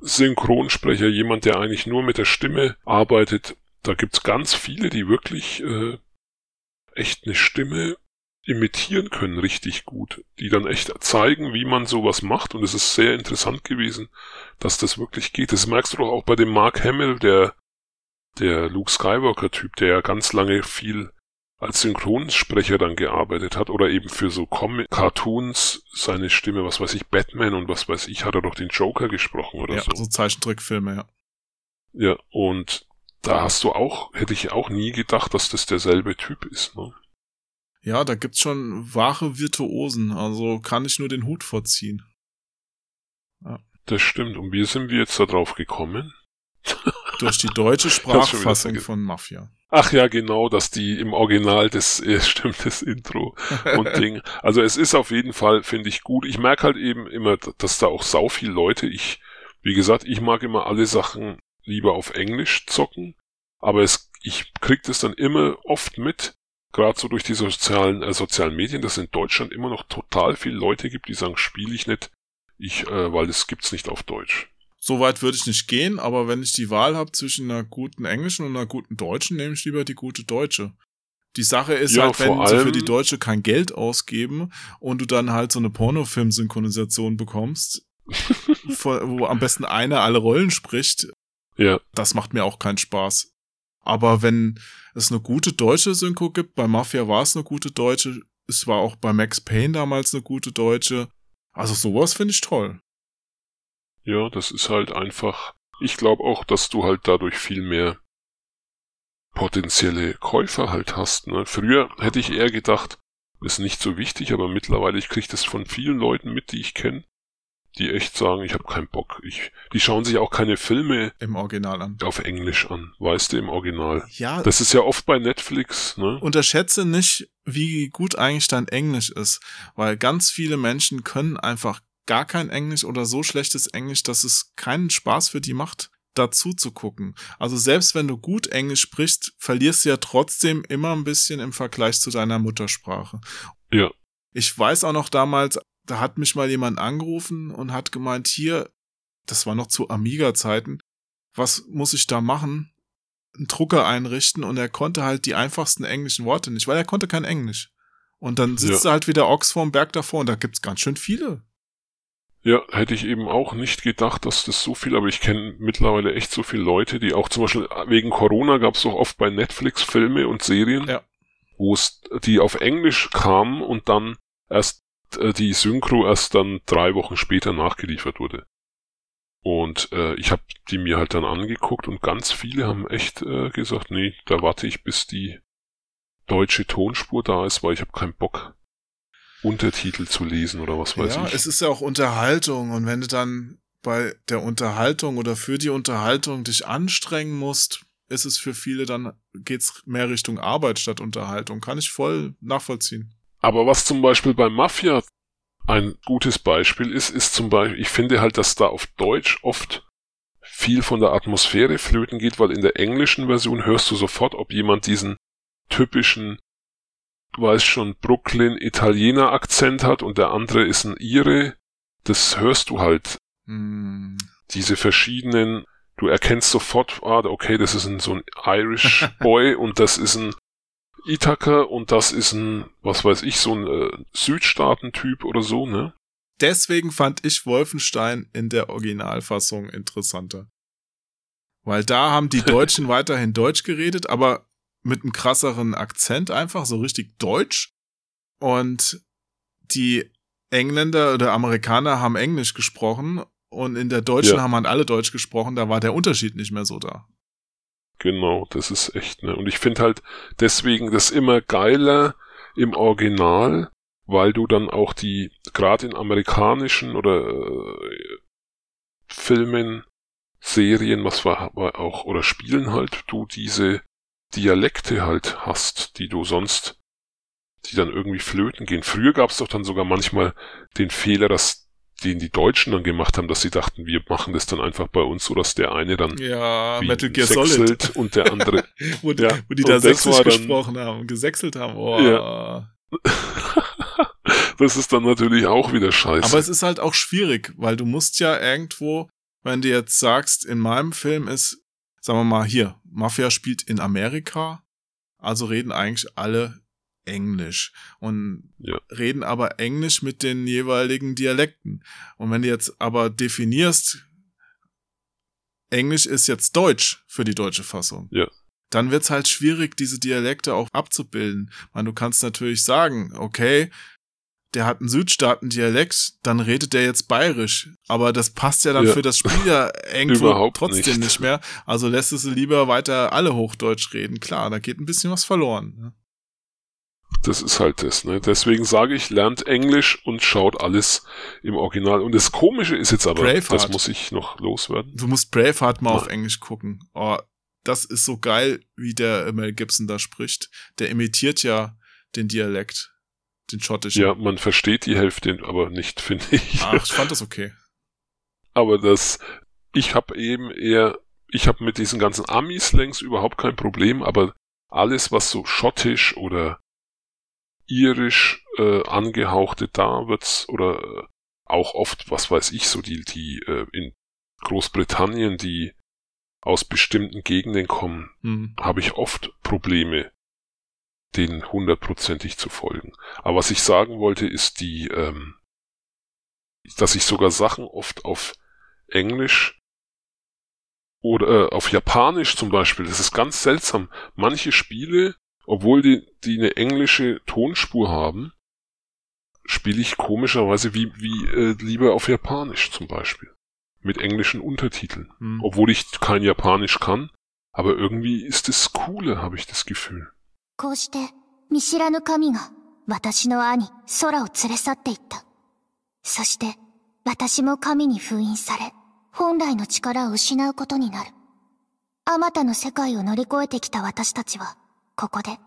Synchronsprecher, jemand, der eigentlich nur mit der Stimme arbeitet. Da gibt's ganz viele, die wirklich äh, echt eine Stimme imitieren können, richtig gut. Die dann echt zeigen, wie man sowas macht. Und es ist sehr interessant gewesen, dass das wirklich geht. Das merkst du doch auch bei dem Mark Hamill, der, der Luke Skywalker-Typ, der ja ganz lange viel als Synchronsprecher dann gearbeitet hat oder eben für so Com Cartoons seine Stimme, was weiß ich, Batman und was weiß ich, hat er doch den Joker gesprochen oder ja, so. so Zeichentrickfilme, ja. Ja, und da hast du auch, hätte ich auch nie gedacht, dass das derselbe Typ ist, ne? Ja, da gibt's schon wahre Virtuosen, also kann ich nur den Hut vorziehen. Ja. Das stimmt. Und wie sind wir jetzt da drauf gekommen? Durch die deutsche Sprachfassung von Mafia. Ach ja, genau, dass die im Original das äh, stimmt das Intro und Ding. Also es ist auf jeden Fall finde ich gut. Ich merke halt eben immer, dass da auch sau viel Leute. Ich, wie gesagt, ich mag immer alle Sachen lieber auf Englisch zocken, aber es, ich krieg das dann immer oft mit, gerade so durch die sozialen äh, sozialen Medien, dass es in Deutschland immer noch total viele Leute gibt, die sagen, spiele ich nicht, ich, äh, weil es gibt's nicht auf Deutsch. So weit würde ich nicht gehen, aber wenn ich die Wahl habe zwischen einer guten englischen und einer guten deutschen, nehme ich lieber die gute deutsche. Die Sache ist Ja, halt, wenn sie für die Deutsche kein Geld ausgeben und du dann halt so eine Pornofilm-Synchronisation bekommst, wo am besten einer alle Rollen spricht, Ja. das macht mir auch keinen Spaß. Aber wenn es eine gute deutsche Synchro gibt, bei Mafia war es eine gute deutsche, es war auch bei Max Payne damals eine gute deutsche. Also sowas finde ich toll. Ja, das ist halt einfach. Ich glaube auch, dass du halt dadurch viel mehr potenzielle Käufer halt hast. Ne? Früher hätte ich eher gedacht, ist nicht so wichtig, aber mittlerweile ich kriege das von vielen Leuten mit, die ich kenne, die echt sagen, ich habe keinen Bock. Ich, die schauen sich auch keine Filme im Original an. Auf Englisch an, weißt du, im Original. Ja. Das ist ja oft bei Netflix, ne? Unterschätze nicht, wie gut eigentlich dein Englisch ist, weil ganz viele Menschen können einfach gar kein Englisch oder so schlechtes Englisch, dass es keinen Spaß für die macht, dazu zu gucken. Also selbst wenn du gut Englisch sprichst, verlierst du ja trotzdem immer ein bisschen im Vergleich zu deiner Muttersprache. Ja. Ich weiß auch noch damals, da hat mich mal jemand angerufen und hat gemeint, hier, das war noch zu Amiga-Zeiten, was muss ich da machen? Einen Drucker einrichten und er konnte halt die einfachsten englischen Worte nicht, weil er konnte kein Englisch. Und dann sitzt Ja. er halt wieder Ochs vorm Berg davor und da gibt's ganz schön viele. Ja, hätte ich eben auch nicht gedacht, dass das so viel, aber ich kenne mittlerweile echt so viele Leute, die auch zum Beispiel wegen Corona gab es auch oft bei Netflix Filme und Serien, Ja. wo es die auf Englisch kamen und dann erst äh, die Synchro erst dann drei Wochen später nachgeliefert wurde. Und äh, ich habe die mir halt dann angeguckt und ganz viele haben echt äh, gesagt, nee, da warte ich, bis die deutsche Tonspur da ist, weil ich habe keinen Bock, Untertitel zu lesen oder was weiß ja, ich. es ist ja auch Unterhaltung und wenn du dann bei der Unterhaltung oder für die Unterhaltung dich anstrengen musst, ist es für viele dann geht's mehr Richtung Arbeit statt Unterhaltung. Kann ich voll nachvollziehen. Aber was zum Beispiel bei Mafia ein gutes Beispiel ist, ist zum Beispiel, ich finde halt, dass da auf Deutsch oft viel von der Atmosphäre flöten geht, weil in der englischen Version hörst du sofort, ob jemand diesen typischen, weiß schon, Brooklyn Italiener Akzent hat und der andere ist ein Ire. Das hörst du halt. Hm. Diese verschiedenen, du erkennst sofort, ah, okay, das ist ein so ein Irish Boy und das ist ein Ithaka und das ist ein, was weiß ich, so ein äh, Südstaaten-Typ oder so, ne? Deswegen fand ich Wolfenstein in der Originalfassung interessanter. Weil da haben die Deutschen weiterhin Deutsch geredet, aber mit einem krasseren Akzent einfach, so richtig Deutsch. Und die Engländer oder Amerikaner haben Englisch gesprochen und in der Deutschen Ja. haben halt alle Deutsch gesprochen, da war der Unterschied nicht mehr so da. Genau, das ist echt, ne? Und ich finde halt deswegen das immer geiler im Original, weil du dann auch die, gerade in amerikanischen oder äh, Filmen, Serien, was war, war auch, oder Spielen halt, du diese Dialekte halt hast, die du sonst, die dann irgendwie flöten gehen. Früher gab es doch dann sogar manchmal den Fehler, dass den die Deutschen dann gemacht haben, dass sie dachten, wir machen das dann einfach bei uns, so dass der eine dann Ja, Metal Gear Solid. und der andere wo, die- ja, wo die da sächsisch dann- gesprochen haben gesächselt haben. Oh. Ja. das ist dann natürlich auch wieder scheiße. Aber es ist halt auch schwierig, weil du musst ja irgendwo, wenn du jetzt sagst, in meinem Film ist, sagen wir mal hier, Mafia spielt in Amerika, also reden eigentlich alle Englisch und Ja. reden aber Englisch mit den jeweiligen Dialekten. Und wenn du jetzt aber definierst, Englisch ist jetzt Deutsch für die deutsche Fassung. Ja. Dann wird's halt schwierig, diese Dialekte auch abzubilden. Man, du kannst natürlich sagen, okay, der hat einen Südstaaten-Dialekt, dann redet der jetzt bayerisch. Aber das passt ja dann Ja. für das Spiel ja irgendwo Überhaupt trotzdem nicht. nicht. mehr. Also lässt es lieber weiter alle Hochdeutsch reden. Klar, da geht ein bisschen was verloren. Ne? Das ist halt das, ne? Deswegen sage ich, lernt Englisch und schaut alles im Original. Und das Komische ist jetzt aber, Braveheart. das muss ich noch loswerden. Du musst Braveheart mal Ja. auf Englisch gucken. Oh, das ist so geil, wie der Mel Gibson da spricht. Der imitiert ja den Dialekt, den schottischen. Ja, man versteht die Hälfte, aber nicht, finde ich. Ach, ich fand das okay. Aber das, ich habe eben eher, ich habe mit diesen ganzen Ami-Slangs überhaupt kein Problem, aber alles, was so schottisch oder irisch äh, angehauchte, da wird's, oder äh, auch oft, was weiß ich, so die, die äh, in Großbritannien, die aus bestimmten Gegenden kommen, Hm. habe ich oft Probleme, denen hundertprozentig zu folgen. Aber was ich sagen wollte, ist die, ähm, dass ich sogar Sachen oft auf Englisch oder äh, auf Japanisch zum Beispiel, das ist ganz seltsam. Manche Spiele, obwohl die, die eine englische Tonspur haben, spiele ich komischerweise wie, wie äh, lieber auf Japanisch zum Beispiel. Mit englischen Untertiteln. Hm. Obwohl ich kein Japanisch kann, aber irgendwie ist es cooler, habe ich das Gefühl. こうして見知らぬ神が私の兄空を連れ去っていった。そして私も神に封印され、本来の力を失うことになる。あまたの世界を乗り越えてきた私たちは、ここで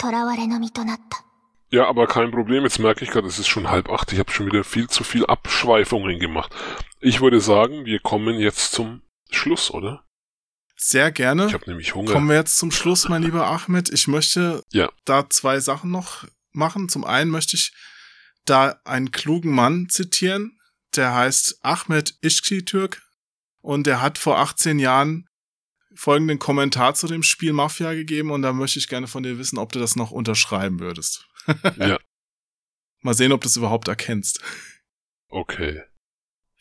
囚われの身となった。Ja, aber kein Problem. Jetzt merke ich gerade, es ist schon halb acht. Ich habe schon wieder viel zu viel Abschweifungen gemacht. Ich würde sagen, wir kommen jetzt zum Schluss, oder? Sehr gerne. Ich habe nämlich Hunger. Kommen wir jetzt zum Schluss, mein lieber Ahmed. Ich möchte Ja. da zwei Sachen noch machen. Zum einen möchte ich da einen klugen Mann zitieren, der heißt Ahmed Işkitürk und der hat vor 18 Jahren folgenden Kommentar zu dem Spiel Mafia gegeben und da möchte ich gerne von dir wissen, ob du das noch unterschreiben würdest. Ja. Mal sehen, ob du es überhaupt erkennst. Okay.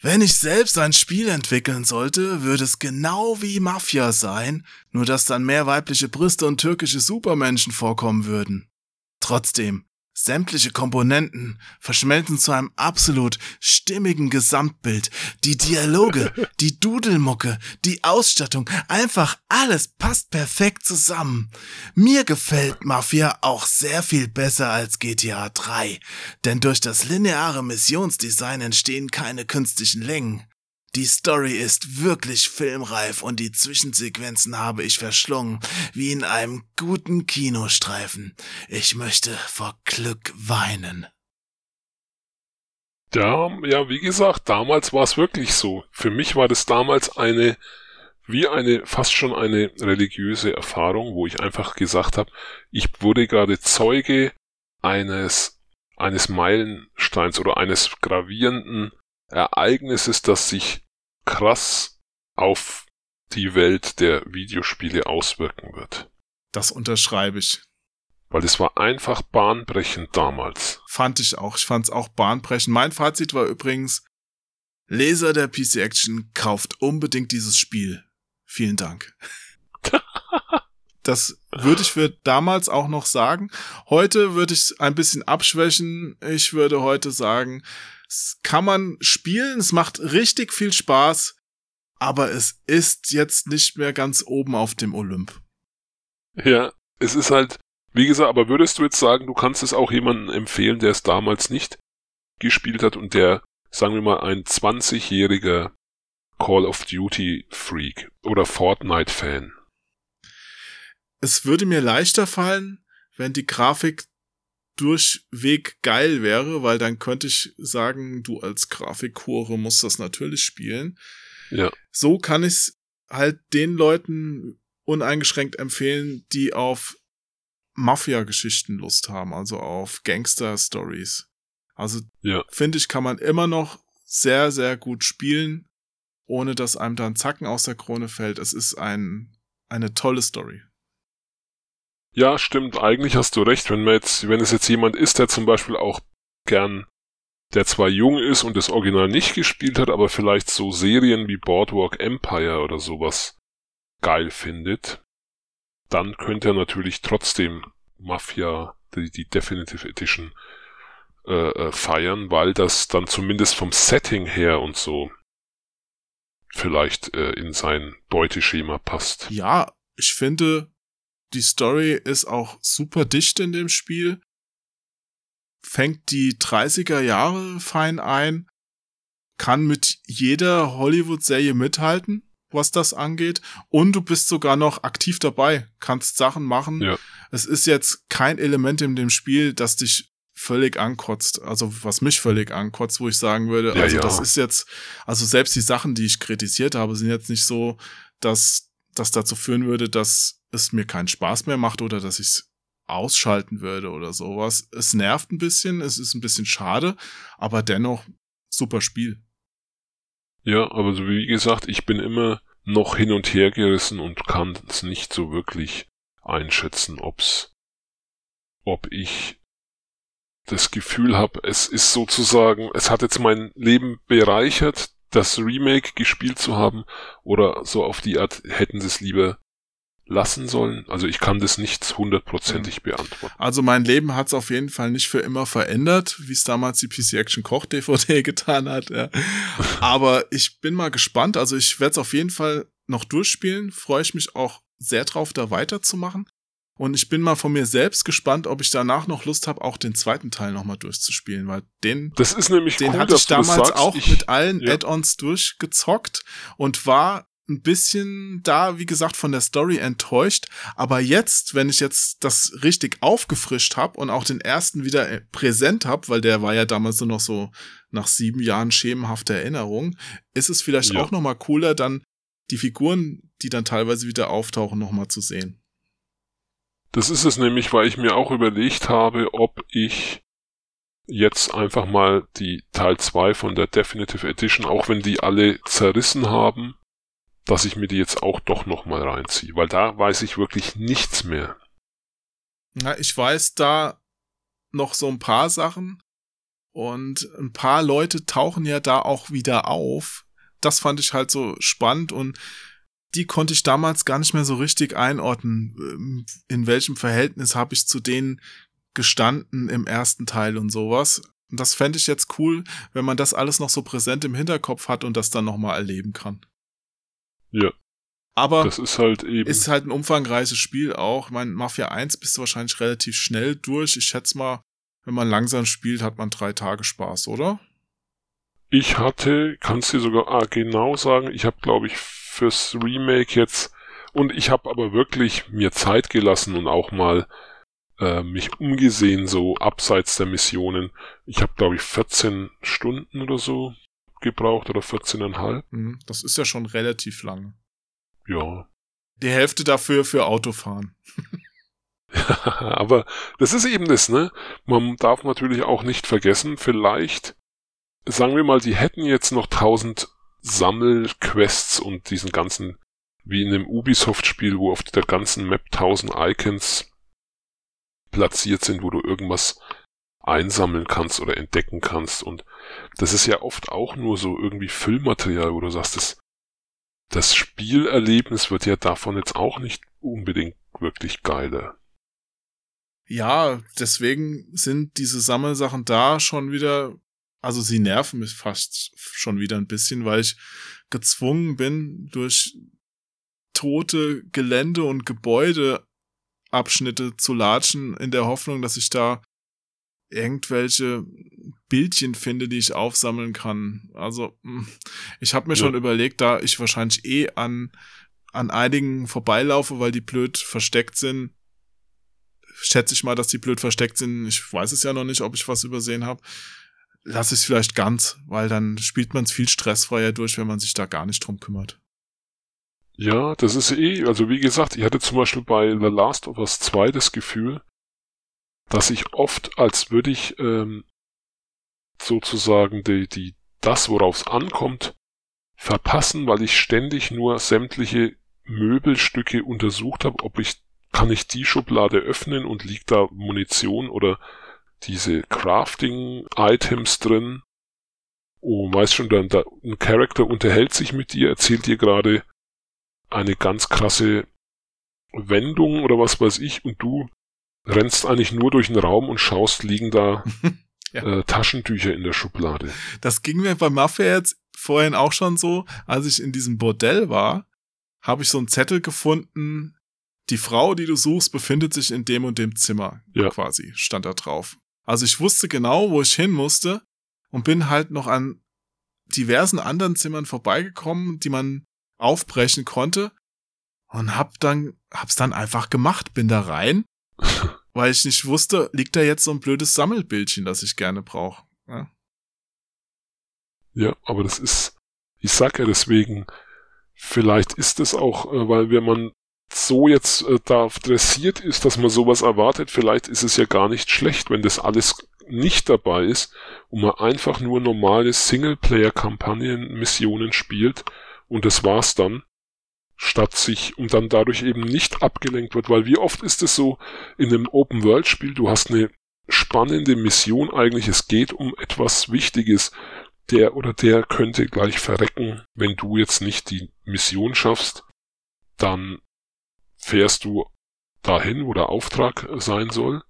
Wenn ich selbst ein Spiel entwickeln sollte, würde es genau wie Mafia sein, nur dass dann mehr weibliche Brüste und türkische Supermenschen vorkommen würden. Trotzdem, sämtliche Komponenten verschmelzen zu einem absolut stimmigen Gesamtbild. Die Dialoge, die Dudelmucke, die Ausstattung, einfach alles passt perfekt zusammen. Mir gefällt Mafia auch sehr viel besser als GTA 3, denn durch das lineare Missionsdesign entstehen keine künstlichen Längen. Die Story ist wirklich filmreif und die Zwischensequenzen habe ich verschlungen, wie in einem guten Kinostreifen. Ich möchte vor Glück weinen. Ja, ja, wie gesagt, damals war es wirklich so. Für mich war das damals eine, wie eine, fast schon eine religiöse Erfahrung, wo ich einfach gesagt habe, ich wurde gerade Zeuge eines, eines Meilensteins oder eines gravierenden Ereignisses, das sich krass auf die Welt der Videospiele auswirken wird. Das unterschreibe ich. Weil es war einfach bahnbrechend damals. Fand ich auch. Ich fand es auch bahnbrechend. Mein Fazit war übrigens, Leser der PC Action kauft unbedingt dieses Spiel. Vielen Dank. Das würde ich für damals auch noch sagen. Heute würde ich es ein bisschen abschwächen. Ich würde heute sagen, es kann man spielen, es macht richtig viel Spaß, aber es ist jetzt nicht mehr ganz oben auf dem Olymp. Ja, es ist halt, wie gesagt, aber würdest du jetzt sagen, du kannst es auch jemandem empfehlen, der es damals nicht gespielt hat und der, sagen wir mal, ein 20-jähriger Call of Duty Freak oder Fortnite Fan es würde mir leichter fallen, wenn die Grafik durchweg geil wäre, weil dann könnte ich sagen, du als Grafikhure musst das natürlich spielen. Ja. So kann ich es halt den Leuten uneingeschränkt empfehlen, die auf Mafia-Geschichten Lust haben, also auf Gangster-Stories. Also ja. finde ich, kann man immer noch sehr, sehr gut spielen, ohne dass einem dann Zacken aus der Krone fällt. Es ist ein, eine tolle Story. Ja, stimmt. Eigentlich hast du recht. Wenn man jetzt, wenn es jetzt jemand ist, der zum Beispiel auch gern, der zwar jung ist und das Original nicht gespielt hat, aber vielleicht so Serien wie Boardwalk Empire oder sowas geil findet, dann könnte er natürlich trotzdem Mafia, die, die Definitive Edition, äh, äh, feiern, weil das dann zumindest vom Setting her und so vielleicht äh, in sein Beuteschema passt. Ja, ich finde, die Story ist auch super dicht in dem Spiel. Fängt die 30er Jahre fein ein. Kann mit jeder Hollywood-Serie mithalten, was das angeht. Und du bist sogar noch aktiv dabei. Kannst Sachen machen. Ja. Es ist jetzt kein Element in dem Spiel, das dich völlig ankotzt, also was mich völlig ankotzt, wo ich sagen würde, ja, also ja. das ist jetzt, also selbst die Sachen, die ich kritisiert habe, sind jetzt nicht so, dass das dazu führen würde, dass es mir keinen Spaß mehr macht oder dass ich es ausschalten würde oder sowas. Es nervt ein bisschen, es ist ein bisschen schade, aber dennoch super Spiel. Ja, aber so wie gesagt, ich bin immer noch hin und her gerissen und kann es nicht so wirklich einschätzen, ob's, ob ich das Gefühl habe, es ist sozusagen, es hat jetzt mein Leben bereichert, das Remake gespielt zu haben, oder so auf die Art hätten sie es lieber lassen sollen? Also ich kann das nicht hundertprozentig beantworten. Also mein Leben hat es auf jeden Fall nicht für immer verändert, wie es damals die PC Action Koch DVD getan hat. Ja. Aber ich bin mal gespannt. Also ich werde es auf jeden Fall noch durchspielen. Freue ich mich auch sehr drauf, da weiterzumachen. Und ich bin mal von mir selbst gespannt, ob ich danach noch Lust habe, auch den zweiten Teil nochmal durchzuspielen, weil den, das ist nämlich den cool, hatte ich damals auch ich, mit allen ja. Add-ons durchgezockt und war ein bisschen da, wie gesagt, von der Story enttäuscht. Aber jetzt, wenn ich jetzt das richtig aufgefrischt habe und auch den ersten wieder äh, präsent habe, weil der war ja damals nur noch so nach sieben Jahren schemenhafte Erinnerung, ist es vielleicht Ja. auch noch mal cooler, dann die Figuren, die dann teilweise wieder auftauchen, noch mal zu sehen. Das ist es nämlich, weil ich mir auch überlegt habe, ob ich jetzt einfach mal die Teil 2 von der Definitive Edition, auch wenn die alle zerrissen haben, dass ich mir die jetzt auch doch nochmal reinziehe, weil da weiß ich wirklich nichts mehr. Na, ich weiß da noch so ein paar Sachen und ein paar Leute tauchen ja da auch wieder auf. Das fand ich halt so spannend und die konnte ich damals gar nicht mehr so richtig einordnen. Ähm, In welchem Verhältnis habe ich zu denen gestanden im ersten Teil und sowas. Und das fände ich jetzt cool, wenn man das alles noch so präsent im Hinterkopf hat und das dann nochmal erleben kann. Ja. Aber das ist halt eben. Ist halt ein umfangreiches Spiel auch. Mein Mafia 1 bist du wahrscheinlich relativ schnell durch. Ich schätze mal, wenn man langsam spielt, hat man drei Tage Spaß, oder? Ich hatte, kannst du sogar ah, genau sagen, ich habe, glaube ich, fürs Remake jetzt und ich habe aber wirklich mir Zeit gelassen und auch mal äh, mich umgesehen, so abseits der Missionen. Ich habe, glaube ich, 14 Stunden oder so gebraucht oder 14,5. Mhm, das ist ja schon relativ lang. Ja. Die Hälfte dafür für Autofahren. aber das ist eben das, ne? Man darf natürlich auch nicht vergessen, vielleicht, sagen wir mal, die hätten jetzt noch 1000 Sammelquests und diesen ganzen, wie in einem Ubisoft-Spiel, wo auf der ganzen Map 1000 Icons platziert sind, wo du irgendwas einsammeln kannst oder entdecken kannst. Und das ist ja oft auch nur so irgendwie Füllmaterial, wo du sagst, das, das Spielerlebnis wird ja davon jetzt auch nicht unbedingt wirklich geiler. Ja, deswegen sind diese Sammelsachen da schon wieder, also sie nerven mich fast schon wieder ein bisschen, weil ich gezwungen bin, durch tote Gelände und Gebäude Abschnitte zu latschen, in der Hoffnung, dass ich da irgendwelche Bildchen finde, die ich aufsammeln kann. Also hm, ich habe mir ja. schon überlegt, da ich wahrscheinlich eh an an einigen vorbeilaufe, weil die blöd versteckt sind. Schätze ich mal, dass die blöd versteckt sind. Ich weiß es ja noch nicht, ob ich was übersehen habe. Lass ich es vielleicht ganz, weil dann spielt man es viel stressfreier durch, wenn man sich da gar nicht drum kümmert. Ja, das ist eh, also wie gesagt, ich hatte zum Beispiel bei The Last of Us 2 das Gefühl, dass ich oft, als würde ich ähm, sozusagen die, die, das, worauf es ankommt, verpassen, weil ich ständig nur sämtliche Möbelstücke untersucht habe, ob ich, kann ich die Schublade öffnen und liegt da Munition oder diese Crafting-Items drin. Oh, weißt schon, dann, da, ein Charakter unterhält sich mit dir, erzählt dir gerade, eine ganz krasse Wendung oder was weiß ich und du rennst eigentlich nur durch den Raum und schaust, liegen da ja. äh, Taschentücher in der Schublade. Das ging mir bei Mafia jetzt vorhin auch schon so, als ich in diesem Bordell war, habe ich so einen Zettel gefunden, die Frau, die du suchst, befindet sich in dem und dem Zimmer. Ja. Quasi, stand da drauf. Also ich wusste genau, wo ich hin musste und bin halt noch an diversen anderen Zimmern vorbeigekommen, die man aufbrechen konnte und hab dann hab's dann einfach gemacht, bin da rein, weil ich nicht wusste, liegt da jetzt so ein blödes Sammelbildchen, das ich gerne brauche. Ja. ja, aber das ist, ich sag ja deswegen, vielleicht ist es auch, äh, weil wenn man so jetzt äh, da dressiert ist, dass man sowas erwartet, vielleicht ist es ja gar nicht schlecht, wenn das alles nicht dabei ist und man einfach nur normale Singleplayer-Kampagnen-Missionen spielt und das war's dann, statt sich und dann dadurch eben nicht abgelenkt wird, weil wie oft ist es so in einem Open-World-Spiel, du hast eine spannende Mission eigentlich, es geht um etwas Wichtiges, der oder der könnte gleich verrecken, wenn du jetzt nicht die Mission schaffst, dann fährst du dahin, wo der Auftrag sein soll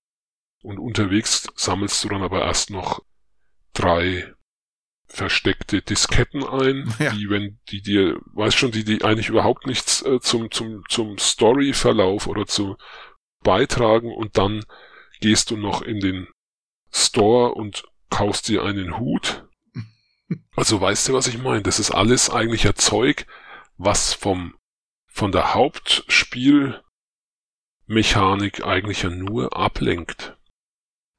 und unterwegs sammelst du dann aber erst noch drei versteckte Disketten ein, ja. die, wenn die dir, weißt schon, die, die eigentlich überhaupt nichts äh, zum, zum, zum Story-Verlauf oder zu beitragen und dann gehst du noch in den Store und kaufst dir einen Hut. Also weißt du, was ich meine? Das ist alles eigentlich ja Zeug, was vom, von der Hauptspielmechanik eigentlich ja nur ablenkt.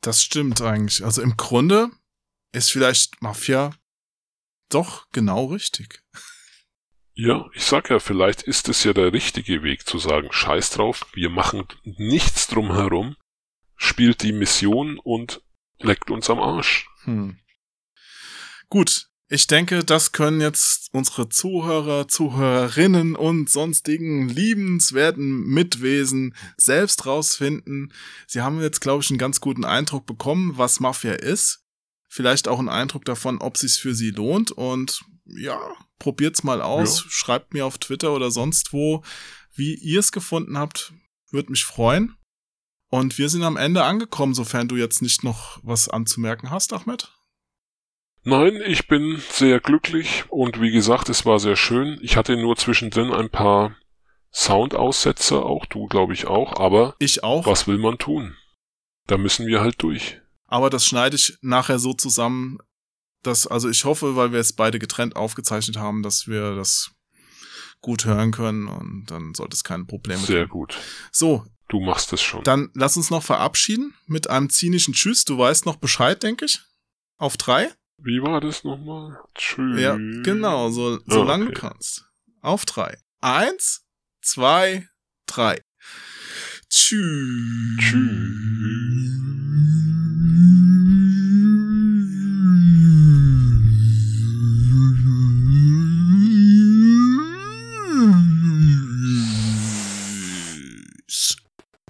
Das stimmt eigentlich. Also im Grunde ist vielleicht Mafia doch genau richtig. Ja, ich sag ja, vielleicht ist es ja der richtige Weg zu sagen, scheiß drauf, wir machen nichts drumherum, spielt die Mission und leckt uns am Arsch. Hm. Gut, ich denke, das können jetzt unsere Zuhörer, Zuhörerinnen und sonstigen liebenswerten Mitwesen selbst rausfinden. Sie haben jetzt, glaube ich, einen ganz guten Eindruck bekommen, was Mafia ist vielleicht auch einen Eindruck davon, ob sich's für sie lohnt und ja, probiert's mal aus, ja. schreibt mir auf Twitter oder sonst wo, wie ihr es gefunden habt, würde mich freuen. Und wir sind am Ende angekommen, sofern du jetzt nicht noch was anzumerken hast, Ahmed. Nein, ich bin sehr glücklich und wie gesagt, es war sehr schön. Ich hatte nur zwischendrin ein paar Soundaussetzer, auch du, glaube ich, auch, aber ich auch. Was will man tun? Da müssen wir halt durch. Aber das schneide ich nachher so zusammen, dass, also ich hoffe, weil wir es beide getrennt aufgezeichnet haben, dass wir das gut hören können und dann sollte es keine Probleme Sehr geben. gut. So. Du machst es schon. Dann lass uns noch verabschieden mit einem zynischen Tschüss. Du weißt noch Bescheid, denke ich. Auf drei. Wie war das nochmal? Tschüss. Ja, genau, so, solange okay. du kannst. Auf drei. Eins, zwei, drei. Tschüss.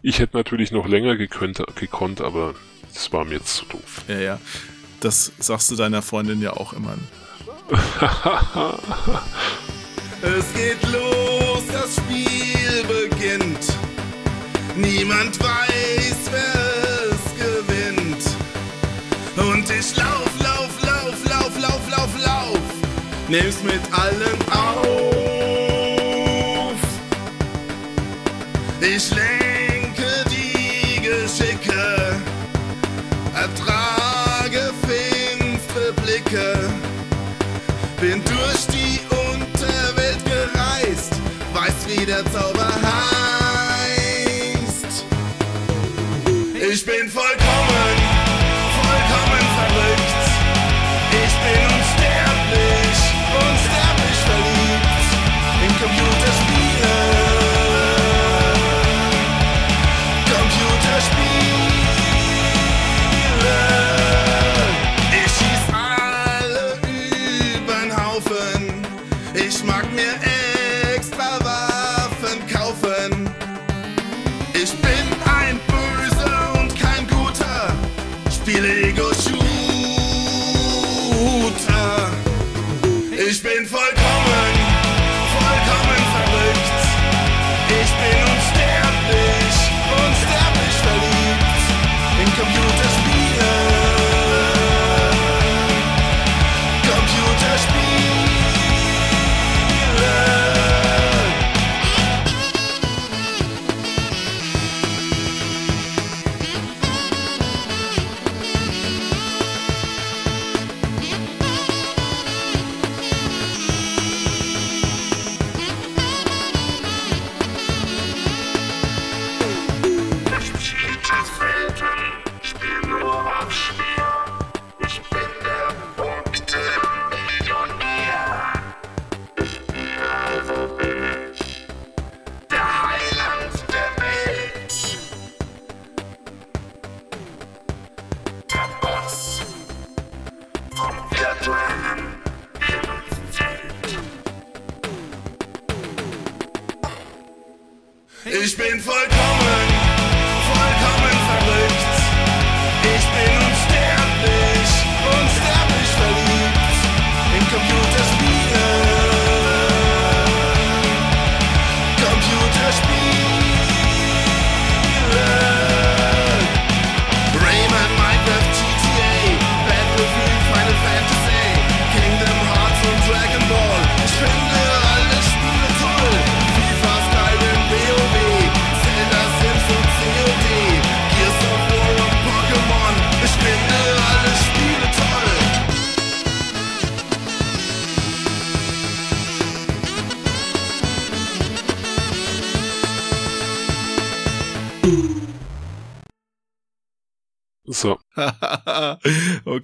Ich hätte natürlich noch länger gekönnt, gekonnt, aber das war mir jetzt zu doof. Ja, ja. Das sagst du deiner Freundin ja auch immer. Es geht los, das Spiel beginnt. Niemand weiß, wer es gewinnt. Und ich lauf, lauf, lauf, lauf, lauf, lauf, lauf. Nimm's mit allen auf. Ich lenke die Geschicke, ertrage finstere Blicke. Bin durch die Unterwelt gereist, weiß wie der Zauber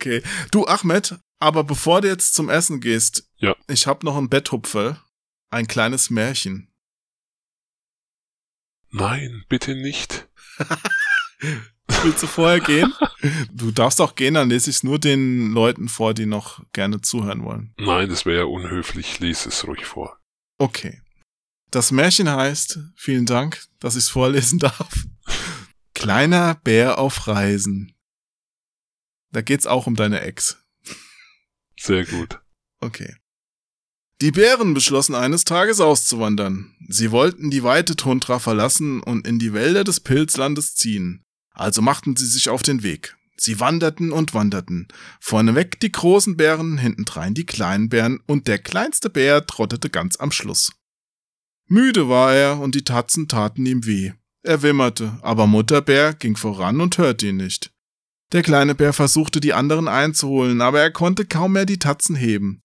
okay. Du, Ahmed, aber bevor du jetzt zum Essen gehst, ja. ich habe noch ein Betthupferl. Ein kleines Märchen. Nein, bitte nicht. Willst du vorher gehen? Du darfst auch gehen, dann lese ich es nur den Leuten vor, die noch gerne zuhören wollen. Nein, das wäre ja unhöflich. Lese es ruhig vor. Okay. Das Märchen heißt, vielen Dank, dass ich es vorlesen darf. Kleiner Bär auf Reisen. Da geht's auch um deine Ex. Sehr gut. Okay. Die Bären beschlossen eines Tages auszuwandern. Sie wollten die weite Tundra verlassen und in die Wälder des Pilzlandes ziehen. Also machten sie sich auf den Weg. Sie wanderten und wanderten. Vorneweg die großen Bären, hintendrein die kleinen Bären und der kleinste Bär trottete ganz am Schluss. Müde war er und die Tatzen taten ihm weh. Er wimmerte, aber Mutterbär ging voran und hörte ihn nicht. Der kleine Bär versuchte die anderen einzuholen, aber er konnte kaum mehr die Tatzen heben.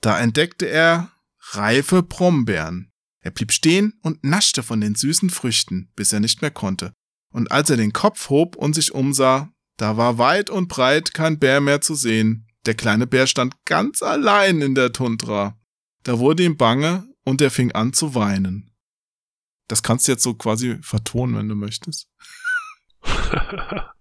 Da entdeckte er reife Brombeeren. Er blieb stehen und naschte von den süßen Früchten, bis er nicht mehr konnte. Und als er den Kopf hob und sich umsah, da war weit und breit kein Bär mehr zu sehen. Der kleine Bär stand ganz allein in der Tundra. Da wurde ihm bange und er fing an zu weinen. Das kannst du jetzt so quasi vertonen, wenn du möchtest.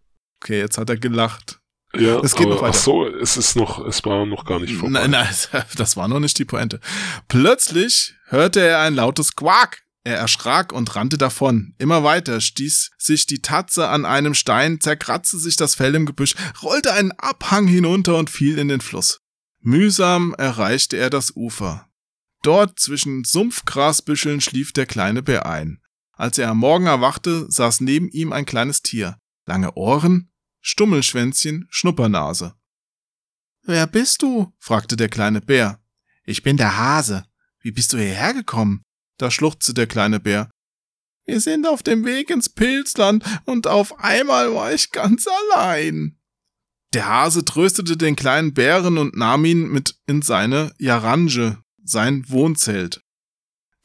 okay, jetzt hat er gelacht. Ja, es geht aber, noch weiter. Ach so, es ist noch, es war noch gar nicht vorbei. Nein, nein, das war noch nicht die Pointe. Plötzlich hörte er ein lautes Quak. Er erschrak und rannte davon. Immer weiter stieß sich die Tatze an einem Stein, zerkratzte sich das Fell im Gebüsch, rollte einen Abhang hinunter und fiel in den Fluss. Mühsam erreichte er das Ufer. Dort zwischen Sumpfgrasbüscheln schlief der kleine Bär ein. Als er am Morgen erwachte, saß neben ihm ein kleines Tier. Lange Ohren, Stummelschwänzchen, Schnuppernase. Wer bist du? fragte der kleine Bär. Ich bin der Hase. Wie bist du hierher gekommen? Da schluchzte der kleine Bär. Wir sind auf dem Weg ins Pilzland und auf einmal war ich ganz allein. Der Hase tröstete den kleinen Bären und nahm ihn mit in seine Jarange, sein Wohnzelt.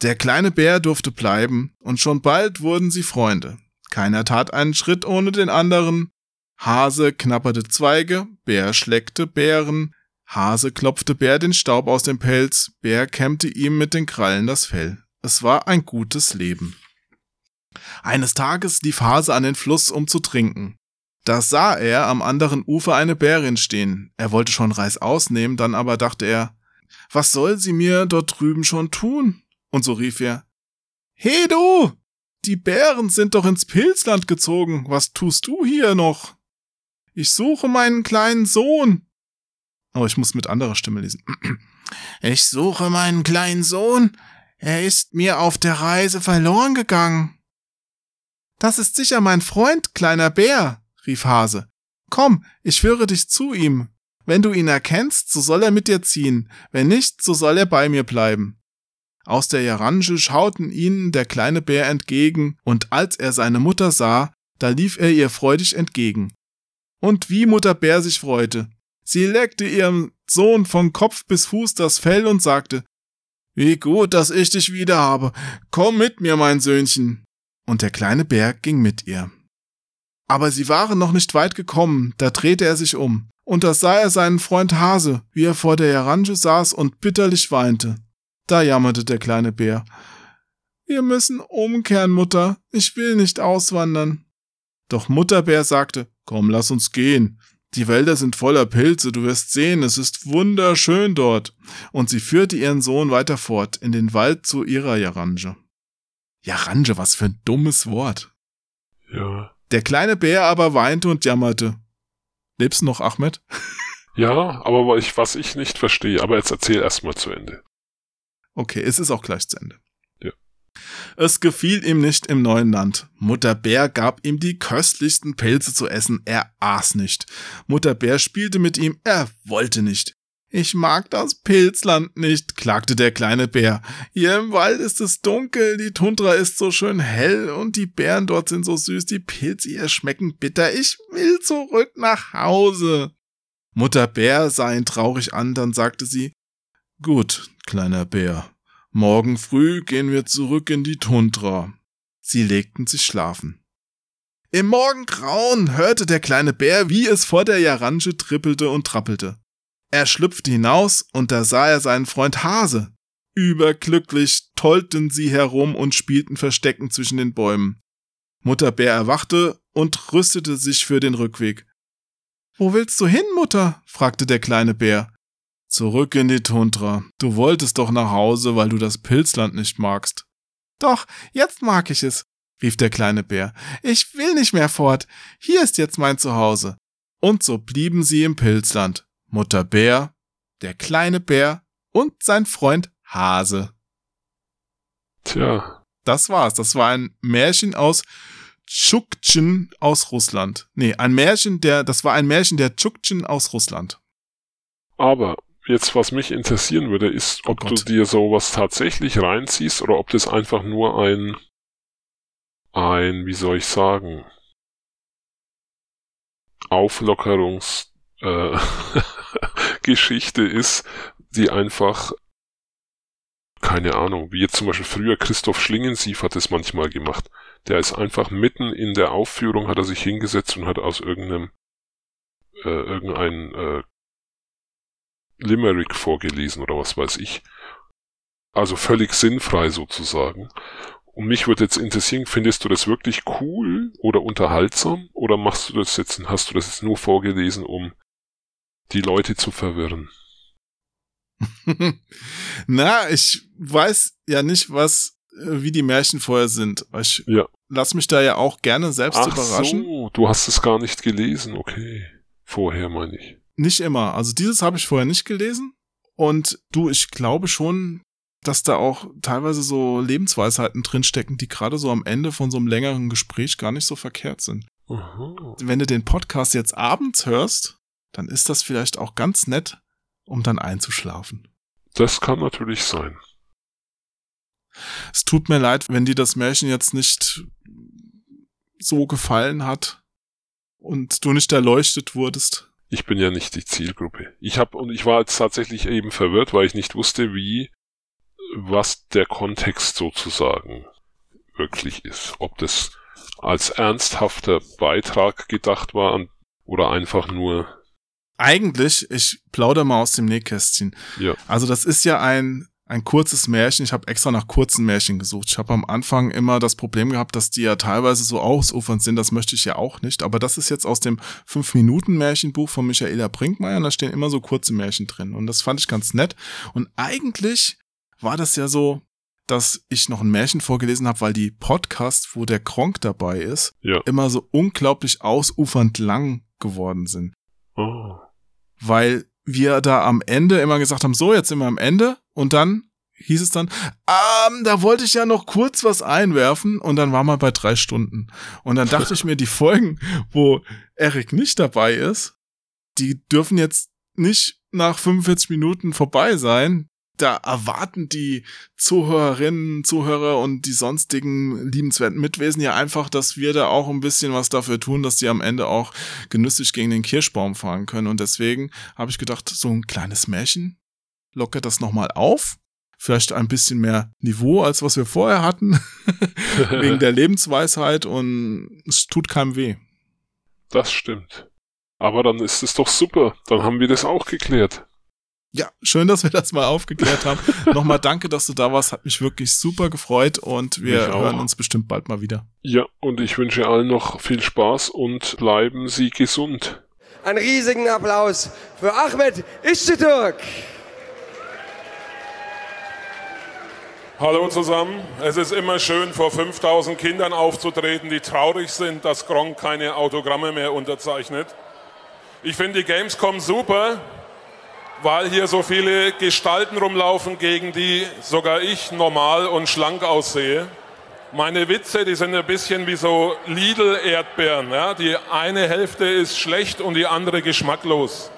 Der kleine Bär durfte bleiben, und schon bald wurden sie Freunde. Keiner tat einen Schritt ohne den anderen. Hase knapperte Zweige, Bär schleckte Beeren, Hase klopfte Bär den Staub aus dem Pelz, Bär kämmte ihm mit den Krallen das Fell. Es war ein gutes Leben. Eines Tages lief Hase an den Fluss, um zu trinken. Da sah er am anderen Ufer eine Bärin stehen. Er wollte schon Reis ausnehmen, dann aber dachte er, was soll sie mir dort drüben schon tun? Und so rief er, He du! Die Bären sind doch ins Pilzland gezogen. Was tust du hier noch? Ich suche meinen kleinen Sohn. Oh, ich muss mit anderer Stimme lesen. Ich suche meinen kleinen Sohn. Er ist mir auf der Reise verloren gegangen. Das ist sicher mein Freund, kleiner Bär, rief Hase. Komm, ich führe dich zu ihm. Wenn du ihn erkennst, so soll er mit dir ziehen, wenn nicht, so soll er bei mir bleiben. Aus der Jarange schauten ihnen der kleine Bär entgegen, und als er seine Mutter sah, da lief er ihr freudig entgegen. Und wie Mutter Bär sich freute. Sie leckte ihrem Sohn von Kopf bis Fuß das Fell und sagte, Wie gut, dass ich dich wieder habe. Komm mit mir, mein Söhnchen. Und der kleine Bär ging mit ihr. Aber sie waren noch nicht weit gekommen, da drehte er sich um, und da sah er seinen Freund Hase, wie er vor der Jarange saß und bitterlich weinte. Da jammerte der kleine Bär. Wir müssen umkehren, Mutter, ich will nicht auswandern. Doch Mutterbär sagte, Komm, lass uns gehen. Die Wälder sind voller Pilze, du wirst sehen, es ist wunderschön dort. Und sie führte ihren Sohn weiter fort, in den Wald zu ihrer Jarange. Jarange, was für ein dummes Wort. Ja. Der kleine Bär aber weinte und jammerte. Lebst du noch, Ahmed? Ja, aber was ich nicht verstehe, aber jetzt erzähl erstmal zu Ende. Okay, es ist auch gleich zu Ende. Es gefiel ihm nicht im neuen Land. Mutter Bär gab ihm die köstlichsten Pilze zu essen, er aß nicht. Mutter Bär spielte mit ihm, er wollte nicht. Ich mag das Pilzland nicht, klagte der kleine Bär. Hier im Wald ist es dunkel, die Tundra ist so schön hell und die Bären dort sind so süß, die Pilze hier schmecken bitter. Ich will zurück nach Hause. Mutter Bär sah ihn traurig an, dann sagte sie, Gut, kleiner Bär, morgen früh gehen wir zurück in die Tundra. Sie legten sich schlafen. Im Morgengrauen hörte der kleine Bär, wie es vor der Jaranche trippelte und trappelte. Er schlüpfte hinaus, und da sah er seinen Freund Hase. Überglücklich tollten sie herum und spielten Verstecken zwischen den Bäumen. Mutter Bär erwachte und rüstete sich für den Rückweg. Wo willst du hin, Mutter? fragte der kleine Bär. Zurück in die Tundra. Du wolltest doch nach Hause, weil du das Pilzland nicht magst. Doch, jetzt mag ich es, rief der kleine Bär. Ich will nicht mehr fort. Hier ist jetzt mein Zuhause. Und so blieben sie im Pilzland. Mutter Bär, der kleine Bär und sein Freund Hase. Tja. Das war's. Das war ein Märchen aus Tschuktschen aus Russland. Nee, ein Märchen, der, das war ein Märchen der Tschuktschen aus Russland. Aber jetzt, was mich interessieren würde, ist, ob Oh du dir sowas tatsächlich reinziehst oder ob das einfach nur ein, ein, wie soll ich sagen, Auflockerungs, äh, ist, die einfach, keine Ahnung, wie jetzt zum Beispiel früher Christoph Schlingensief hat es manchmal gemacht. Der ist einfach mitten in der Aufführung, hat er sich hingesetzt und hat aus irgendeinem, äh, irgendein, äh, Limerick vorgelesen oder was weiß ich. Also völlig sinnfrei sozusagen. Und mich würde jetzt interessieren, findest du das wirklich cool oder unterhaltsam oder machst du das jetzt, hast du das jetzt nur vorgelesen, um die Leute zu verwirren? Na, ich weiß ja nicht, was, äh, wie die Märchen vorher sind. Ich ja. lass mich da ja auch gerne selbst Ach überraschen. so, du hast es gar nicht gelesen, okay. Vorher meine ich. Nicht immer. Also dieses habe ich vorher nicht gelesen. Und du, ich glaube schon, dass da auch teilweise so Lebensweisheiten drinstecken, die gerade so am Ende von so einem längeren Gespräch gar nicht so verkehrt sind. Aha. Wenn du den Podcast jetzt abends hörst, dann ist das vielleicht auch ganz nett, um dann einzuschlafen. Das kann natürlich sein. Es tut mir leid, wenn dir das Märchen jetzt nicht so gefallen hat und du nicht erleuchtet wurdest. Ich bin ja nicht die Zielgruppe. Ich habe und ich war jetzt tatsächlich eben verwirrt, weil ich nicht wusste, wie was der Kontext sozusagen wirklich ist. Ob das als ernsthafter Beitrag gedacht war oder einfach nur Eigentlich, ich plauder mal aus dem Nähkästchen. ja. Also das ist ja ein, ein kurzes Märchen. Ich habe extra nach kurzen Märchen gesucht. Ich habe am Anfang immer das Problem gehabt, dass die ja teilweise so ausufernd sind. Das möchte ich ja auch nicht. Aber das ist jetzt aus dem 5-Minuten-Märchenbuch von Michaela Brinkmeier. Und da stehen immer so kurze Märchen drin. Und das fand ich ganz nett. Und eigentlich war das ja so, dass ich noch ein Märchen vorgelesen habe, weil die Podcasts, wo der Kronk dabei ist, Ja. immer so unglaublich ausufernd lang geworden sind Oh. weil wir da am Ende immer gesagt haben, so, jetzt sind wir am Ende und dann hieß es dann, ähm, da wollte ich ja noch kurz was einwerfen und dann waren wir bei drei Stunden. Und dann dachte ich mir, die Folgen, wo Erik nicht dabei ist, die dürfen jetzt nicht nach 45 Minuten vorbei sein. Da erwarten die Zuhörerinnen, Zuhörer und die sonstigen liebenswerten Mitwesen ja einfach, dass wir da auch ein bisschen was dafür tun, dass die am Ende auch genüsslich gegen den Kirschbaum fahren können. Und deswegen habe ich gedacht, so ein kleines Märchen lockert das nochmal auf. Vielleicht ein bisschen mehr Niveau, als was wir vorher hatten. Wegen der Lebensweisheit und es tut keinem weh. Das stimmt. Aber dann ist es doch super. Dann haben wir das auch geklärt. Ja, schön, dass wir das mal aufgeklärt haben. Nochmal danke, dass du da warst. Hat mich wirklich super gefreut und wir hören uns bestimmt bald mal wieder. Ja, und ich wünsche allen noch viel Spaß und bleiben Sie gesund. Einen riesigen Applaus für Ahmed Işıtürk. Hallo zusammen. Es ist immer schön, vor 5000 Kindern aufzutreten, die traurig sind, dass Gronk keine Autogramme mehr unterzeichnet. Ich finde die Gamescom super, weil hier so viele Gestalten rumlaufen, gegen die sogar ich normal und schlank aussehe. Meine Witze, die sind ein bisschen wie so Lidl-Erdbeeren. Ja? Die eine Hälfte ist schlecht und die andere geschmacklos.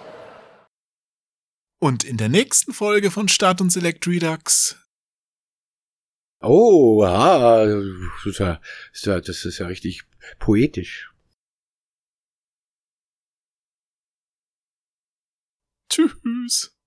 Und in der nächsten Folge von Start und Select Redux Oh, ah, das ist ja, ist ja- das ist ja richtig poetisch. Tschüss.